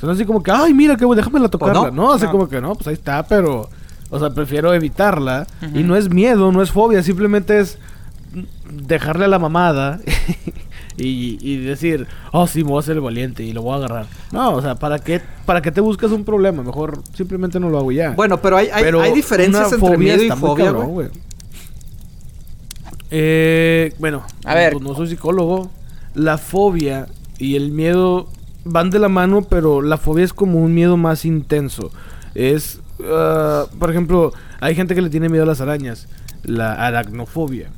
Son así como que, ay, mira, que déjame la tocarla. Pues no, no, así no. como que no, pues ahí está, pero. O sea, prefiero evitarla. Y no es miedo, no es fobia, simplemente es dejarle a la mamada y, y decir, oh, sí, me voy a hacer el valiente y lo voy a agarrar. No, o sea, ¿para qué, ¿para qué te buscas un problema? Mejor simplemente no lo hago ya. Bueno, pero hay, hay, Pero hay diferencias entre miedo y fobia, güey. Eh, bueno, A ver. pues no soy psicólogo. La fobia y el miedo van de la mano, pero la fobia es como un miedo más intenso. Es, ah, por ejemplo, hay gente que le tiene miedo a las arañas, la aracnofobia.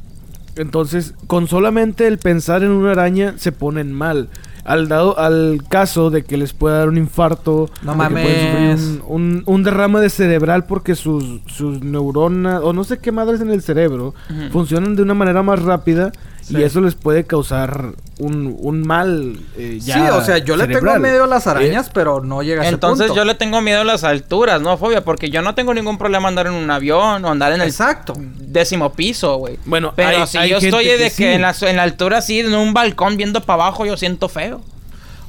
Entonces, con solamente el pensar en una araña se ponen mal. Al dado al caso de que les pueda dar un infarto, No mames. un, un, un derrame de cerebral porque sus, sus neuronas, o no sé qué madres en el cerebro, funcionan de una manera más rápida Sí. y eso les puede causar un, un mal eh, ya Sí, o sea, yo le tengo miedo a las Eh, arañas, pero no llega a ese Entonces punto. yo le tengo miedo a las alturas, ¿no? Fobia, porque yo no tengo ningún problema andar en un avión o andar en el Exacto. décimo piso, güey. Bueno, pero hay- si hay yo gente estoy que de que, sí. en, la, en la altura así, en un balcón viendo para abajo, yo siento feo.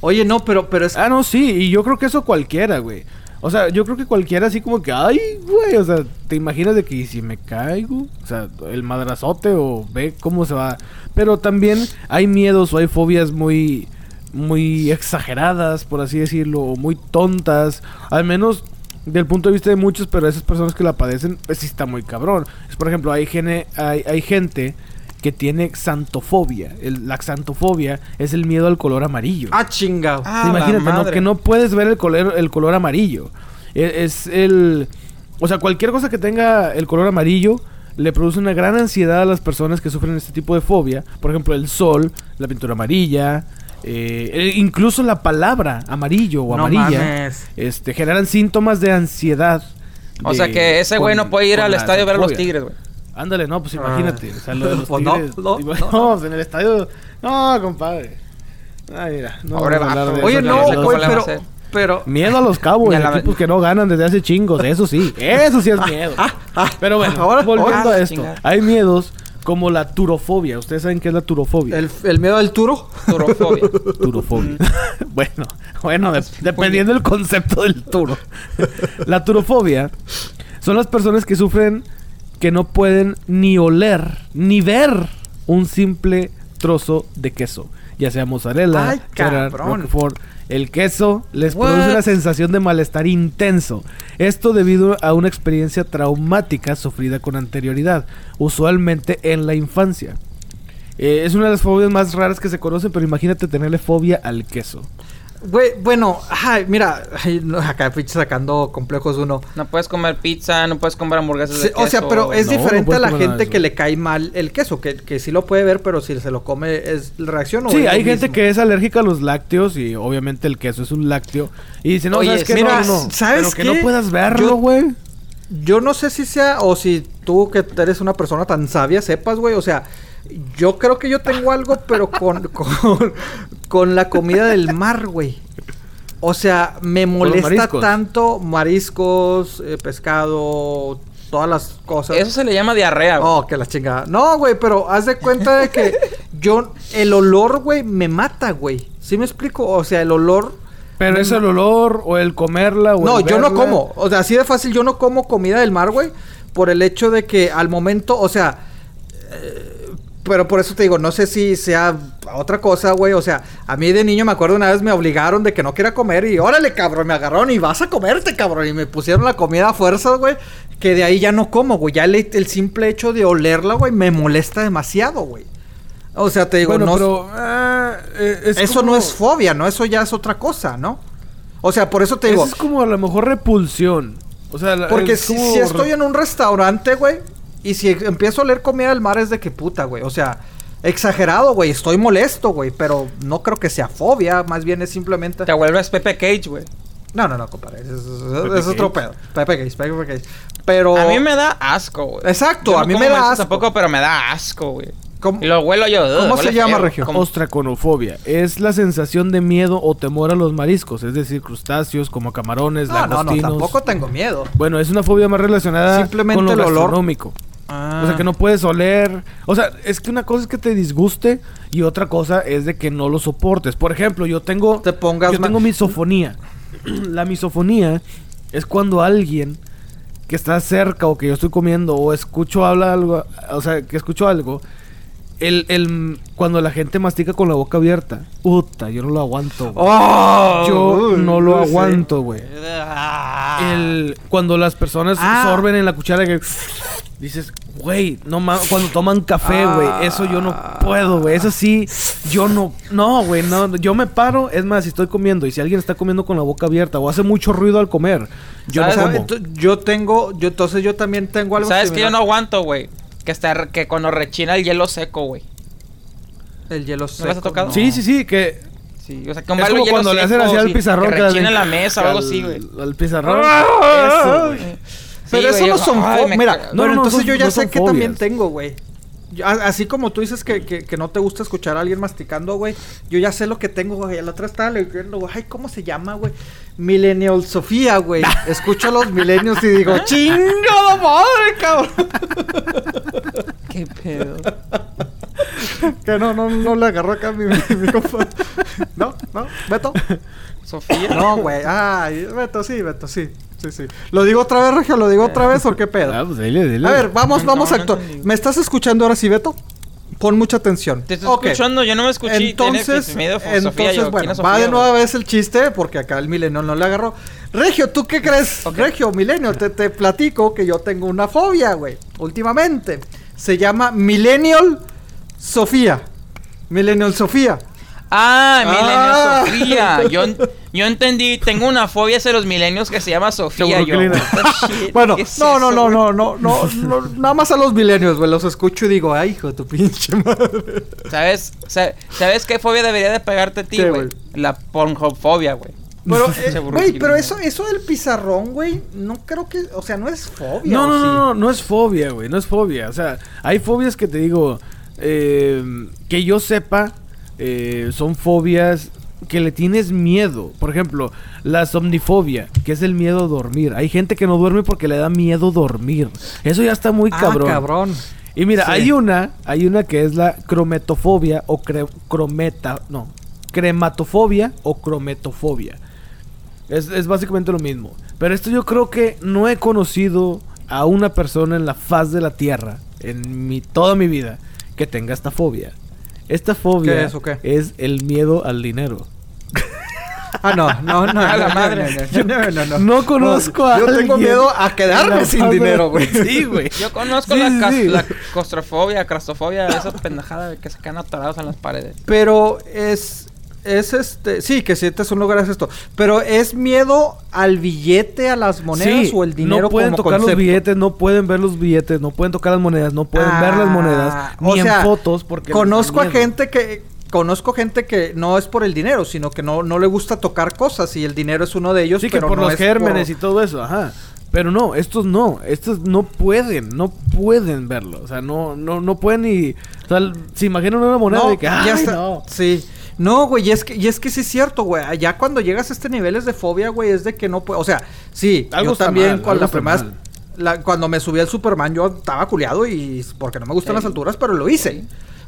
Oye, no, pero, pero es... Ah, no, sí, y yo creo que eso cualquiera, güey. O sea, yo creo que cualquiera así como que, ay, güey, o sea, te imaginas de que ¿y si me caigo, o sea, el madrazote o ve cómo se va. Pero también hay miedos o hay fobias muy, muy exageradas, por así decirlo, o muy tontas, al menos del punto de vista de muchos, pero esas personas que la padecen, pues sí está muy cabrón. Es, por ejemplo, hay, gene, hay, hay gente que tiene xantofobia. El- la xantofobia es el miedo al color amarillo. Ah, chingado. Ah, imagínate, que no puedes ver el color, el color amarillo. E- Es, el... O sea, cualquier cosa que tenga el color amarillo le produce una gran ansiedad a las personas que sufren este tipo de fobia. Por ejemplo, el sol, la pintura amarilla, eh, e- incluso la palabra amarillo o No amarilla, mames. este, generan síntomas de ansiedad. O de- sea que ese güey no puede ir al estadio a ver a los tigres, güey. Ándale, no, pues imagínate. Ah. O sea, lo de los Pues no, tigres. no, no, no, en el estadio. No, compadre. Ay, mira. No Pobre vamos a hablar vato, de Oye, eso, no güey, a pero... Pero... Miedo a los cabos, la- equipos que no ganan desde hace chingos, eso sí, eso sí es miedo. Pero bueno, ahora- volviendo ahora- a esto, Chingada. hay miedos como la turofobia. ¿Ustedes saben qué es la turofobia? El, el miedo al turo. Turofobia. Turofobia. bueno, bueno, de- dependiendo del concepto del turo. la turofobia son las personas que sufren que no pueden ni oler ni ver un simple trozo de queso, ya sea mozzarella, Ay, cheddar, cabrón. roquefort. El queso les What? produce una sensación de malestar intenso. Esto debido a una experiencia traumática sufrida con anterioridad, usualmente en la infancia. Eh, es una de las fobias más raras que se conocen, pero imagínate tenerle fobia al queso. Güey, bueno, ay, mira, ay, no, acá pinche sacando complejos uno. No puedes comer pizza, no puedes comer hamburguesas Sí, de o sea, queso, pero es no, diferente a la gente que le cae mal el queso, que, que sí lo puede ver, pero si se lo come es reacción o Sí, hay gente mismo? que es alérgica a los lácteos y obviamente el queso es un lácteo. Y dice, no, Oye, ¿sabes qué? mira, no, no. ¿sabes Pero que no puedas verlo, Yo- güey. Yo no sé si sea, o si tú que eres una persona tan sabia sepas, güey, o sea, yo creo que yo tengo algo, pero con, con, con la comida del mar, güey. O sea, me molesta mariscos. tanto mariscos, eh, pescado, todas las cosas. Eso se le llama diarrea, güey. Oh, que la chingada. No, güey, pero haz de cuenta de que yo, el olor, güey, me mata, güey. ¿Sí me explico? O sea, el olor... Pero es el olor o el comerla o No, el yo no como. O sea, así de fácil, yo no como comida del mar, güey. Por el hecho de que al momento, o sea... pero por eso te digo, no sé si sea otra cosa, güey. O sea, a mí de niño me acuerdo una vez me obligaron de que no quería comer y órale, cabrón, me agarraron y vas a comerte, cabrón. Y me pusieron la comida a fuerzas, güey. Que de ahí ya no como, güey. Ya el, el simple hecho de olerla, güey, me molesta demasiado, güey. O sea, te digo, Bueno, no. pero... ah, eh, es eso como- no es fobia, ¿no? Eso ya es otra cosa, ¿no? O sea, por eso te digo. Eso es como a lo mejor repulsión. O sea, la- Porque es si, como si estoy en un restaurante, güey, y si empiezo a oler comida del mar es de que puta, güey. O sea, exagerado, güey. Estoy molesto, güey. Pero no creo que sea fobia. Más bien es simplemente. Te vuelves Pepe Cage, güey. No, no, no, compadre. Eso Pepe es otro pedo. Pepe Cakes, Pepe Cakes. Pero. A mí me da asco, güey. Exacto, Yo a no mí me da asco. Tampoco, pero me da asco, güey. ¿Cómo- Y lo huelo yo. ¿Cómo se llama. Regio? Ostraconofobia es la sensación de miedo o temor a los mariscos, es decir, crustáceos como camarones, No, no, no, langostinos. tampoco tengo miedo. Bueno, es una fobia más relacionada Simplemente con lo el olor. O sea, que no puedes oler. O sea, es que una cosa es que te disguste y otra cosa es de que no lo soportes. Por ejemplo, yo tengo. Te pongas Yo tengo misofonía. la misofonía es cuando alguien que está cerca o que yo estoy comiendo o escucho habla algo. O sea, que escucho algo. El, el, cuando la gente mastica con la boca abierta. Puta, yo no lo aguanto. güey. ¡Oh! yo Uy, no lo aguanto, güey. Ah. El, cuando las personas Ah. sorben en la cuchara que dices, güey, no mames, cuando toman café, güey, eso yo no puedo, güey, eso sí, yo no, no, güey, no, yo me paro, es más, si estoy comiendo y si alguien está comiendo con la boca abierta o hace mucho ruido al comer, yo no como. Yo tengo, yo entonces yo también tengo algo ¿Sabes que yo no aguanto, güey? Que, está, que cuando rechina el hielo seco, güey. El hielo ¿No seco, tocado? Sí, sí, sí, que Sí, o sea, que un es como cuando le hacen seco, así al pizarrón Que rechina la mesa o algo al- así, güey. Al pizarrón. eso, güey. Pero eso no son ay, fo- me Mira, caga. bueno, No, no, entonces yo ya no sé que también fobias. tengo, güey. Así como tú dices que, que, que no te gusta escuchar a alguien masticando, güey. Yo ya sé lo que tengo, güey. La otra estaba leyendo, güey. Ay, ¿cómo se llama, güey? Millennial Sofía, güey. Escucho a los millennials y digo, ¡chingada madre, cabrón! Qué pedo. Que no, no, no le agarró acá mi, mi, mi compa. No, no, Beto. Sofía. No, güey. Ay, Beto, sí, Beto, sí. Sí, sí. ¿Lo digo otra vez, Regio? ¿Lo digo otra vez o qué pedo? Ah, pues dile, dile. A ver, vamos, No, vamos a no actuar. ¿Me estás escuchando ahora sí, Beto? Pon mucha atención. Te estoy escuchando, yo no me escuché. Entonces, medio entonces Sofía, yo, ¿quién bueno, va de nueva vez el chiste porque acá el milenio no le agarró. Regio, ¿tú qué crees? Regio, milenio, te, te platico que yo tengo una fobia, güey, últimamente. Se llama Millennial Sofía. Millennial Sofía. Ah, Ah. Milenio Sofía. Yo, yo entendí, tengo una fobia hacia los milenios que se llama Sofía. Yo, shit, Bueno, ¿qué es no, no, no, no, no, no, no, nada más a los milenios, güey, los escucho y digo, ay, hijo de tu pinche madre. ¿Sabes, sa- ¿Sabes qué fobia debería de pegarte a ti, ¿Qué, güey? La Pornhub-fobia, güey. Pero, eh, güey, pero eso, eso del pizarrón, güey, no creo que, o sea, no es fobia. No, ¿o no, sí? no, no, no es fobia, güey, no es fobia. O sea, hay fobias que te digo, eh, que yo sepa, eh, son fobias que le tienes miedo. Por ejemplo, la somnifobia, que es el miedo a dormir. Hay gente que no duerme porque le da miedo dormir. Eso ya está muy Ah, cabrón. cabrón. Y mira, Sí. hay una, hay una que es la crometofobia o cre- crometa, no, crematofobia o crometofobia. Es, es básicamente lo mismo. Pero esto yo creo que no he conocido a una persona en la faz de la tierra, en mi, toda mi vida, que tenga esta fobia. Esta fobia ¿Qué es o qué? es el miedo al dinero. Ah, no, no, no. A la no, madre. No, no, no, no. No conozco a Yo tengo miedo a quedarme la sin dinero, güey. Sí, güey. Yo conozco Sí, la, sí, cas- sí. la claustrofobia, crastofobia, esa pendejada de que se quedan atorados en las paredes. Pero es. Es este. Sí, que sientes un lugar es esto. Pero es miedo al billete, a las monedas Sí, o el dinero no pueden como tocar los billetes, no pueden ver los billetes, no pueden tocar las monedas, no pueden ver las monedas, Ah, ni o sea, en fotos porque Conozco a gente que. Conozco gente que no es por el dinero, sino que no, no le gusta tocar cosas y el dinero es uno de ellos. Sí, que por no los es gérmenes por- y todo eso, ajá. Pero no, estos no, estos no pueden, no pueden verlo, o sea, no, no, no pueden ni, o sea, se imaginan una moneda No, de que, ya ay, está. no. Sí. No, güey, y es que, y es que sí es cierto, güey. Ya cuando llegas a este niveles de fobia, güey, es de que no puedo. O sea, sí, Algo yo también mal, cuando la cuando me subí al Superman, yo estaba culiado y porque no me gustan Sí. las alturas, pero lo hice.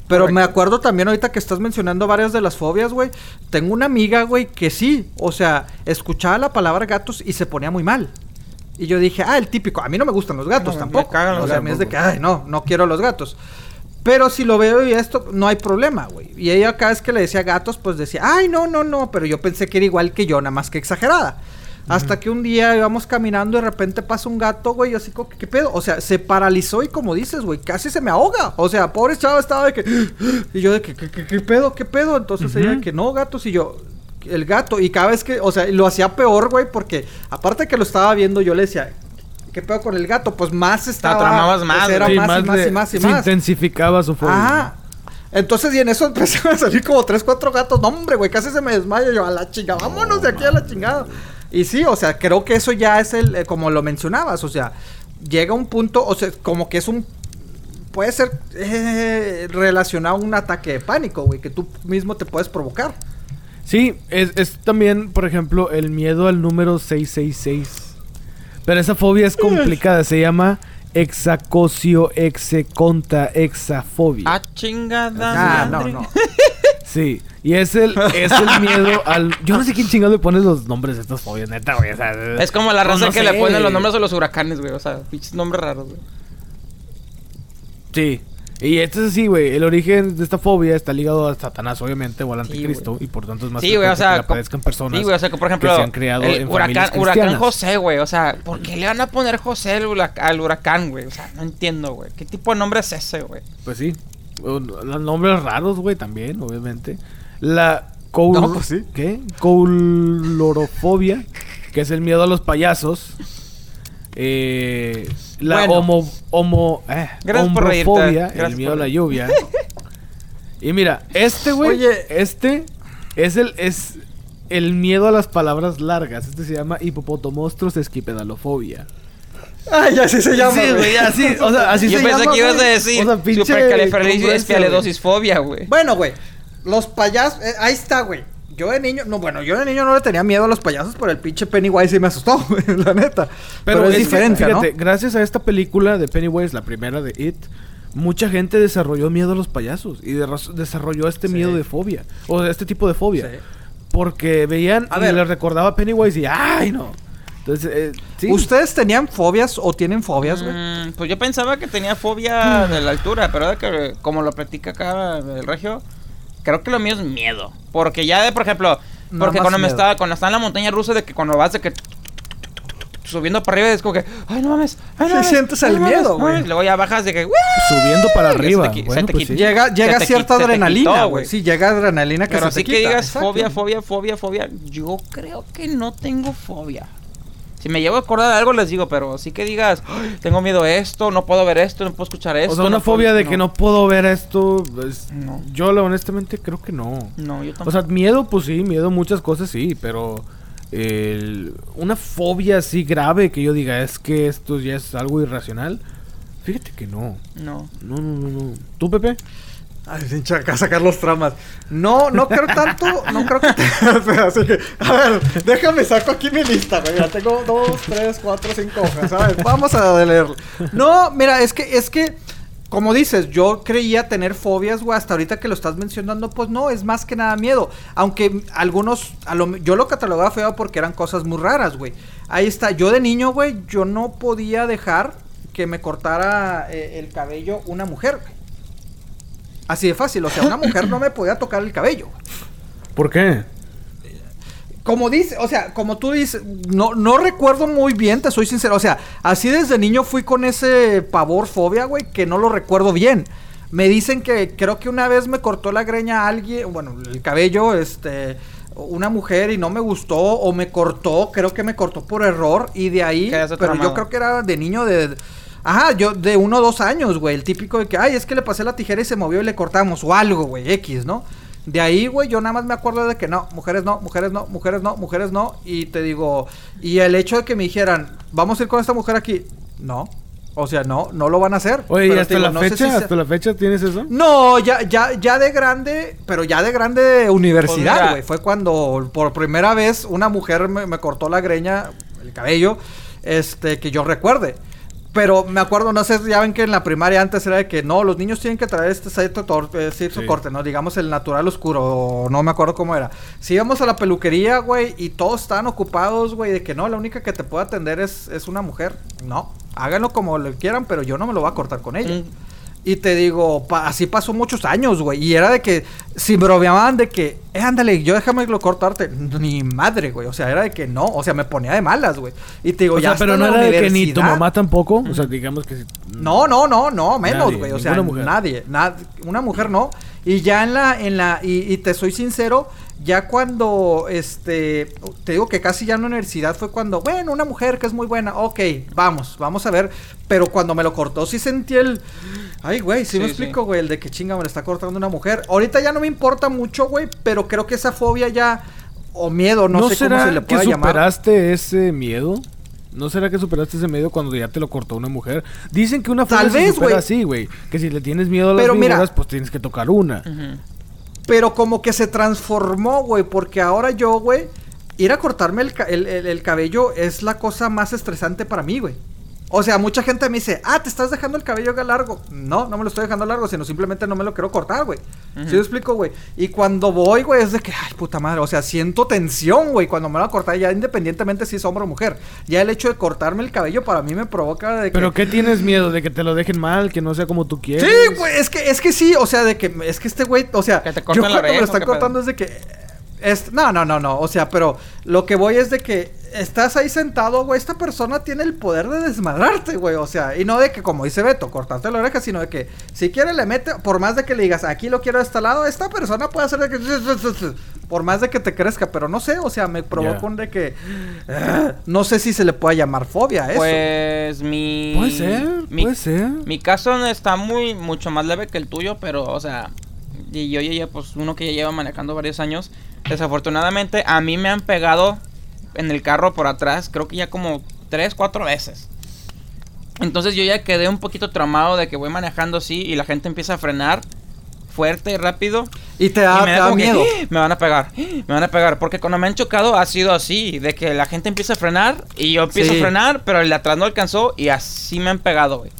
Pero me acuerdo también ahorita que estás mencionando varias de las fobias, güey. Tengo una amiga, güey, que sí, o sea, escuchaba la palabra gatos y se ponía muy mal. Y yo dije, ah, el típico, a mí no me gustan los gatos No, me tampoco. cagan los o sea, a mí es de gatos, que, ay, no, no quiero los gatos. Pero si lo veo y esto, no hay problema, güey. Y ella cada vez que le decía gatos, pues decía, ay, no, no, no. Pero yo pensé que era igual que yo, nada más que exagerada. Hasta que un día íbamos caminando y de repente pasa un gato, güey, y así como, que, ¿qué pedo? O sea, se paralizó y como dices, güey, casi se me ahoga. O sea, pobre chava estaba de que... Y yo de que, ¿qué, qué- qué pedo? ¿Qué pedo? Entonces ella de que, no, gatos, y yo... El gato, y cada vez que, o sea, lo hacía peor, güey, porque aparte que lo estaba viendo, yo le decía, ¿qué pedo con el gato? Pues más estaba... tramabas más, pues, era güey. más, y más y más y se más. intensificaba su fobia. Ajá. Entonces, y en eso empezaron a salir como tres, cuatro gatos. No, hombre, güey, casi se me desmaya. Yo, a la chingada, vámonos de aquí a la chingada. Y sí, o sea, creo que eso ya es el, eh, como lo mencionabas, o sea, llega un punto, o sea, como que es un, puede ser eh, relacionado a un ataque de pánico, güey, que tú mismo te puedes provocar. Sí, es, es también, por ejemplo, el miedo al número 666. Pero esa fobia es complicada, se llama exacocio execonta exafobia. Ah, chingada. Ah, no, madre. no. Sí, y es el, es el miedo al... Yo no sé quién chingado le pone los nombres de estas fobias, neta, güey. O sea, Es como la raza no que sé. le ponen los nombres a los huracanes, güey. O sea, pinches nombres raros, güey. Sí. Y esto es así, güey. El origen de esta fobia está ligado a Satanás, obviamente, o al anticristo. y por tanto es más Sí, o sea, que aparezcan personas Sí, güey, o sea, que por ejemplo, que se han criado el en huracán, huracán. José, güey, o sea, ¿por qué le van a poner José al, hura- al huracán, güey? O sea, no entiendo, güey. ¿Qué tipo de nombre es ese, güey? Pues sí. Los nombres raros, güey, también, obviamente. La coul... No, pues sí. ¿Qué? Coulorofobia, que es el miedo a los payasos. Eh, la Bueno. homo... homo eh, gracias el miedo por a la lluvia. y mira, este, güey, este es el... Es, el miedo a las palabras largas. Este se llama hipopotomostros esquipedalofobia. Ay, así se llama. Sí, güey, así, o sea, así Yo se pensé llama, que ibas a decir O sea, pinche supercalifragilístico-espialidosisfobia, güey. Bueno, güey, los payasos, eh, ahí está, güey. Yo de niño, no, bueno, yo de niño no le tenía miedo a los payasos, pero el pinche Pennywise sí me asustó, la neta. Pero, es, que, diferente, fíjate, ¿no? gracias a esta película de Pennywise, la primera de It, mucha gente desarrolló miedo a los payasos y de- desarrolló este Sí. miedo de fobia, o de este tipo de fobia. Sí. Porque veían A y ver. les recordaba a Pennywise y ¡ay, no! Entonces, eh, sí. ¿Ustedes tenían fobias o tienen fobias, güey? Mm, pues yo pensaba que tenía fobia de la altura, pero de que, como lo platica acá el regio, creo que lo mío es miedo. Porque ya de, por ejemplo, porque cuando me estaba, cuando estaba en la montaña rusa, de que cuando vas de que subiendo para arriba es como que, ay no mames, ay no Sí, mames, sientes ay, el no mames, miedo, no mames". güey. Luego ya bajas de que, "Uy", Subiendo para Ya se te arriba. Bueno, pues sí. Llega, llega te cierta te adrenalina, güey. güey. Sí, llega adrenalina que Pero se así te que digas Exacto. fobia, fobia, fobia, fobia, yo creo que no tengo fobia. Si me llevo a acordar de algo les digo, pero sí que digas, "Ay, tengo miedo a esto, no puedo ver esto, no puedo escuchar esto. O sea, una no puedo-". fobia de que no puedo ver esto. pues, No. Yo, honestamente, creo que no. No, yo tampoco. O sea, miedo, pues sí, miedo muchas cosas, sí, pero el- una fobia así grave que yo diga es que esto ya es algo irracional. Fíjate que no. no. No, no, no, no. ¿Tú, Pepe? Ay, acá sacar los tramas. No, no creo tanto, no creo que... Así que, a ver, déjame saco aquí mi lista, güey. Ya tengo dos, tres, cuatro, cinco hojas, ¿sabes? Vamos a leer. No, mira, es que, es que, como dices, yo creía tener fobias, güey, hasta ahorita que lo estás mencionando, pues no, es más que nada miedo. Aunque algunos, a lo, yo lo catalogaba feo porque eran cosas muy raras, güey. Ahí está, yo de niño, güey, yo no podía dejar que me cortara eh, el cabello una mujer, güey. Así de fácil, o sea, una mujer no me podía tocar el cabello. ¿Por qué? Como dice, o sea, como tú dices, no, no recuerdo muy bien, te soy sincero. O sea, así desde niño fui con ese pavor, fobia, güey, que no lo recuerdo bien. Me dicen que creo que una vez me cortó la greña a alguien, bueno, el cabello, este, una mujer y no me gustó, o me cortó, creo que me cortó por error, y de ahí, pero yo creo que era de niño de... Ajá, yo de uno o dos años, güey. El típico de que, ay, es que le pasé la tijera y se movió y le cortamos. O algo, güey, X, ¿no? De ahí, güey, yo nada más me acuerdo de que no, mujeres no, mujeres no, mujeres no, mujeres no. Y te digo, y el hecho de que me dijeran, vamos a ir con esta mujer aquí, no. O sea, no, no lo van a hacer. Oye, ¿y Pero te hasta digo, la no fecha? si sea- ¿Hasta la fecha tienes eso? no, ya, ya, ya de grande, pero ya de grande de universidad, güey. Fue cuando por primera vez una mujer me, me cortó la greña, el cabello, este, que yo recuerde. Pero me acuerdo, no sé, ya ven que en la primaria antes era de que no, los niños tienen que traer este cierto, eh, Sí. corte, ¿no? Digamos el natural oscuro, o no me acuerdo cómo era. Si íbamos a la peluquería, güey, y todos estaban ocupados, güey, de que no, la única que te puede atender es, es una mujer. No, háganlo como le quieran, pero yo no me lo voy a cortar con ella. Mm. Y te digo, pa- así pasó muchos años, güey. Y era de que, si bromeaban de que, eh, ándale, yo déjame lo cortarte. Ni madre, güey. O sea, era de que no. O sea, me ponía de malas, güey. Y te digo, O ya sea, pero no era de que ni tu mamá tampoco. O sea, digamos que... No, no, no, no, menos, Nadie, güey. O sea, mujer. nadie. nad- una mujer no. Y ya en la, en la, y, y te soy sincero, ya cuando, este, te digo que casi ya en la universidad fue cuando, bueno, una mujer que es muy buena, ok, vamos, vamos a ver. Pero cuando me lo cortó, sí sentí el, ay, güey, sí, me Sí, explico, güey, el de que chinga me lo está cortando una mujer. Ahorita ya no me importa mucho, güey, pero creo que esa fobia ya, o miedo, no, ¿No, sé será cómo se le que pueda llamar. superaste ese miedo? ¿No será que superaste ese miedo cuando ya te lo cortó una mujer? Dicen que una Tal fobia se vez, supera güey. así, güey. Que si le tienes miedo a las Pero mira- pues tienes que tocar una. Pero como que se transformó, güey, porque ahora yo, güey, ir a cortarme el, el- el cabello es la cosa más estresante para mí, güey. O sea, mucha gente me dice, ah, te estás dejando el cabello largo. No, no me lo estoy dejando largo, sino simplemente no me lo quiero cortar, güey. ¿Sí me explico, güey? Y cuando voy, güey, es de que, ay, puta madre, o sea, siento tensión, güey, cuando me lo voy a cortar, ya independientemente si es hombre o mujer. Ya el hecho de cortarme el cabello para mí me provoca de que... ¿Pero qué tienes miedo? ¿De que te lo dejen mal? ¿Que no sea como tú quieres? Sí, güey, es que, es que sí, o sea, de que, es que este güey, o sea, Que te yo corten la cuando me lo ¿o están cortando pedo? es de que, es, no, no, no, no, o sea, pero lo que voy es de que estás ahí sentado, güey, esta persona tiene el poder de desmadrarte, güey, o sea, y no de que, como dice Beto, cortarte la oreja, sino de que, si quiere le mete, por más de que le digas, aquí lo quiero de este lado, esta persona puede hacer de que, por más de que te crezca, pero no sé, o sea, me provoca Ya. un de que, ah, no sé si se le puede llamar fobia a eso. Pues mi. Puede ser, mi, puede ser. Mi caso está muy, mucho más leve que el tuyo, pero, o sea, y yo ya, ya, pues, uno que ya lleva manejando varios años, desafortunadamente a mí me han pegado en el carro por atrás, creo que ya como tres, cuatro veces. Entonces yo ya quedé un poquito traumado de que voy manejando así y la gente empieza a frenar fuerte y rápido. y te da, y me da da como que, miedo. "Ah, me van a pegar, me van a pegar. Porque cuando me han chocado ha sido así, de que la gente empieza a frenar y yo empiezo Sí. a frenar, pero el de atrás no alcanzó y así me han pegado, güey.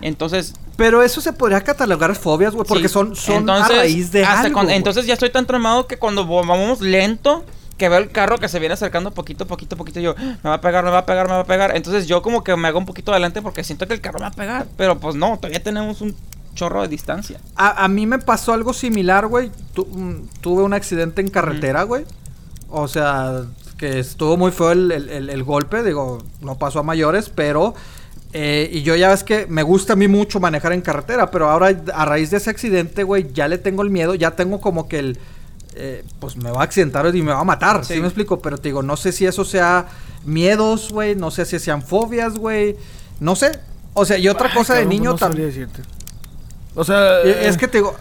Entonces, Pero eso se podría catalogar fobias, güey, porque sí. son, son Entonces, a raíz de hasta algo, cuando- entonces ya estoy tan traumado que cuando vamos lento, que veo el carro que se viene acercando poquito, poquito, poquito, yo, "Ah, me va a pegar, me va a pegar, me va a pegar. Entonces yo como que me hago un poquito adelante porque siento que el carro me va a pegar. Pero pues no, todavía tenemos un chorro de distancia. A, a mí me pasó algo similar, güey. Tu- mm, tuve un accidente en carretera, güey. O sea, que estuvo muy feo el, el- el- el golpe. Digo, no pasó a mayores, pero... eh, y yo ya ves que me gusta a mí mucho manejar en carretera, pero ahora a raíz de ese accidente, güey, ya le tengo el miedo, ya tengo como que el... eh, pues me va a accidentar y me va a matar, ¿sí, Sí. me explico? Pero te digo, no sé si eso sea miedos, güey, no sé si sean fobias, güey, no sé. O sea, y otra Ay, cosa de cabrón, niño no sabría también... decirte. O sea... Es que te digo...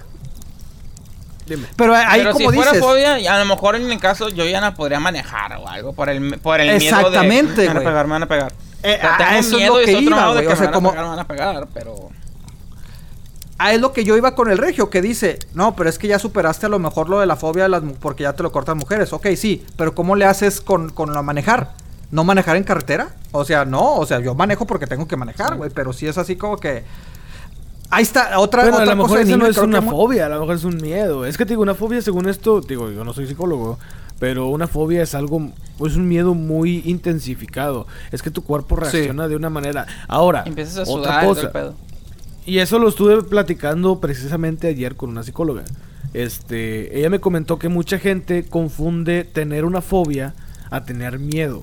Dime. Pero ahí Pero como si fuera dices... fobia, a lo mejor en mi caso yo ya no podría manejar o algo por el, por el miedo Exactamente, de... Me van a pegar, me van a pegar. Eh, a eso es miedo lo que iba, güey, que o sea, como- a pegar, me van a pegar, pero... Ah, es lo que yo iba con el regio, que dice, no, pero es que ya superaste a lo mejor lo de la fobia de las porque ya te lo cortan mujeres. Ok, sí, pero ¿cómo le haces con, con la manejar? ¿No manejar en carretera? O sea, no, o sea, yo manejo porque tengo que manejar, güey, pero sí es así como que... Ahí está, otra, Bueno, a otra lo cosa mejor eso no es que una fobia, a lo mejor es un miedo. Es que te digo, una fobia según esto, digo, yo no soy psicólogo, pero una fobia es algo, es un miedo muy intensificado. Es que tu cuerpo reacciona de una manera. Ahora, Empiezas a otra sudar el cosa. pedo. Y eso lo estuve platicando precisamente ayer con una psicóloga. Este, ella me comentó que mucha gente confunde tener una fobia a tener miedo.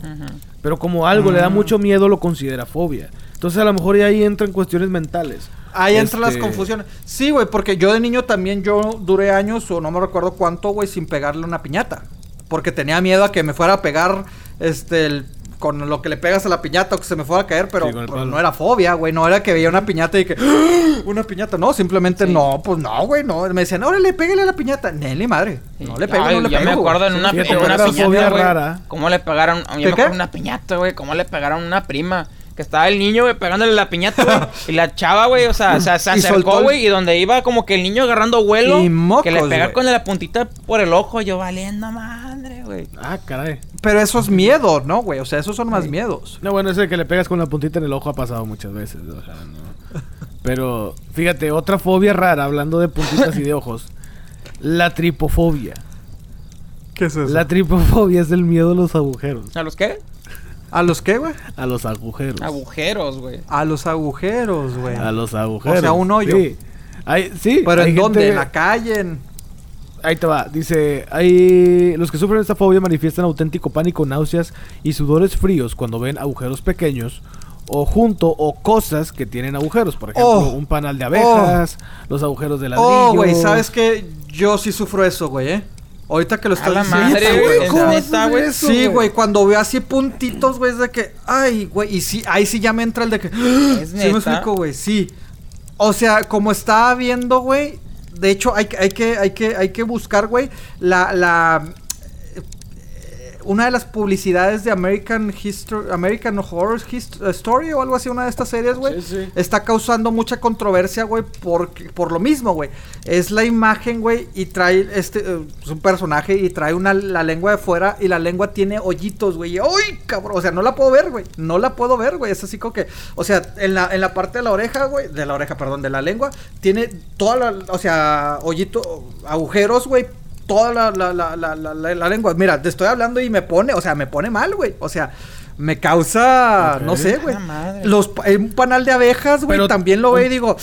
Pero como algo le da Mm. mucho miedo, lo considera fobia. Entonces a lo mejor ahí entran cuestiones mentales. Ahí entran las Este, confusiones. Sí, güey, porque yo de niño también yo duré años o no me recuerdo cuánto, güey, sin pegarle una piñata. Porque tenía miedo a que me fuera a pegar este el- con lo que le pegas a la piñata o que se me fuera a caer, pero, Sí, palo. no era fobia, güey, no era que veía una piñata y que ¡Ah! una piñata, no, simplemente Sí. no, pues no, güey, no, me decían, "Órale, pégale a la piñata." Nelly madre. Sí. No le pego, Ay, no le yo pego. me acuerdo en una, Fíjate, en una piñata, fobia rara. ¿Cómo le pegaron? Yo ¿Qué, me acuerdo una piñata, güey. ¿Cómo le pegaron a una prima? Que estaba el niño, güey, pegándole la piñata, güey. y la chava, güey, o sea, se, acercó, el- güey, y donde iba como que el niño agarrando vuelo. Y mocos, que le pega güey. con la puntita por el ojo. Yo valiendo madre, güey. Ah, caray. Pero eso es miedo, ¿no, güey? O sea, esos son más miedos. No, bueno, ese que le pegas con la puntita en el ojo ha pasado muchas veces. o sea, no. Pero, fíjate, otra fobia rara, hablando de puntitas y de ojos. La tripofobia. ¿Qué es eso? La tripofobia es el miedo a los agujeros. ¿A los qué? ¿A los qué, güey? A los agujeros. Agujeros, güey. A los agujeros, güey. A los agujeros. O sea, un hoyo. Sí. Hay- sí, Pero hay ¿en dónde? ¿En la calle? En... Ahí te va. Dice, hay los que sufren esta fobia manifiestan auténtico pánico, náuseas y sudores fríos cuando ven agujeros pequeños o junto o cosas que tienen agujeros. Por ejemplo, Oh. un panal de abejas, los agujeros de ladrillo. Oh, güey, ¿sabes qué? Yo sí sufro eso, güey, ¿eh? Ahorita que lo la diciendo. madre, Sí, güey. Sí, güey, cuando veo así puntitos, güey, es de que, ay, güey, y sí, ahí sí ya me entra el de que, ¿Es sí me explico, güey, sí. O sea, como estaba viendo, güey, de hecho hay, que- hay que, hay que, hay que buscar, güey, la, la, una de las publicidades de American History, American Horror Hist- Story o algo así, una de estas series, güey, Sí, sí. está causando mucha controversia, güey, por, por lo mismo, güey. Es la imagen, güey, y trae este, eh, es un personaje y trae una, la lengua de fuera y la lengua tiene hoyitos, güey. ¡Uy, cabrón! O sea, no la puedo ver, güey. No la puedo ver, güey. Es así como que, o sea, en la, en la parte de la oreja, güey, de la oreja, perdón, de la lengua, tiene toda la, o sea, hoyito, agujeros, güey. Toda la, la, la, la, la, la- la lengua. Mira, te estoy hablando y me pone, o sea, me pone mal, güey. O sea, me causa, no sé, güey. Ah. Los, un panal de abejas, güey, Pero- también lo veo y digo,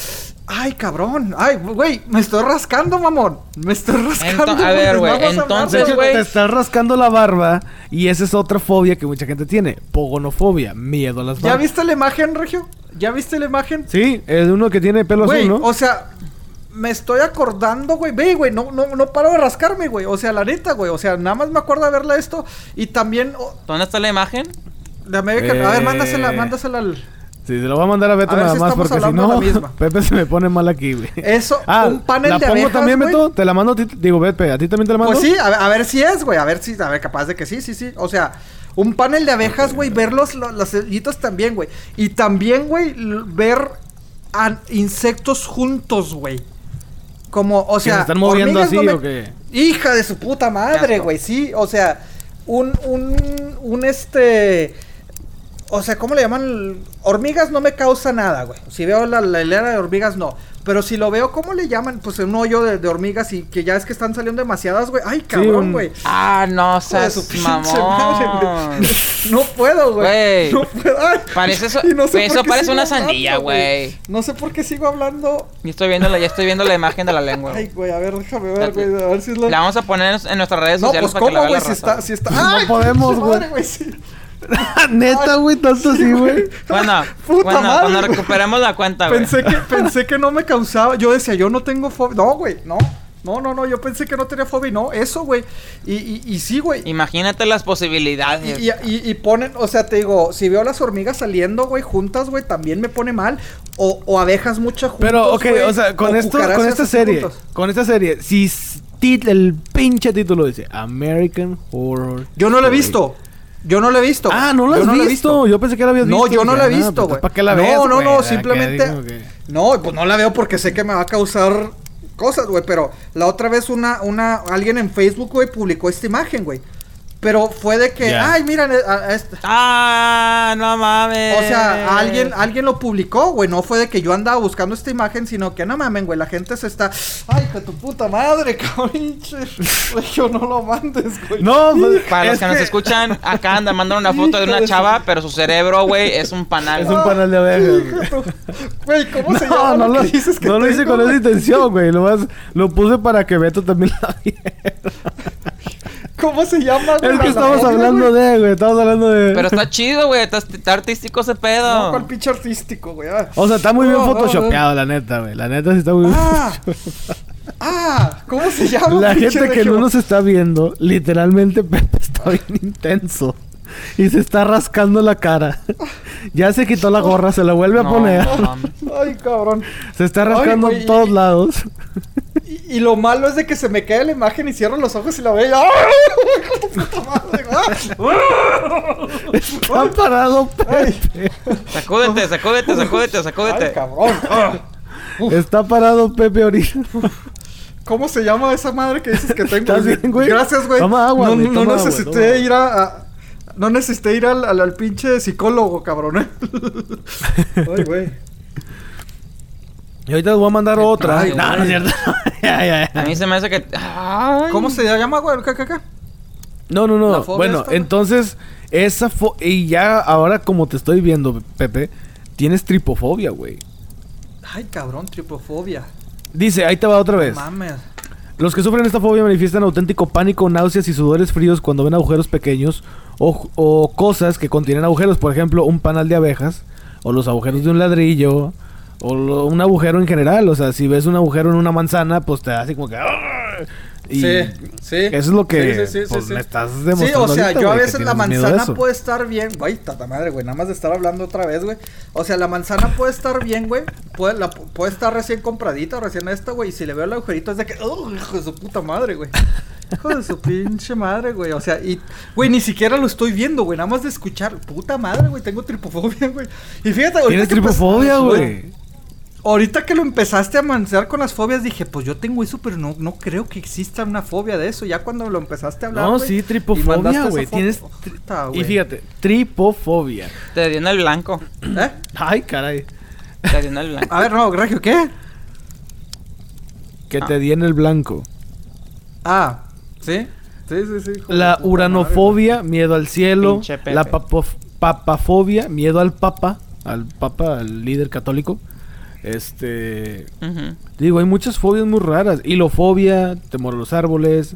ay, cabrón, ay, güey, me estoy rascando, mamón. Me estoy rascando. Ento- a ver, güey, vamos a hablar entonces, güey. te estás rascando la barba y esa es otra fobia que mucha gente tiene. Pogonofobia, miedo a las ¿Ya barbas. viste la imagen, Regio? ¿Ya viste la imagen? Sí, es uno que tiene pelo Güey, azul, ¿no? o sea, me estoy acordando, güey. Ve, güey, no, no, no paro de rascarme, güey. O sea, la neta, güey. O sea, nada más me acuerdo de verla esto. Y también oh, ¿Dónde está la imagen? de American. A ver, Eh. mándasela, mándasela al. Sí, se lo voy a mandar a Beto A ver nada si más porque si no. Pepe se me pone mal aquí, güey. Eso, Ah, un panel ¿la de pongo abejas, también, güey. Beto? Te la mando a ti. Digo, Pepe, ¿a ti también te la mando? Pues sí, a, ver- a ver si es, güey. A ver si, a ver, capaz de que sí, sí, sí. O sea, un panel de abejas, güey. Ver los, los, los sellitos también, güey. Y también, güey, ver a insectos juntos, güey. Como, o ¿Que sea. se están moviendo así no me- o qué? Hija de su puta madre, güey. Sí, o sea, un, un, un este. O sea, ¿cómo le llaman? Hormigas no me causa nada, güey. Si veo la, la hilera de hormigas, no. Pero si lo veo, ¿cómo le llaman? Pues un hoyo de, de hormigas y que ya es que están saliendo demasiadas, güey. Ay, cabrón, un- güey. Ah, no de seas su madre, mamón. güey. No puedo, güey. Güey. No puedo. Ay, Parece eso- y no sé güey, por eso qué parece una hablando, sandía, güey. No sé por qué sigo hablando. Ya estoy viendo la, ya estoy viendo la imagen de la lengua. Ay, güey. a ver, déjame ver, güey. A ver si es la. La vamos a poner en nuestras redes No, sociales pues para que la cómo, vea güey, la si está, si está. No ¡Ay, podemos, güey. madre, güey. Sí. Neta, güey, tanto así, güey. Bueno, Puta bueno, madre, cuando recuperemos la cuenta, güey. Pensé que, pensé que no me causaba. Yo decía, yo no tengo fobia. No, güey, no. No, no, no, yo pensé que no tenía fobia y no, eso, güey. Y, y, y sí, güey. Imagínate las posibilidades. Y, y, ponen, o sea, te digo, si veo las hormigas saliendo, güey, juntas, güey, también me pone mal. O, o abejas muchas juntas. Pero, ok, o sea, con o esto, con esta serie, con esta serie, si el pinche título dice American Horror. Yo no lo he visto. Yo no lo he visto. Ah, no Yo has visto. Yo pensé que la habías No, visto. yo no la he ah, visto, pues, güey. ¿Para qué la no, ves? no, no, Acá simplemente. que- No, pues no la veo porque sé que me va a causar cosas, güey. Pero la otra vez una, una, alguien en Facebook, güey, publicó esta imagen, güey. Pero fue de que, ay, a- a este- Ah, no mames. o sea, alguien, alguien lo publicó, güey. No fue de que yo andaba buscando esta imagen, sino que no mamen, güey. La gente se está. Ay, que tu puta madre, cabrón. Yo no lo mandes, güey. No, pues, Para los es que, nos escuchan, acá anda mandando una foto de una chava, pero su cerebro, güey, es un panal. Es un panal de abejas. güey. ¿cómo se No, llama no lo lo, dices que no lo hice con esa intención, güey. Lo, más, lo puse para que Beto también la viera. ¿Cómo se llama, güey? Es que estamos hablando de, güey. Estamos hablando de. Pero está chido, güey. Está, está artístico ese No, pedo. ¿cuál pinche artístico, güey? Ah. O sea, está muy bien No, no, photoshopeado, la neta, güey. La neta sí está muy bien. Ah, ah, ¿cómo se llama? La gente que no nos está viendo, literalmente Pepe está bien intenso. Y se está rascando la cara. Ya se quitó la gorra, se la vuelve a poner. no. Ay, cabrón. Se está Ay, rascando en todos lados. Y, y lo malo es de que se me cae la imagen y cierro los ojos y la veo. y- ¡Ay! ¡Ah! Está parado Pepe. Sacúdete, sacúdete, sacúdete, ¡Ay, sacúdete. cabrón! Ah. Está parado Pepe ahorita. ¿Cómo se llama esa madre que dices que tengo? ¿Estás bien, güey? Gracias, güey. Toma agua, no, güey, necesité agua. ir a, a- No necesité ir al, al, al pinche psicólogo, cabrón. ¿eh? Ay, güey. Y ahorita les voy a mandar otra. Ay, no, no es cierto. Ya, ya, ya. A mí se me hace que. Ay. ¿Cómo se llama, güey? No, no, ¿La no. Bueno, esta, entonces, esa fo Y ya ahora, como te estoy viendo, Pepe, tienes tripofobia, güey. Ay, cabrón, tripofobia. Dice, ahí te va otra vez. Mames. Los que sufren esta fobia manifiestan auténtico pánico, náuseas y sudores fríos cuando ven agujeros pequeños o, o cosas que contienen agujeros. Por ejemplo, un panal de abejas o los agujeros de un ladrillo o lo- un agujero en general. O sea, si ves un agujero en una manzana, pues te hace como que... Sí, sí. Eso es lo que Sí, sí, sí, pues, sí, sí. me estás Sí, demostrando o sea, ahorita, yo a güey, veces la manzana puede estar bien, güey, tata madre, güey, nada más de estar hablando otra vez, güey. O sea, la manzana puede estar bien, güey, puede, la, puede estar recién compradita, recién esta, güey, y si le veo el agujerito es de que, ¡oh, hijo de su puta madre, güey! Hijo de su pinche madre, güey. O sea, y, güey, ni siquiera lo estoy viendo, güey. Nada más de escuchar. Puta madre, güey. Tengo tripofobia, güey. Y fíjate, ahorita Tienes tripofobia, güey. Ahorita que lo empezaste a mancear con las fobias, dije, pues yo tengo eso, pero no, no creo que exista una fobia de eso. Ya cuando lo empezaste a hablar. No, sí, y tripofobia, güey. Tienes. puta, Y fíjate, tripofobia. Te dio en el blanco. ¿Eh? Ay, caray. Te dio en el blanco. A ver, no, Regio, ¿qué? Que te di en el blanco. Ah, ¿sí? Sí, sí, sí. La uranofobia, miedo al cielo. La papafobia, miedo al papa. Al papa, al líder católico. Este. Ujú. Digo, hay muchas fobias muy raras. Hilofobia, temor a los árboles.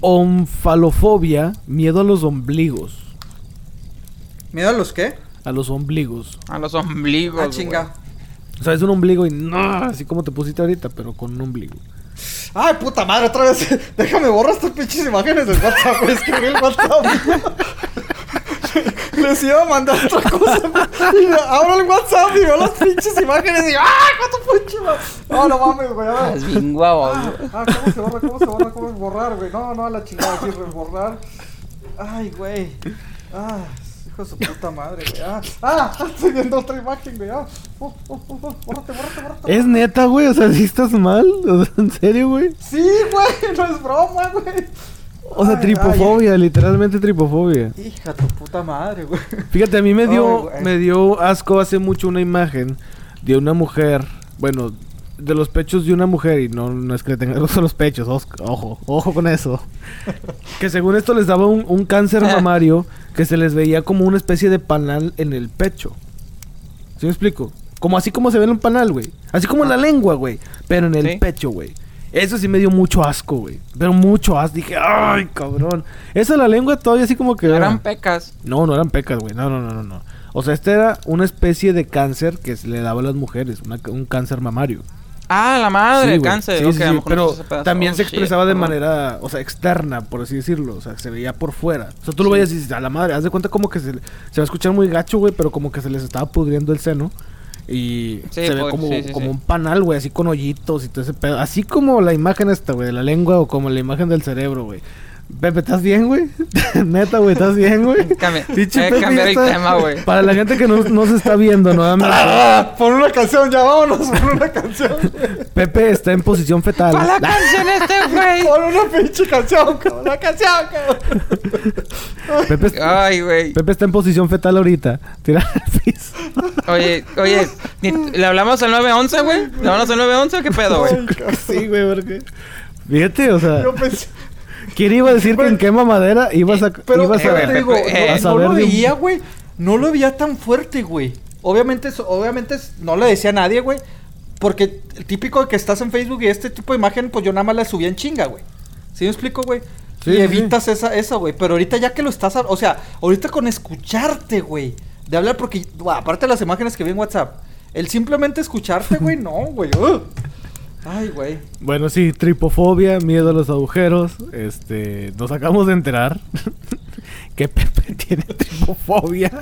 Onfalofobia, miedo a los ombligos. ¿Miedo a los qué? A los ombligos. A los ombligos. Ah, chinga. O sea, es un ombligo y no, así como te pusiste ahorita, pero con un ombligo. Ay, puta madre, otra vez. Déjame borrar estas pinches imágenes del WhatsApp. Escribí el WhatsApp. Les iba a mandar otra cosa. Y abro el WhatsApp y veo las pinches imágenes y digo, ¡ah, cuánto pinche! No, no mames, güey. a ver. Es bien guapo. Ah, ah, ¿cómo se borra? ¿Cómo se borra? ¿Cómo es borrar, güey? No, no, a la chingada, sí, borrar. Ay, güey. Ah, hijo de su puta madre, güey. Ah, ah, estoy viendo otra imagen, güey. Ah, oh, oh, oh, oh, bórrate, bórrate, bórrate. ¿Es neta, güey? O sea, ¿sí estás mal? O sea, ¿En serio, güey? Sí, güey, no es broma, güey. O sea, Ay, tripofobia, literalmente tripofobia. hija tu puta madre, güey. Fíjate, a mí me dio, Ay, me dio asco hace mucho una imagen de una mujer, bueno, de los pechos de una mujer, y no, no es que le tengan los los pechos, os- ojo, ojo con eso. que según esto les daba un, un cáncer mamario que se les veía como una especie de panal en el pecho. ¿Sí me explico? Como así como se ve en un panal, güey. Así como en la lengua, güey. Pero en el Sí. pecho, güey. Eso sí me dio mucho asco, güey. Pero mucho asco. Dije, ay, cabrón. Esa la lengua todavía así como que... Eran pecas. No, no eran pecas, güey. No, no, no, no, no. O sea, este era una especie de cáncer que se le daba a las mujeres, una- un cáncer mamario. Ah, la madre, Sí, cáncer. Sí, ok, sí, a lo sí, mejor no Pero también Oh, se shit, expresaba de perdón. manera, o sea, externa, por así decirlo. O sea, se veía por fuera. O sea, tú lo veías y dices, a la madre, haz de cuenta como que se, se va a escuchar muy gacho, güey, pero como que se les estaba pudriendo el seno. Y Sí, se ve pues, como, sí, sí, como un panal, güey, así con hoyitos y todo ese pedo. Así como la imagen esta, güey, de la lengua o como la imagen del cerebro, güey. Pepe, ¿estás bien, güey? Neta, güey, ¿estás bien, güey? Cambia- Pinche hay que Pepe cambiar el está- tema, güey. Para la gente que no, no se está viendo nuevamente, Ah, pon una canción, ya vámonos, pon una canción. Pepe está en posición fetal. ¿Cuál la canción este, güey? Pon una pinche canción, cabrón, una canción, cabrón. Pepe, está- Ay, güey. Pepe está en posición fetal ahorita. Tira al piso. Oye, oye, ¿le hablamos al 911, güey? ¿Le hablamos al 911 o qué pedo, güey? Sí, güey, porque. Fíjate, o sea, Yo pensé, ¿quién iba a decir que en qué mamadera ibas a, pero ibas eh, a, te digo, eh, no, lo veía, güey. No lo veía tan fuerte, güey. Obviamente, obviamente no le decía a nadie, güey. Porque el típico de que estás en Facebook y este tipo de imagen, pues yo nada más la subía en chinga, güey. ¿Sí me explico, güey? Sí, y sí, evitas esa, esa, güey. Pero ahorita ya que lo estás, o sea, ahorita con escucharte, güey. De hablar, porque, aparte de las imágenes que vi en WhatsApp, el simplemente escucharte, güey, no, güey. ugh. Ay, güey. Bueno, sí, tripofobia, miedo a los agujeros. Este, nos acabamos de enterar que Pepe tiene tripofobia.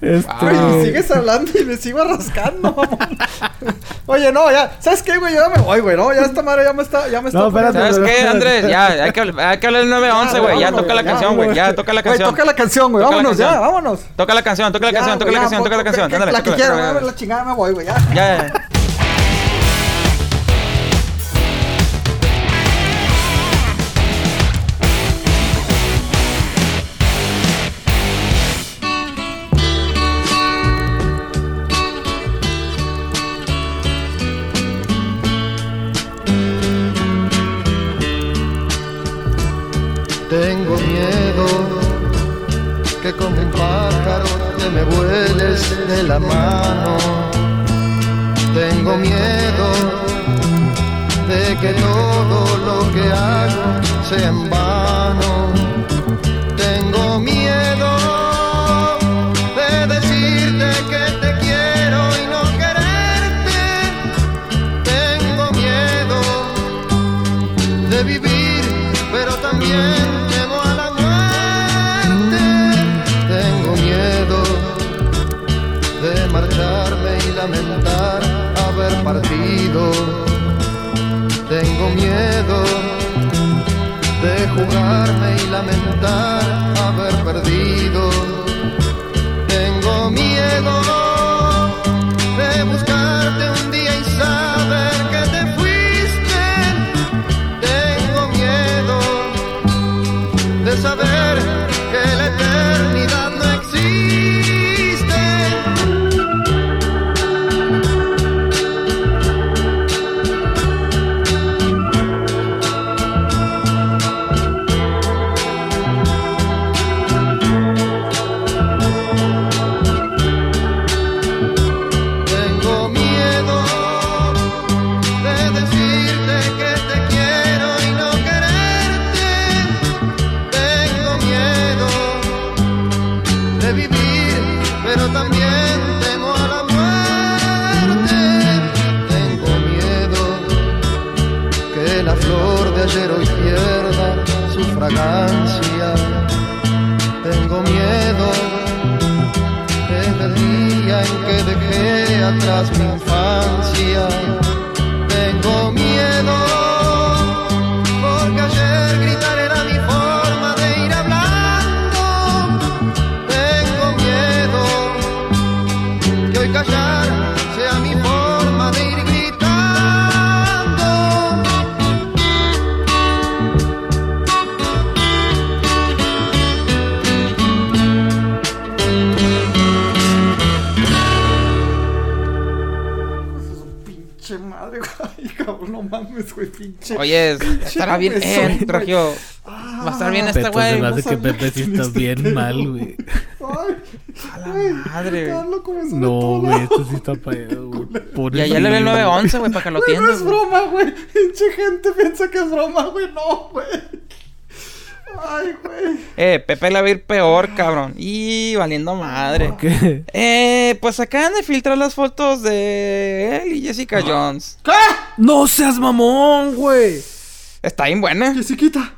Este, Ay, y sigues hablando y me sigo rascando, mamón. Oye, no, ya, ¿sabes qué, güey? Yo ya me voy, güey, no, ya esta madre ya me está, ya me está. No, espérate, ¿Sabes qué, Andrés? Ya, hay que, hay que hablar del 911, Ya, güey. Ya, toca la canción, güey. Ya, toca la Güey, canción. toca la canción, güey. Toca la Vámonos, ya, canción. vámonos. Toca la canción, toca la canción, toca la canción, toca la canción. La que quiero, la chingada me voy, güey, ya. Ya, miedo que como un pájaro te me vueles de la mano. Tengo miedo de que todo lo que hago sea en vano. Y lamentar haber perdido. Tengo miedo mames, güey, pinche. Oye, estará bien. Eh, güey. Regio. Ah, Va a estar bien este Pepe, se me güey. hace que Pepe sí está bien mal, güey. Ay, A la güey, madre. Carlos, No, güey, esto sí está para güey. Y allá le ve el 911, güey, para que lo Güey, no es güey. broma, güey. Pinche gente piensa que es broma, güey. No, güey. Ay, güey. Eh, Pepe la va a ir peor, cabrón. Y valiendo madre. ¿Qué? Eh, pues acaban de filtrar las fotos de él y Jessica Jones. ¡No seas mamón, güey! Está bien buena. Jessiquita.